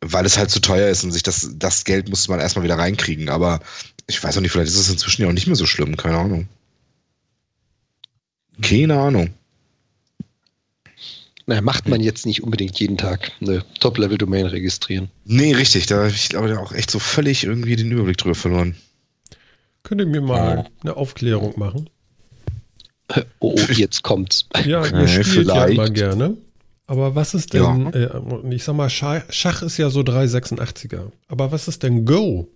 Speaker 2: weil es halt zu teuer ist und sich das, das Geld musste man erstmal wieder reinkriegen. Aber ich weiß auch nicht, vielleicht ist es inzwischen ja auch nicht mehr so schlimm, keine Ahnung. Keine Ahnung.
Speaker 3: Naja, macht man jetzt nicht unbedingt jeden Tag eine Top-Level-Domain registrieren.
Speaker 2: Nee, richtig. Da habe ich aber auch echt so völlig irgendwie den Überblick drüber verloren.
Speaker 1: Könnt ihr mir mal eine Aufklärung machen?
Speaker 3: Oh, jetzt kommt's.
Speaker 1: Ja, ihr spielt vielleicht. ja mal gerne. Aber was ist denn, ja. äh, ich sag mal, Schach ist ja so 386er. Aber was ist denn Go?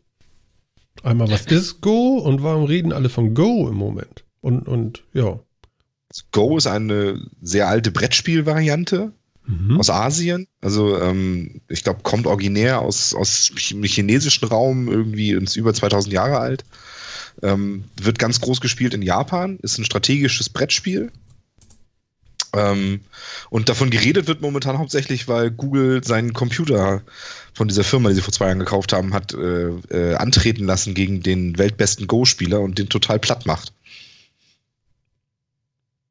Speaker 1: Einmal, was ist Go und warum reden alle von Go im Moment? Und, und ja.
Speaker 2: Go ist eine sehr alte Brettspielvariante mhm. aus Asien. Also ähm, ich glaube, kommt originär aus, aus dem chinesischen Raum, irgendwie ist über 2000 Jahre alt. Ähm, wird ganz groß gespielt in Japan, ist ein strategisches Brettspiel. Ähm, und davon geredet wird momentan hauptsächlich, weil Google seinen Computer von dieser Firma, die sie vor zwei Jahren gekauft haben, hat äh, äh, antreten lassen gegen den weltbesten Go-Spieler und den total platt macht.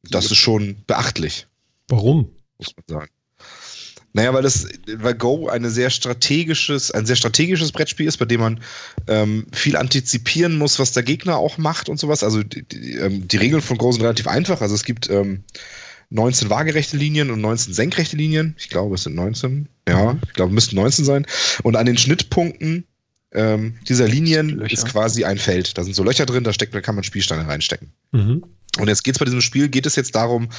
Speaker 2: Das ist schon beachtlich.
Speaker 1: Warum?
Speaker 2: Muss man sagen. Naja, weil das, weil Go eine sehr strategisches, ein sehr strategisches Brettspiel ist, bei dem man ähm, viel antizipieren muss, was der Gegner auch macht und sowas. Also die, die, ähm, die Regeln von Go sind relativ einfach. Also es gibt ähm, 19 waagerechte Linien und 19 senkrechte Linien. Ich glaube, es sind 19. Ja, ich glaube, müssten 19 sein. Und an den Schnittpunkten ähm, dieser Linien Löcher. ist quasi ein Feld. Da sind so Löcher drin, da steckt, da kann man Spielsteine reinstecken. Mhm. Und jetzt geht es bei diesem Spiel, geht es jetzt darum,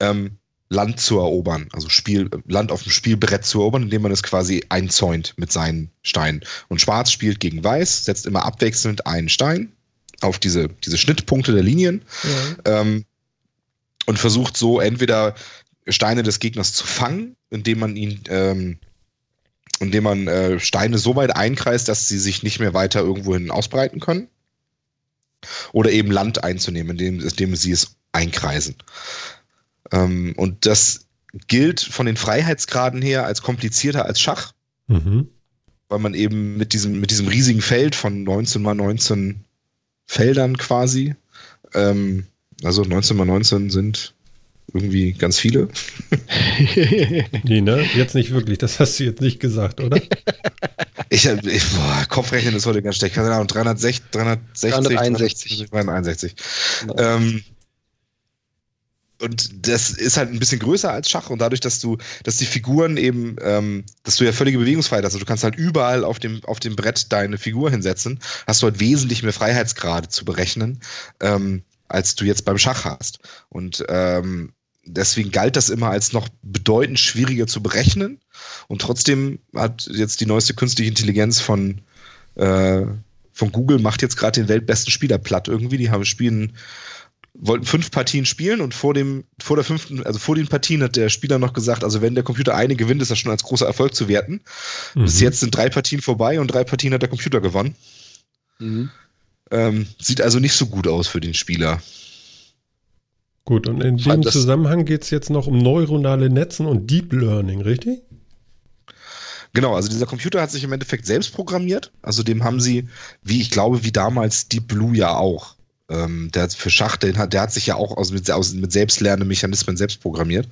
Speaker 2: ähm, Land zu erobern, also Spiel, Land auf dem Spielbrett zu erobern, indem man es quasi einzäunt mit seinen Steinen. Und Schwarz spielt gegen Weiß, setzt immer abwechselnd einen Stein auf diese, diese Schnittpunkte der Linien ja. ähm, und versucht so entweder Steine des Gegners zu fangen, indem man ihn, ähm, indem man äh, Steine so weit einkreist, dass sie sich nicht mehr weiter irgendwohin ausbreiten können. Oder eben Land einzunehmen, indem, indem sie es einkreisen. Ähm, und das gilt von den Freiheitsgraden her als komplizierter als Schach. Mhm. Weil man eben mit diesem, mit diesem riesigen Feld von 19 mal 19 Feldern quasi, ähm, also 19 mal 19 sind irgendwie ganz viele.
Speaker 1: nee, ne? Jetzt nicht wirklich. Das hast du jetzt nicht gesagt, oder?
Speaker 2: ich, ich boah, Kopfrechnen ist heute ganz schlecht. Keine Ahnung, 360, 360 361. 361. Ähm, und das ist halt ein bisschen größer als Schach und dadurch, dass du, dass die Figuren eben, ähm, dass du ja völlige Bewegungsfreiheit hast, also du kannst halt überall auf dem, auf dem Brett deine Figur hinsetzen, hast du halt wesentlich mehr Freiheitsgrade zu berechnen, ähm, als du jetzt beim Schach hast. Und ähm, deswegen galt das immer als noch bedeutend schwieriger zu berechnen. Und trotzdem hat jetzt die neueste künstliche Intelligenz von, äh, von Google macht jetzt gerade den weltbesten Spieler platt irgendwie. Die haben spielen wollten fünf Partien spielen und vor dem, vor der fünften, also vor den Partien hat der Spieler noch gesagt, also wenn der Computer eine gewinnt, ist das schon als großer Erfolg zu werten. Mhm. Bis jetzt sind drei Partien vorbei und drei Partien hat der Computer gewonnen. Mhm. Ähm, sieht also nicht so gut aus für den Spieler.
Speaker 1: Gut, und in dem Zusammenhang geht es jetzt noch um neuronale Netzen und Deep Learning, richtig?
Speaker 2: Genau, also dieser Computer hat sich im Endeffekt selbst programmiert. Also dem haben sie, wie ich glaube, wie damals Deep Blue ja auch. Ähm, der hat für Schach, der hat, der hat sich ja auch aus, mit, aus, mit Selbstlernmechanismen selbst programmiert.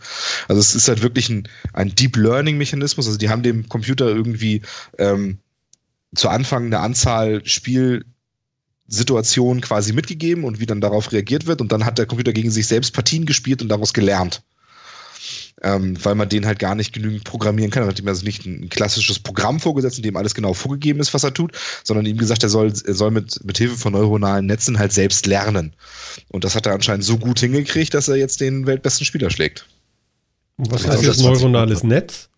Speaker 2: Also es ist halt wirklich ein, ein Deep Learning Mechanismus. Also die haben dem Computer irgendwie ähm, zu Anfang eine Anzahl Spielsituationen quasi mitgegeben und wie dann darauf reagiert wird. Und dann hat der Computer gegen sich selbst Partien gespielt und daraus gelernt ähm, weil man den halt gar nicht genügend programmieren kann. Er hat ihm also nicht ein, klassisches Programm vorgesetzt, in dem alles genau vorgegeben ist, was er tut, sondern ihm gesagt, er soll, er soll mit, mit Hilfe von neuronalen Netzen halt selbst lernen. Und das hat er anscheinend so gut hingekriegt, dass er jetzt den weltbesten Spieler schlägt.
Speaker 1: Was heißt jetzt neuronales Netz?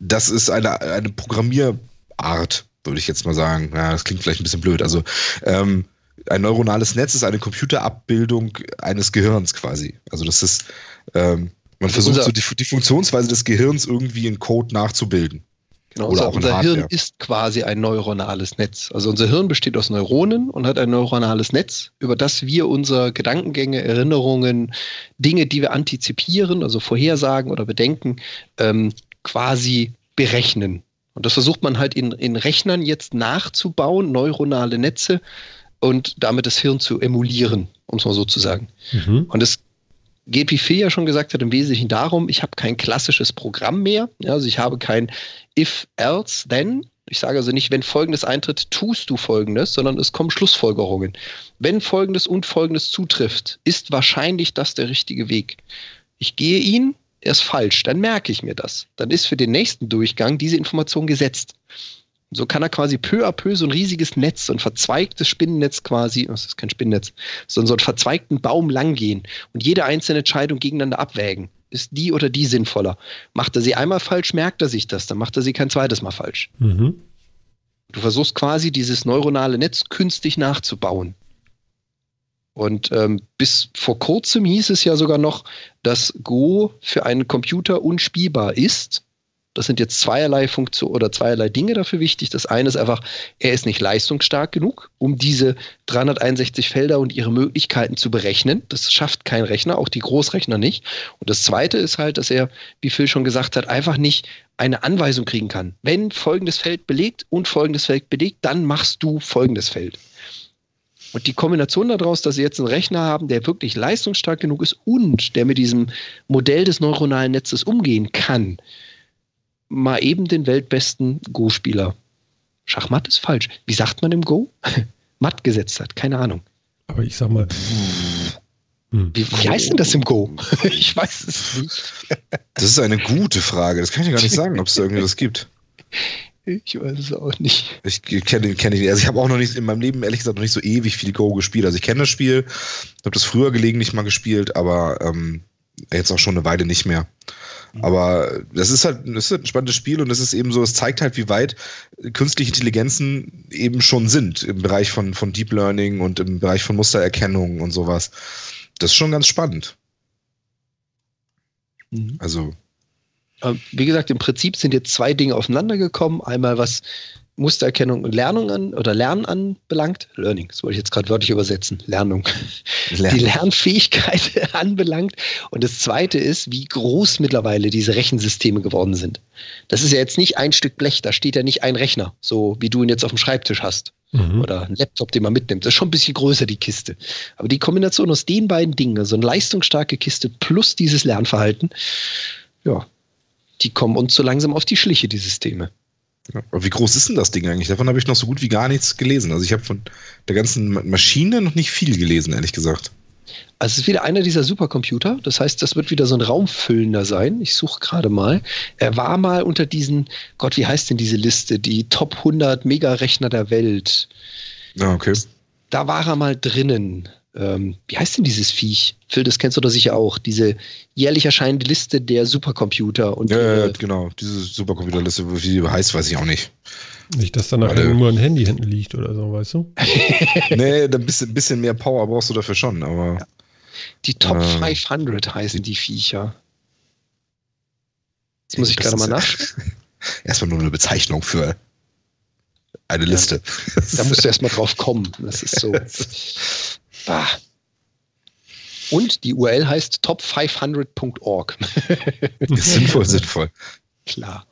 Speaker 2: Das ist eine, eine Programmierart, würde ich jetzt mal sagen. Ja, das klingt vielleicht ein bisschen blöd. Also ähm, ein neuronales Netz ist eine Computerabbildung eines Gehirns quasi. Also das ist, ähm, man also versucht so die, die, Funktionsweise des Gehirns irgendwie in Code nachzubilden.
Speaker 3: Genau, Oder also unser Hirn ist quasi ein neuronales Netz. Also unser Hirn besteht aus Neuronen und hat ein neuronales Netz, über das wir unsere Gedankengänge, Erinnerungen, Dinge, die wir antizipieren, also vorhersagen oder bedenken, ähm, quasi berechnen. Und das versucht man halt in, in Rechnern jetzt nachzubauen, neuronale Netze, und damit das Hirn zu emulieren, um es mal so zu sagen. Mhm. Und geht, wie Phil ja schon gesagt hat, im Wesentlichen darum, ich habe kein klassisches Programm mehr. Ja, also ich habe kein if, else, then. Ich sage also nicht, wenn Folgendes eintritt, tust du Folgendes, sondern es kommen Schlussfolgerungen. Wenn Folgendes und Folgendes zutrifft, ist wahrscheinlich das der richtige Weg. Ich gehe ihn, er ist falsch, dann merke ich mir das. Dann ist für den nächsten Durchgang diese Information gesetzt. So kann er quasi peu à peu so ein riesiges Netz, so ein verzweigtes Spinnennetz quasi, das ist kein Spinnennetz, sondern so einen verzweigten Baum langgehen und jede einzelne Entscheidung gegeneinander abwägen. Ist die oder die sinnvoller? Macht er sie einmal falsch, merkt er sich das, dann macht er sie kein zweites Mal falsch. Mhm. Du versuchst quasi dieses neuronale Netz künstlich nachzubauen. Und ähm, bis vor kurzem hieß es ja sogar noch, dass Go für einen Computer unspielbar ist das sind jetzt zweierlei Funktion oder zweierlei Dinge dafür wichtig. Das eine ist einfach, er ist nicht leistungsstark genug, um diese 361 Felder und ihre Möglichkeiten zu berechnen. Das schafft kein Rechner, auch die Großrechner nicht. Und das zweite ist halt, dass er, wie Phil schon gesagt hat, einfach nicht eine Anweisung kriegen kann. Wenn folgendes Feld belegt und folgendes Feld belegt, dann machst du folgendes Feld. Und die Kombination daraus, dass sie jetzt einen Rechner haben, der wirklich leistungsstark genug ist und der mit diesem Modell des neuronalen Netzes umgehen kann, mal eben den weltbesten Go-Spieler. Schachmatt ist falsch. Wie sagt man im Go? Matt gesetzt hat, keine Ahnung.
Speaker 1: Aber ich sag mal.
Speaker 3: Hm. Wie, wie heißt denn das im Go? ich weiß es nicht.
Speaker 2: das ist eine gute Frage. Das kann ich gar nicht sagen, ob es da irgendwie was gibt.
Speaker 3: Ich weiß es auch nicht.
Speaker 2: Ich kenne kenn ihn. Also ich habe auch noch nicht in meinem Leben ehrlich gesagt noch nicht so ewig viel Go gespielt. Also ich kenne das Spiel, habe das früher gelegentlich mal gespielt, aber ähm, jetzt auch schon eine Weile nicht mehr. Aber das ist halt, das ist halt ein spannendes Spiel und es ist eben so, es zeigt halt, wie weit künstliche Intelligenzen eben schon sind im Bereich von, von Deep Learning und im Bereich von Mustererkennung und sowas. Das ist schon ganz spannend.
Speaker 3: Mhm. Also. Wie gesagt, im Prinzip sind jetzt zwei Dinge aufeinander gekommen. Einmal was Mustererkennung und Lernung an oder Lernen anbelangt, Learning, das wollte ich jetzt gerade wörtlich übersetzen, Lernung, Lernen. die Lernfähigkeit anbelangt. Und das zweite ist, wie groß mittlerweile diese Rechensysteme geworden sind. Das ist ja jetzt nicht ein Stück Blech, da steht ja nicht ein Rechner, so wie du ihn jetzt auf dem Schreibtisch hast. Mhm. Oder ein Laptop, den man mitnimmt. Das ist schon ein bisschen größer, die Kiste. Aber die Kombination aus den beiden Dingen, so eine leistungsstarke Kiste plus dieses Lernverhalten, ja, die kommen uns so langsam auf die Schliche, die Systeme.
Speaker 2: Ja, aber wie groß ist denn das Ding eigentlich? Davon habe ich noch so gut wie gar nichts gelesen. Also ich habe von der ganzen Maschine noch nicht viel gelesen, ehrlich gesagt.
Speaker 3: Also es ist wieder einer dieser Supercomputer. Das heißt, das wird wieder so ein Raumfüllender sein. Ich suche gerade mal. Er war mal unter diesen, Gott, wie heißt denn diese Liste? Die Top 100 Megarechner der Welt.
Speaker 2: Ah, okay.
Speaker 3: Da war er mal drinnen ähm, wie heißt denn dieses Viech? Phil, das kennst du doch sicher auch. Diese jährlich erscheinende Liste der Supercomputer. Und
Speaker 2: ja, ja genau. Diese Supercomputerliste, wie die heißt, weiß ich auch nicht.
Speaker 1: Nicht, dass da nachher nur ein Handy hinten liegt oder so, weißt du?
Speaker 2: nee, ein bisschen, bisschen mehr Power brauchst du dafür schon, aber. Ja.
Speaker 3: Die Top äh, 500 heißen die Viecher. Jetzt muss ich gerade mal nach.
Speaker 2: Erstmal nur eine Bezeichnung für eine Liste.
Speaker 3: Ja, da musst du erstmal drauf kommen. Das ist so. Ah. Und die URL heißt top500.org.
Speaker 2: sinnvoll, sinnvoll.
Speaker 3: Klar.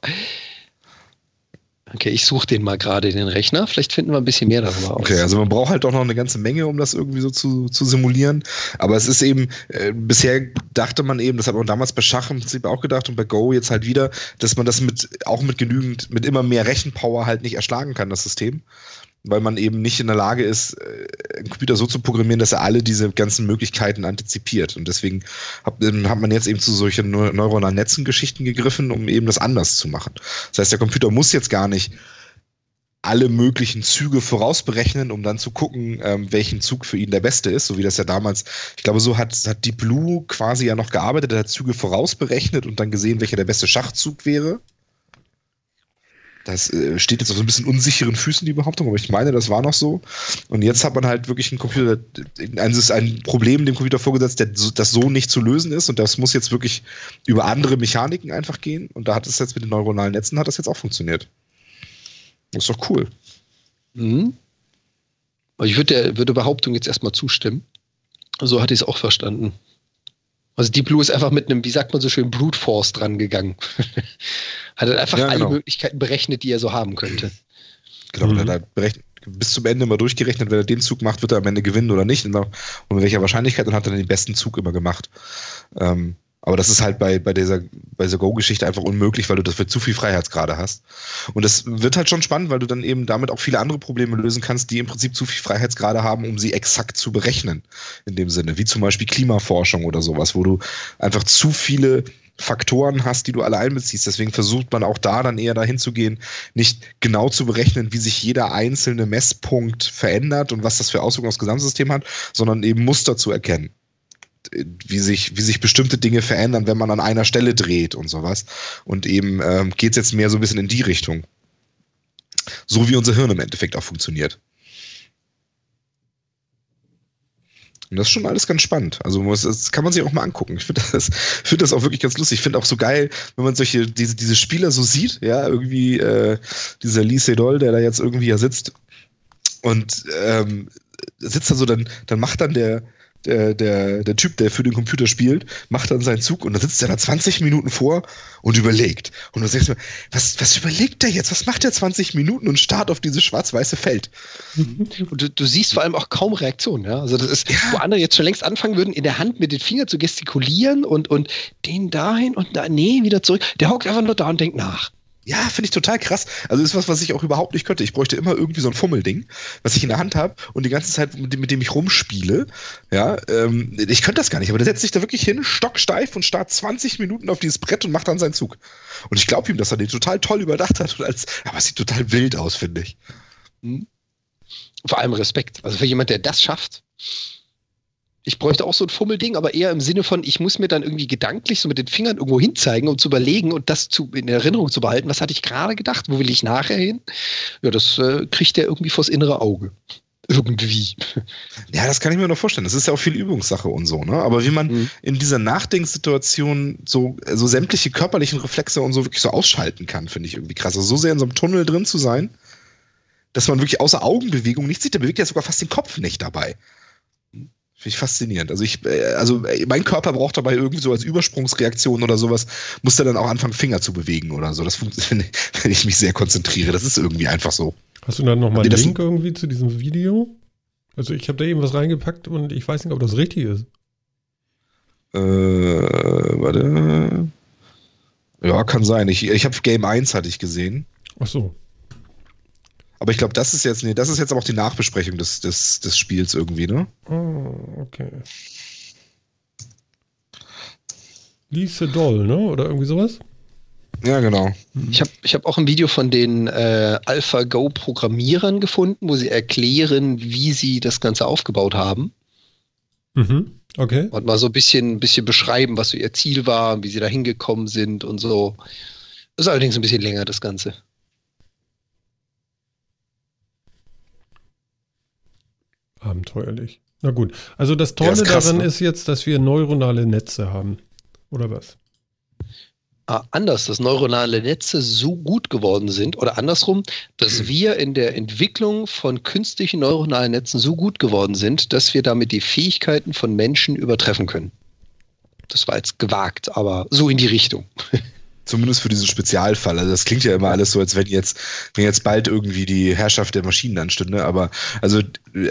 Speaker 3: Okay, ich suche den mal gerade, den Rechner. Vielleicht finden wir ein bisschen mehr darüber
Speaker 2: aus. Okay, also man braucht halt doch noch eine ganze Menge, um das irgendwie so zu, zu simulieren. Aber es ist eben, äh, bisher dachte man eben, das hat man damals bei Schach im Prinzip auch gedacht und bei Go jetzt halt wieder, dass man das mit, auch mit genügend, mit immer mehr Rechenpower halt nicht erschlagen kann, das System weil man eben nicht in der Lage ist, äh, einen Computer so zu programmieren, dass er alle diese ganzen Möglichkeiten antizipiert. Und deswegen hat, ähm, hat man jetzt eben zu solchen neuronalen Netzen Geschichten gegriffen, um eben das anders zu machen. Das heißt, der Computer muss jetzt gar nicht alle möglichen Züge vorausberechnen, um dann zu gucken, ähm, welchen Zug für ihn der beste ist, so wie das ja damals, ich glaube, so hat, hat Deep Blue quasi ja noch gearbeitet, er hat Züge vorausberechnet und dann gesehen, welcher der beste Schachzug wäre. Das äh, steht jetzt auf so ein bisschen unsicheren Füßen, die Behauptung, aber ich meine, das war noch so. Und jetzt hat man halt wirklich einen Computer, ein, ein Problem dem Computer vorgesetzt, der, das so nicht zu lösen ist. Und das muss jetzt wirklich über andere Mechaniken einfach gehen. Und da hat es jetzt mit den neuronalen Netzen, hat das jetzt auch funktioniert. Das ist doch cool.
Speaker 3: Mhm. Ich würde der, würde Behauptung jetzt erstmal zustimmen. So hatte ich es auch verstanden. Also Deep Blue ist einfach mit einem, wie sagt man so schön, Brute Force dran gegangen. hat er einfach ja, genau. alle Möglichkeiten berechnet, die er so haben könnte.
Speaker 2: Genau, mhm. er hat berechnet, bis zum Ende mal durchgerechnet, wenn er den Zug macht, wird er am Ende gewinnen oder nicht. Und mit welcher Wahrscheinlichkeit und hat dann den besten Zug immer gemacht. Ähm, aber das ist halt bei, bei dieser, bei dieser Go-Geschichte einfach unmöglich, weil du dafür zu viel Freiheitsgrade hast. Und das wird halt schon spannend, weil du dann eben damit auch viele andere Probleme lösen kannst, die im Prinzip zu viel Freiheitsgrade haben, um sie exakt zu berechnen. In dem Sinne. Wie zum Beispiel Klimaforschung oder sowas, wo du einfach zu viele Faktoren hast, die du alle einbeziehst. Deswegen versucht man auch da dann eher dahin zu gehen, nicht genau zu berechnen, wie sich jeder einzelne Messpunkt verändert und was das für Auswirkungen aufs Gesamtsystem hat, sondern eben Muster zu erkennen wie sich, wie sich bestimmte Dinge verändern, wenn man an einer Stelle dreht und sowas. Und eben ähm, geht es jetzt mehr so ein bisschen in die Richtung. So wie unser Hirn im Endeffekt auch funktioniert. Und das ist schon alles ganz spannend. Also das kann man sich auch mal angucken. Ich finde das, find das auch wirklich ganz lustig. Ich finde auch so geil, wenn man solche, diese, diese Spieler so sieht, ja, irgendwie äh, dieser Lee Sedol, der da jetzt irgendwie ja sitzt und ähm, sitzt da so, dann, dann macht dann der, der, der, der Typ, der für den Computer spielt, macht dann seinen Zug und dann sitzt er da 20 Minuten vor und überlegt. Und du denkst mir, was, was überlegt der jetzt? Was macht der 20 Minuten und starrt auf dieses schwarz-weiße Feld?
Speaker 3: Und du, du, siehst vor allem auch kaum Reaktion, ja. Also das ist, ja. wo andere jetzt schon längst anfangen würden, in der Hand mit den Fingern zu gestikulieren und, und den dahin und da, nee, wieder zurück. Der hockt einfach nur da und denkt nach.
Speaker 2: Ja, finde ich total krass. Also ist was, was ich auch überhaupt nicht könnte. Ich bräuchte immer irgendwie so ein Fummelding, was ich in der Hand habe und die ganze Zeit mit dem, mit dem ich rumspiele. Ja, ähm, ich könnte das gar nicht, aber der setzt sich da wirklich hin, stocksteif und starrt 20 Minuten auf dieses Brett und macht dann seinen Zug. Und ich glaube ihm, dass er den total toll überdacht hat und als, aber es sieht total wild aus, finde ich.
Speaker 3: Hm. Vor allem Respekt. Also für jemand, der das schafft, ich bräuchte auch so ein Fummelding, aber eher im Sinne von, ich muss mir dann irgendwie gedanklich so mit den Fingern irgendwo hinzeigen, um zu überlegen und das zu, in Erinnerung zu behalten. Was hatte ich gerade gedacht? Wo will ich nachher hin? Ja, das äh, kriegt der irgendwie vors innere Auge. Irgendwie.
Speaker 2: Ja, das kann ich mir noch vorstellen. Das ist ja auch viel Übungssache und so, ne? Aber wie man mhm. in dieser Nachdenksituation so, so sämtliche körperlichen Reflexe und so wirklich so ausschalten kann, finde ich irgendwie krass. Also so sehr in so einem Tunnel drin zu sein, dass man wirklich außer Augenbewegung nichts sieht. Der bewegt ja sogar fast den Kopf nicht dabei. Finde ich faszinierend. Also ich, äh, also äh, mein Körper braucht dabei irgendwie so als Übersprungsreaktion oder sowas, muss der dann auch anfangen, Finger zu bewegen oder so. Das funktioniert, wenn ich mich sehr konzentriere. Das ist irgendwie einfach so.
Speaker 1: Hast du dann nochmal einen Link irgendwie zu diesem Video? Also ich habe da eben was reingepackt und ich weiß nicht, ob das richtig ist.
Speaker 2: Äh, warte. Ja, kann sein. Ich, ich habe Game 1 hatte ich gesehen.
Speaker 1: Ach so.
Speaker 2: Aber ich glaube, das ist jetzt, nee, das ist jetzt aber auch die Nachbesprechung des, des, des Spiels irgendwie, ne?
Speaker 1: Oh, okay. Lise Doll, ne? Oder irgendwie sowas?
Speaker 2: Ja, genau.
Speaker 3: Ich habe ich hab auch ein Video von den äh, AlphaGo-Programmierern gefunden, wo sie erklären, wie sie das Ganze aufgebaut haben.
Speaker 1: Mhm. Okay.
Speaker 3: Und mal so ein bisschen, bisschen beschreiben, was so ihr Ziel war, wie sie da hingekommen sind und so. Das ist allerdings ein bisschen länger, das Ganze.
Speaker 1: Abenteuerlich. Na gut. Also das Tolle ja, krass, daran ne? ist jetzt, dass wir neuronale Netze haben. Oder was?
Speaker 3: Ah, anders, dass neuronale Netze so gut geworden sind oder andersrum, dass mhm. wir in der Entwicklung von künstlichen neuronalen Netzen so gut geworden sind, dass wir damit die Fähigkeiten von Menschen übertreffen können. Das war jetzt gewagt, aber so in die Richtung.
Speaker 2: Zumindest für diesen Spezialfall. Also das klingt ja immer alles so, als wenn jetzt, wenn jetzt bald irgendwie die Herrschaft der Maschinen anstünde. Aber also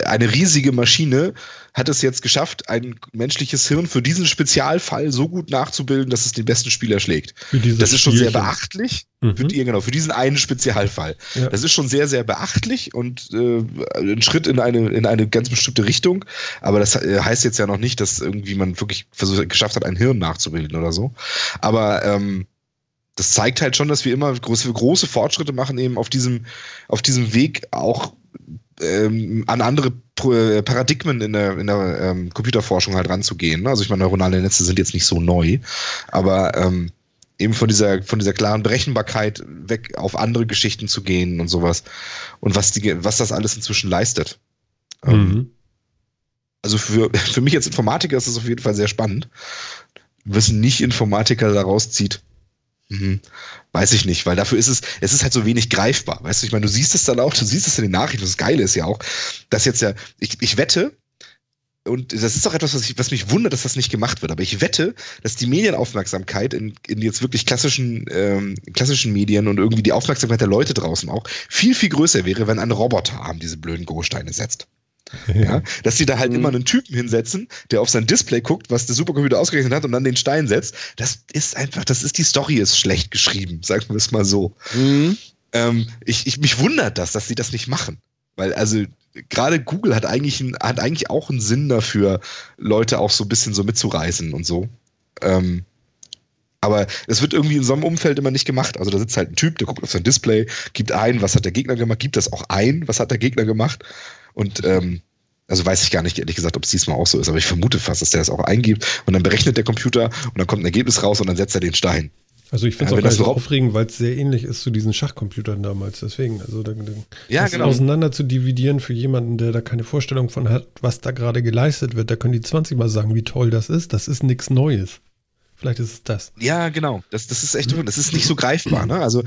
Speaker 2: eine riesige Maschine hat es jetzt geschafft, ein menschliches Hirn für diesen Spezialfall so gut nachzubilden, dass es den besten Spieler schlägt. Das ist schon sehr beachtlich. Mhm. Für, die, genau, für diesen einen Spezialfall. Ja. Das ist schon sehr, sehr beachtlich und äh, ein Schritt in eine, in eine ganz bestimmte Richtung. Aber das äh, heißt jetzt ja noch nicht, dass irgendwie man wirklich versucht, geschafft hat, ein Hirn nachzubilden oder so. Aber ähm, das zeigt halt schon, dass wir immer große, große Fortschritte machen, eben auf diesem, auf diesem Weg auch ähm, an andere Paradigmen in der, in der ähm, Computerforschung halt ranzugehen. Also ich meine, neuronale Netze sind jetzt nicht so neu, aber ähm, eben von dieser, von dieser klaren Berechenbarkeit weg auf andere Geschichten zu gehen und sowas. Und was, die, was das alles inzwischen leistet. Ähm, mhm. Also für, für mich als Informatiker ist das auf jeden Fall sehr spannend. Was nicht Informatiker daraus zieht, Mhm. Weiß ich nicht, weil dafür ist es, es ist halt so wenig greifbar. Weißt du, ich meine, du siehst es dann auch, du siehst es in den Nachrichten, das Geile ist ja auch, dass jetzt ja, ich, ich wette, und das ist auch etwas, was, ich, was mich wundert, dass das nicht gemacht wird, aber ich wette, dass die Medienaufmerksamkeit in, in jetzt wirklich klassischen, ähm, klassischen Medien und irgendwie die Aufmerksamkeit der Leute draußen auch viel, viel größer wäre, wenn ein Roboterarm diese blöden Go-Steine setzt. Ja, dass die da halt mhm. immer einen Typen hinsetzen, der auf sein Display guckt, was der Supercomputer ausgerechnet hat und dann den Stein setzt. Das ist einfach, das ist die Story ist schlecht geschrieben, sagen wir es mal so. Mhm. Ähm, ich, ich, mich wundert das, dass sie das nicht machen. Weil, also, gerade Google hat eigentlich, ein, hat eigentlich auch einen Sinn dafür, Leute auch so ein bisschen so mitzureißen und so. Ähm, aber es wird irgendwie in so einem Umfeld immer nicht gemacht. Also da sitzt halt ein Typ, der guckt auf sein Display, gibt ein, was hat der Gegner gemacht, gibt das auch ein, was hat der Gegner gemacht. Und ähm, also weiß ich gar nicht, ehrlich gesagt, ob es diesmal auch so ist, aber ich vermute fast, dass der das auch eingibt und dann berechnet der Computer und dann kommt ein Ergebnis raus und dann setzt er den Stein.
Speaker 1: Also ich finde es ja, auch nicht so aufregend, weil es sehr ähnlich ist zu diesen Schachcomputern damals. Deswegen, also da,
Speaker 2: ja, genau.
Speaker 1: auseinander zu dividieren für jemanden, der da keine Vorstellung von hat, was da gerade geleistet wird, da können die 20 mal sagen, wie toll das ist. Das ist nichts Neues. Vielleicht ist es das.
Speaker 2: Ja, genau. Das, das ist echt, das ist nicht so greifbar. Ne? Also,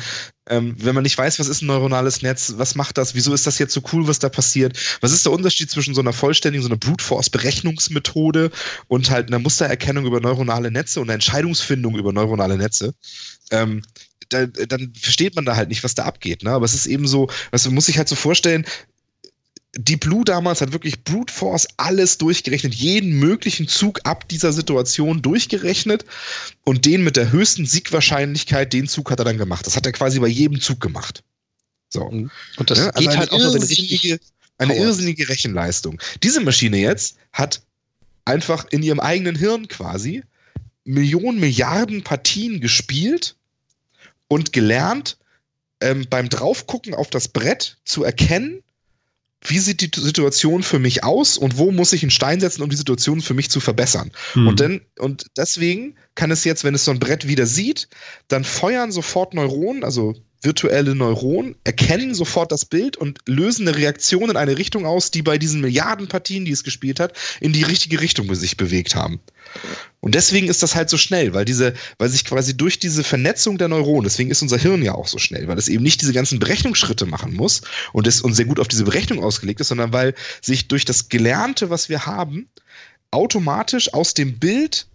Speaker 2: ähm, wenn man nicht weiß, was ist ein neuronales Netz, was macht das, wieso ist das jetzt so cool, was da passiert, was ist der Unterschied zwischen so einer vollständigen, so einer Brute Force Berechnungsmethode und halt einer Mustererkennung über neuronale Netze und einer Entscheidungsfindung über neuronale Netze, ähm, da, dann versteht man da halt nicht, was da abgeht. Ne? Aber es ist eben so, also man muss sich halt so vorstellen, Deep Blue damals hat wirklich Brute Force alles durchgerechnet, jeden möglichen Zug ab dieser Situation durchgerechnet und den mit der höchsten Siegwahrscheinlichkeit, den Zug hat er dann gemacht. Das hat er quasi bei jedem Zug gemacht. So. Und das ja, also geht halt auch so, wenn richtig eine irrsinnige Rechenleistung. Diese Maschine jetzt hat einfach in ihrem eigenen Hirn quasi Millionen, Milliarden Partien gespielt und gelernt, ähm, beim Draufgucken auf das Brett zu erkennen, wie sieht die Situation für mich aus und wo muss ich einen Stein setzen, um die Situation für mich zu verbessern. Mhm. Und, dann, und deswegen kann es jetzt, wenn es so ein Brett wieder sieht, dann feuern sofort Neuronen, also virtuelle Neuronen erkennen sofort das Bild und lösen eine Reaktion in eine Richtung aus, die bei diesen Milliarden Partien, die es gespielt hat, in die richtige Richtung sich bewegt haben. Und deswegen ist das halt so schnell, weil diese, weil sich quasi durch diese Vernetzung der Neuronen, deswegen ist unser Hirn ja auch so schnell, weil es eben nicht diese ganzen Berechnungsschritte machen muss und es uns sehr gut auf diese Berechnung ausgelegt ist, sondern weil sich durch das Gelernte, was wir haben, automatisch aus dem Bild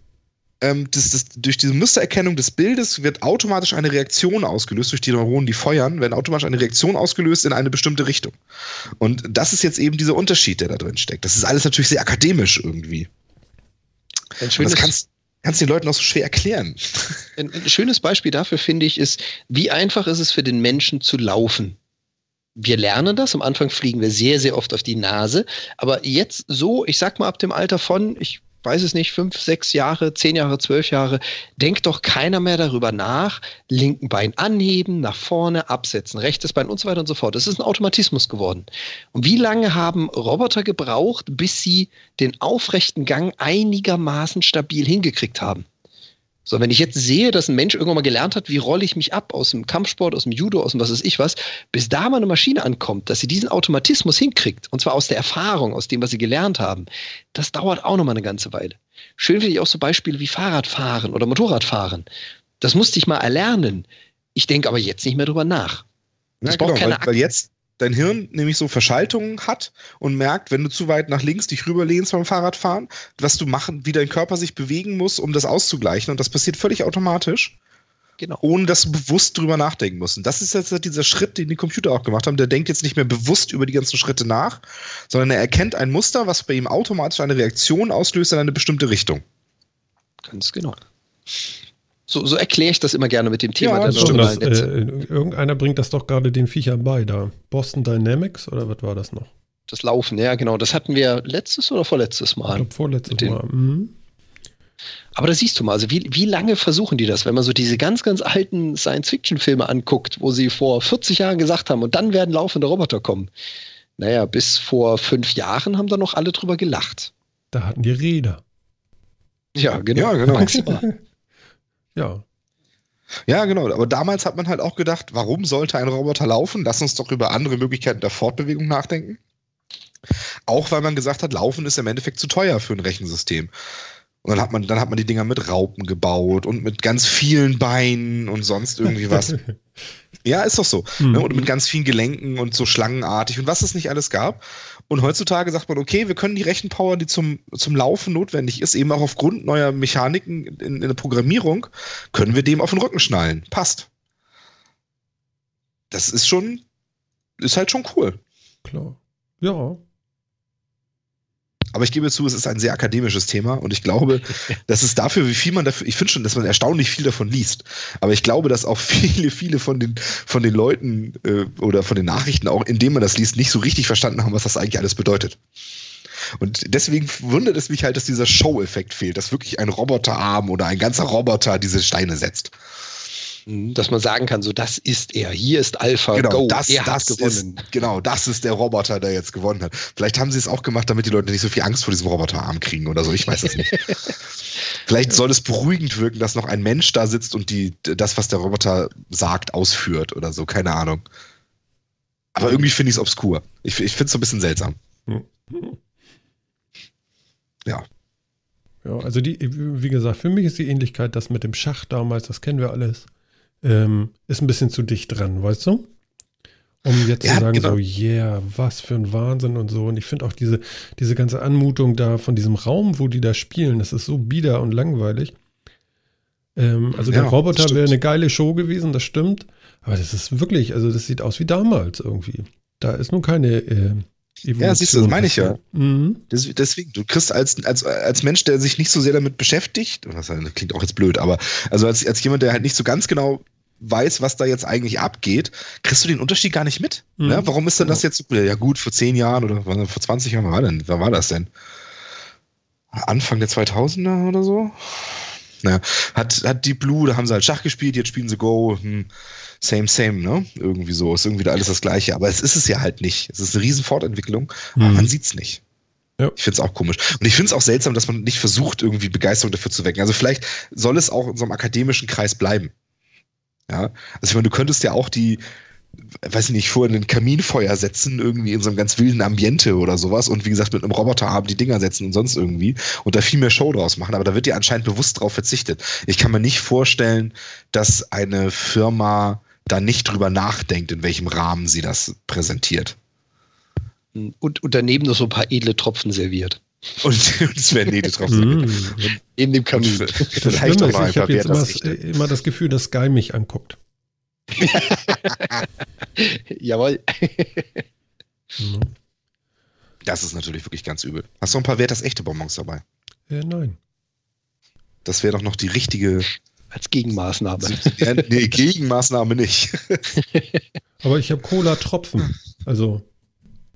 Speaker 2: ähm, das, das, durch diese Mustererkennung des Bildes wird automatisch eine Reaktion ausgelöst, durch die Neuronen, die feuern, werden automatisch eine Reaktion ausgelöst in eine bestimmte Richtung. Und das ist jetzt eben dieser Unterschied, der da drin steckt. Das ist alles natürlich sehr akademisch irgendwie. Ein schönes, das kannst, kannst den Leuten auch so schwer erklären.
Speaker 3: Ein, ein schönes Beispiel dafür, finde ich, ist, wie einfach ist es für den Menschen zu laufen wir lernen das. Am Anfang fliegen wir sehr, sehr oft auf die Nase. Aber jetzt so, ich sag mal ab dem Alter von, ich weiß es nicht, fünf, sechs Jahre, zehn Jahre, zwölf Jahre, denkt doch keiner mehr darüber nach, linken Bein anheben, nach vorne, absetzen, rechtes Bein und so weiter und so fort. Das ist ein Automatismus geworden. Und wie lange haben Roboter gebraucht, bis sie den aufrechten Gang einigermaßen stabil hingekriegt haben? So, wenn ich jetzt sehe, dass ein Mensch irgendwann mal gelernt hat, wie rolle ich mich ab aus dem Kampfsport, aus dem Judo, aus dem was weiß ich was, bis da mal eine Maschine ankommt, dass sie diesen Automatismus hinkriegt, und zwar aus der Erfahrung, aus dem, was sie gelernt haben, das dauert auch noch mal eine ganze Weile. Schön finde ich auch so Beispiele wie Fahrradfahren oder Motorradfahren. Das musste ich mal erlernen. Ich denke aber jetzt nicht mehr drüber nach.
Speaker 2: Das ja, braucht genau, keine weil, weil jetzt, dein Hirn nämlich so Verschaltungen hat und merkt, wenn du zu weit nach links dich rüberlehnst beim Fahrradfahren, was du machen, wie dein Körper sich bewegen muss, um das auszugleichen. Und das passiert völlig automatisch. Genau. Ohne dass du bewusst drüber nachdenken musst. Und das ist jetzt dieser Schritt, den die Computer auch gemacht haben. Der denkt jetzt nicht mehr bewusst über die ganzen Schritte nach, sondern er erkennt ein Muster, was bei ihm automatisch eine Reaktion auslöst in eine bestimmte Richtung.
Speaker 3: Ganz genau. So, so erkläre ich das immer gerne mit dem Thema
Speaker 1: ja, so, das, äh, Irgendeiner bringt das doch gerade den Viechern bei da. Boston Dynamics oder was war das noch?
Speaker 3: Das Laufen, ja, genau. Das hatten wir letztes oder vorletztes Mal. Ich
Speaker 1: glaube, vorletztes Mal. Mhm.
Speaker 3: Aber da siehst du mal, also wie, wie lange versuchen die das, wenn man so diese ganz, ganz alten Science-Fiction-Filme anguckt, wo sie vor 40 Jahren gesagt haben, und dann werden laufende Roboter kommen. Naja, bis vor fünf Jahren haben da noch alle drüber gelacht.
Speaker 1: Da hatten die Räder.
Speaker 3: Ja, genau. Ja, genau.
Speaker 1: Ja.
Speaker 2: Ja, genau. Aber damals hat man halt auch gedacht, warum sollte ein Roboter laufen? Lass uns doch über andere Möglichkeiten der Fortbewegung nachdenken. Auch weil man gesagt hat, Laufen ist im Endeffekt zu teuer für ein Rechensystem. Und dann hat man, dann hat man die Dinger mit Raupen gebaut und mit ganz vielen Beinen und sonst irgendwie was. ja, ist doch so. Mhm. Ne? Und mit ganz vielen Gelenken und so schlangenartig und was es nicht alles gab. Und heutzutage sagt man, okay, wir können die Rechenpower, die zum, zum Laufen notwendig ist, eben auch aufgrund neuer Mechaniken in, in der Programmierung, können wir dem auf den Rücken schnallen. Passt. Das ist schon, ist halt schon cool.
Speaker 1: Klar. Ja,
Speaker 2: aber ich gebe zu, es ist ein sehr akademisches Thema und ich glaube, dass es dafür, wie viel man dafür, ich finde schon, dass man erstaunlich viel davon liest. Aber ich glaube, dass auch viele, viele von den, von den Leuten äh, oder von den Nachrichten auch, indem man das liest, nicht so richtig verstanden haben, was das eigentlich alles bedeutet. Und deswegen wundert es mich halt, dass dieser Show-Effekt fehlt, dass wirklich ein Roboterarm oder ein ganzer Roboter diese Steine setzt.
Speaker 3: Mhm. dass man sagen kann, so das ist er, hier ist Alpha
Speaker 2: genau, Go, das, er das hat gewonnen. Ist, genau, das ist der Roboter, der jetzt gewonnen hat. Vielleicht haben sie es auch gemacht, damit die Leute nicht so viel Angst vor diesem Roboterarm kriegen oder so, ich weiß es nicht. Vielleicht soll es beruhigend wirken, dass noch ein Mensch da sitzt und die, das, was der Roboter sagt, ausführt oder so, keine Ahnung. Aber irgendwie finde ich es obskur. Ich, ich finde es so ein bisschen seltsam. Ja.
Speaker 1: Ja, also die, wie gesagt, für mich ist die Ähnlichkeit das mit dem Schach damals, das kennen wir alles ähm, ist ein bisschen zu dicht dran, weißt du? Um jetzt ja, zu sagen, genau. so, yeah, was für ein Wahnsinn und so. Und ich finde auch diese, diese ganze Anmutung da von diesem Raum, wo die da spielen, das ist so bieder und langweilig. Ähm, also ja, der Roboter wäre eine geile Show gewesen, das stimmt. Aber das ist wirklich, also das sieht aus wie damals irgendwie. Da ist nun keine, äh,
Speaker 2: Ja, siehst du, das meine ich ja. Mhm. deswegen, du kriegst als, als, als Mensch, der sich nicht so sehr damit beschäftigt, das klingt auch jetzt blöd, aber also als, als jemand, der halt nicht so ganz genau weiß, was da jetzt eigentlich abgeht, kriegst du den Unterschied gar nicht mit. Mhm. Ne? Warum ist denn das jetzt so? Ja, gut, vor zehn Jahren oder vor 20 Jahren, war denn? Wer war das denn? Anfang der 2000er oder so? Naja, hat, hat Deep Blue, da haben sie halt Schach gespielt, jetzt spielen sie Go. Hm same, same, ne? Irgendwie so. Ist irgendwie alles das Gleiche. Aber es ist es ja halt nicht. Es ist eine riesen Fortentwicklung, aber mhm. man sieht's nicht. Ja. Ich finde es auch komisch. Und ich finde es auch seltsam, dass man nicht versucht, irgendwie Begeisterung dafür zu wecken. Also vielleicht soll es auch in so einem akademischen Kreis bleiben. Ja. Also ich meine, du könntest ja auch die, weiß ich nicht, vor ein Kaminfeuer setzen, irgendwie in so einem ganz wilden Ambiente oder sowas und wie gesagt mit einem Roboterarm die Dinger setzen und sonst irgendwie und da viel mehr Show draus machen, aber da wird ja anscheinend bewusst drauf verzichtet. Ich kann mir nicht vorstellen, dass eine Firma da nicht drüber nachdenkt, in welchem Rahmen sie das präsentiert.
Speaker 3: Und, und daneben noch so ein paar edle Tropfen serviert.
Speaker 2: Und, es werden edle Tropfen
Speaker 3: serviert. In dem Kamin. Das
Speaker 1: Vielleicht ist, ich habe jetzt immer, immer das Gefühl, dass Sky mich anguckt.
Speaker 3: Jawohl.
Speaker 2: Das ist natürlich wirklich ganz übel. Hast du ein paar Wert das echte Bonbons dabei?
Speaker 1: Äh, nein.
Speaker 2: Das wäre doch noch die richtige
Speaker 3: als Gegenmaßnahme.
Speaker 2: nee, Gegenmaßnahme nicht.
Speaker 1: Aber ich habe Cola-Tropfen. Also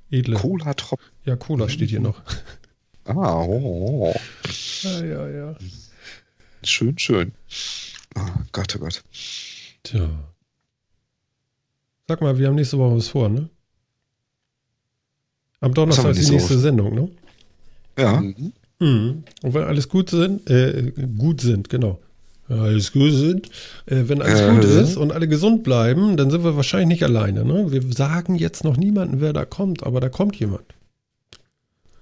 Speaker 1: edle.
Speaker 2: Cola-Tropfen?
Speaker 1: Ja, Cola steht hier noch.
Speaker 2: Ah, oh.
Speaker 1: Ja, ja, ja.
Speaker 2: Schön, schön. Oh Gott, oh Gott.
Speaker 1: Tja. Sag mal, wir haben nächste Woche was vor, ne? Am Donnerstag ist die nächste Sendung, ne?
Speaker 2: Ja. Mhm.
Speaker 1: Mhm. Und wenn alles gut sind, äh, gut sind, genau alles gut sind, äh, wenn alles äh, gut ist und alle gesund bleiben, dann sind wir wahrscheinlich nicht alleine. Ne? Wir sagen jetzt noch niemanden, wer da kommt, aber da kommt jemand.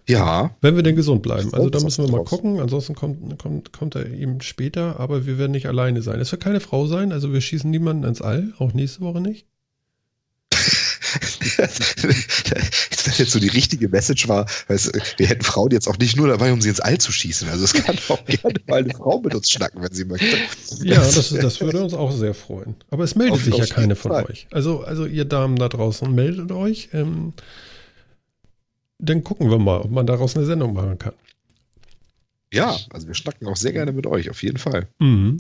Speaker 2: Ja.
Speaker 1: Wenn wir denn gesund bleiben. Also da müssen wir mal gucken. Ansonsten kommt, kommt, kommt er eben später, aber wir werden nicht alleine sein. Es wird keine Frau sein, also wir schießen niemanden ins All, auch nächste Woche nicht.
Speaker 2: das jetzt so die richtige Message war, weißt, wir hätten Frauen jetzt auch nicht nur dabei, um sie ins All zu schießen. Also es kann auch gerne mal eine Frau mit uns schnacken, wenn sie möchte.
Speaker 1: Ja, das, das würde uns auch sehr freuen. Aber es meldet auf, sich ja keine von Fall. euch. Also, also ihr Damen da draußen, meldet euch. Ähm, dann gucken wir mal, ob man daraus eine Sendung machen kann.
Speaker 2: Ja, also wir schnacken auch sehr gerne mit euch, auf jeden Fall.
Speaker 1: Mhm.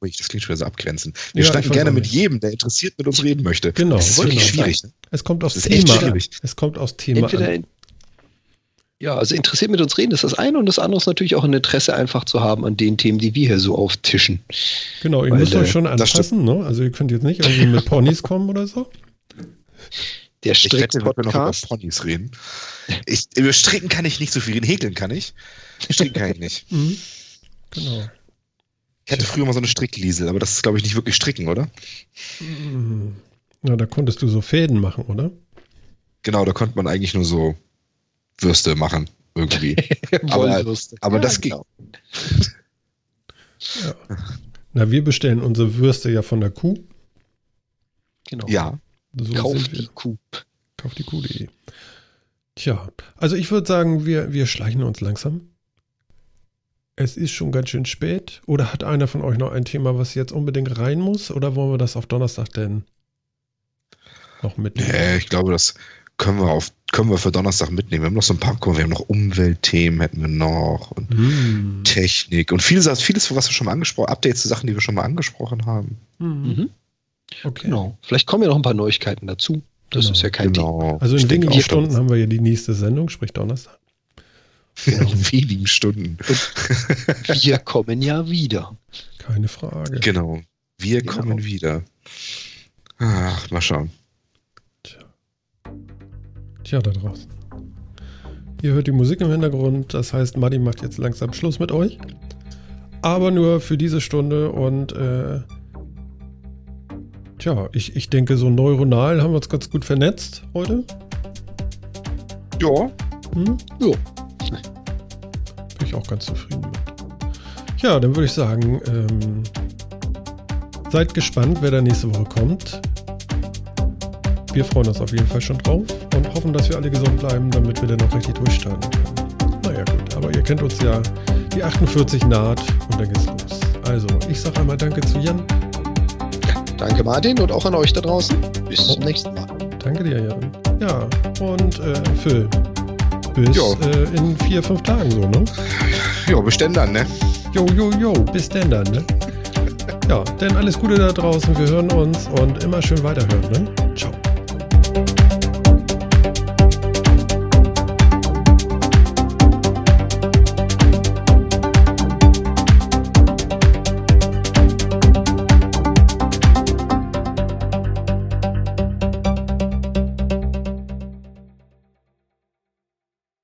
Speaker 2: Das klingt schon so abgrenzen. Wir ja, schnacken gerne mit jedem, der interessiert mit uns reden möchte.
Speaker 1: Genau.
Speaker 2: Das ist wirklich
Speaker 1: genau.
Speaker 2: schwierig. Ne?
Speaker 1: Es kommt aus Thema. Es kommt aus Thema.
Speaker 3: Entweder ja, also interessiert mit uns reden ist das eine und das andere ist natürlich auch ein Interesse einfach zu haben an den Themen, die wir hier so auftischen.
Speaker 1: Genau, ihr Weil, müsst euch schon anpassen, ne? Also ihr könnt jetzt nicht irgendwie mit Ponys kommen oder so.
Speaker 3: Der Strick
Speaker 2: ich wette, wir noch über Ponys reden. Ich, über Stricken kann ich nicht so viel reden. Häkeln kann ich. Stricken kann ich nicht.
Speaker 1: Mhm. Genau.
Speaker 2: Ich hatte früher mal so eine Strickliesel, aber das ist, glaube ich, nicht wirklich Stricken, oder?
Speaker 1: Ja, da konntest du so Fäden machen, oder?
Speaker 2: Genau, da konnte man eigentlich nur so Würste machen, irgendwie. aber aber ja, das genau. ging.
Speaker 1: Ja. Na, wir bestellen unsere Würste ja von der Kuh.
Speaker 2: Genau. Ja.
Speaker 3: So Kauf die Kuh.
Speaker 1: Kauf die Kuh.de. Tja, also ich würde sagen, wir, wir schleichen uns langsam es ist schon ganz schön spät. Oder hat einer von euch noch ein Thema, was jetzt unbedingt rein muss? Oder wollen wir das auf Donnerstag denn noch mitnehmen?
Speaker 2: Nee, ich glaube, das können wir, auf, können wir für Donnerstag mitnehmen. Wir haben noch so ein paar, wir haben noch Umweltthemen, hätten wir noch und hm. Technik und vieles, vieles, was wir schon mal angesprochen haben, Updates zu Sachen, die wir schon mal angesprochen haben.
Speaker 3: Mhm. Okay. Genau. Vielleicht kommen ja noch ein paar Neuigkeiten dazu. Das genau. ist ja kein genau.
Speaker 1: Ding. Also in wenigen Stunden haben wir ja die nächste Sendung, sprich Donnerstag.
Speaker 2: In wenigen Stunden.
Speaker 3: wir kommen ja wieder.
Speaker 1: Keine Frage.
Speaker 2: Genau. Wir genau. kommen wieder. Ach, mal schauen.
Speaker 1: Tja. Tja, da draußen. Ihr hört die Musik im Hintergrund. Das heißt, Muddy macht jetzt langsam Schluss mit euch. Aber nur für diese Stunde und äh, tja, ich, ich denke, so neuronal haben wir uns ganz gut vernetzt heute.
Speaker 2: Ja.
Speaker 1: Hm? Ja ich auch ganz zufrieden mit. Ja, dann würde ich sagen, ähm, seid gespannt, wer da nächste Woche kommt. Wir freuen uns auf jeden Fall schon drauf und hoffen, dass wir alle gesund bleiben, damit wir dann auch richtig durchstarten können. Naja gut, aber ihr kennt uns ja, die 48 naht und dann geht's los. Also, ich sage einmal Danke zu Jan.
Speaker 3: Danke Martin und auch an euch da draußen. Bis oh. zum nächsten Mal.
Speaker 1: Danke dir, Jan. Ja, und äh, Phil, bis äh, in vier, fünf Tagen so, ne?
Speaker 2: Jo, bis denn dann, ne?
Speaker 1: Jo, jo, jo, bis denn dann, ne? ja, denn alles Gute da draußen. Wir hören uns und immer schön weiterhören, ne? Ciao.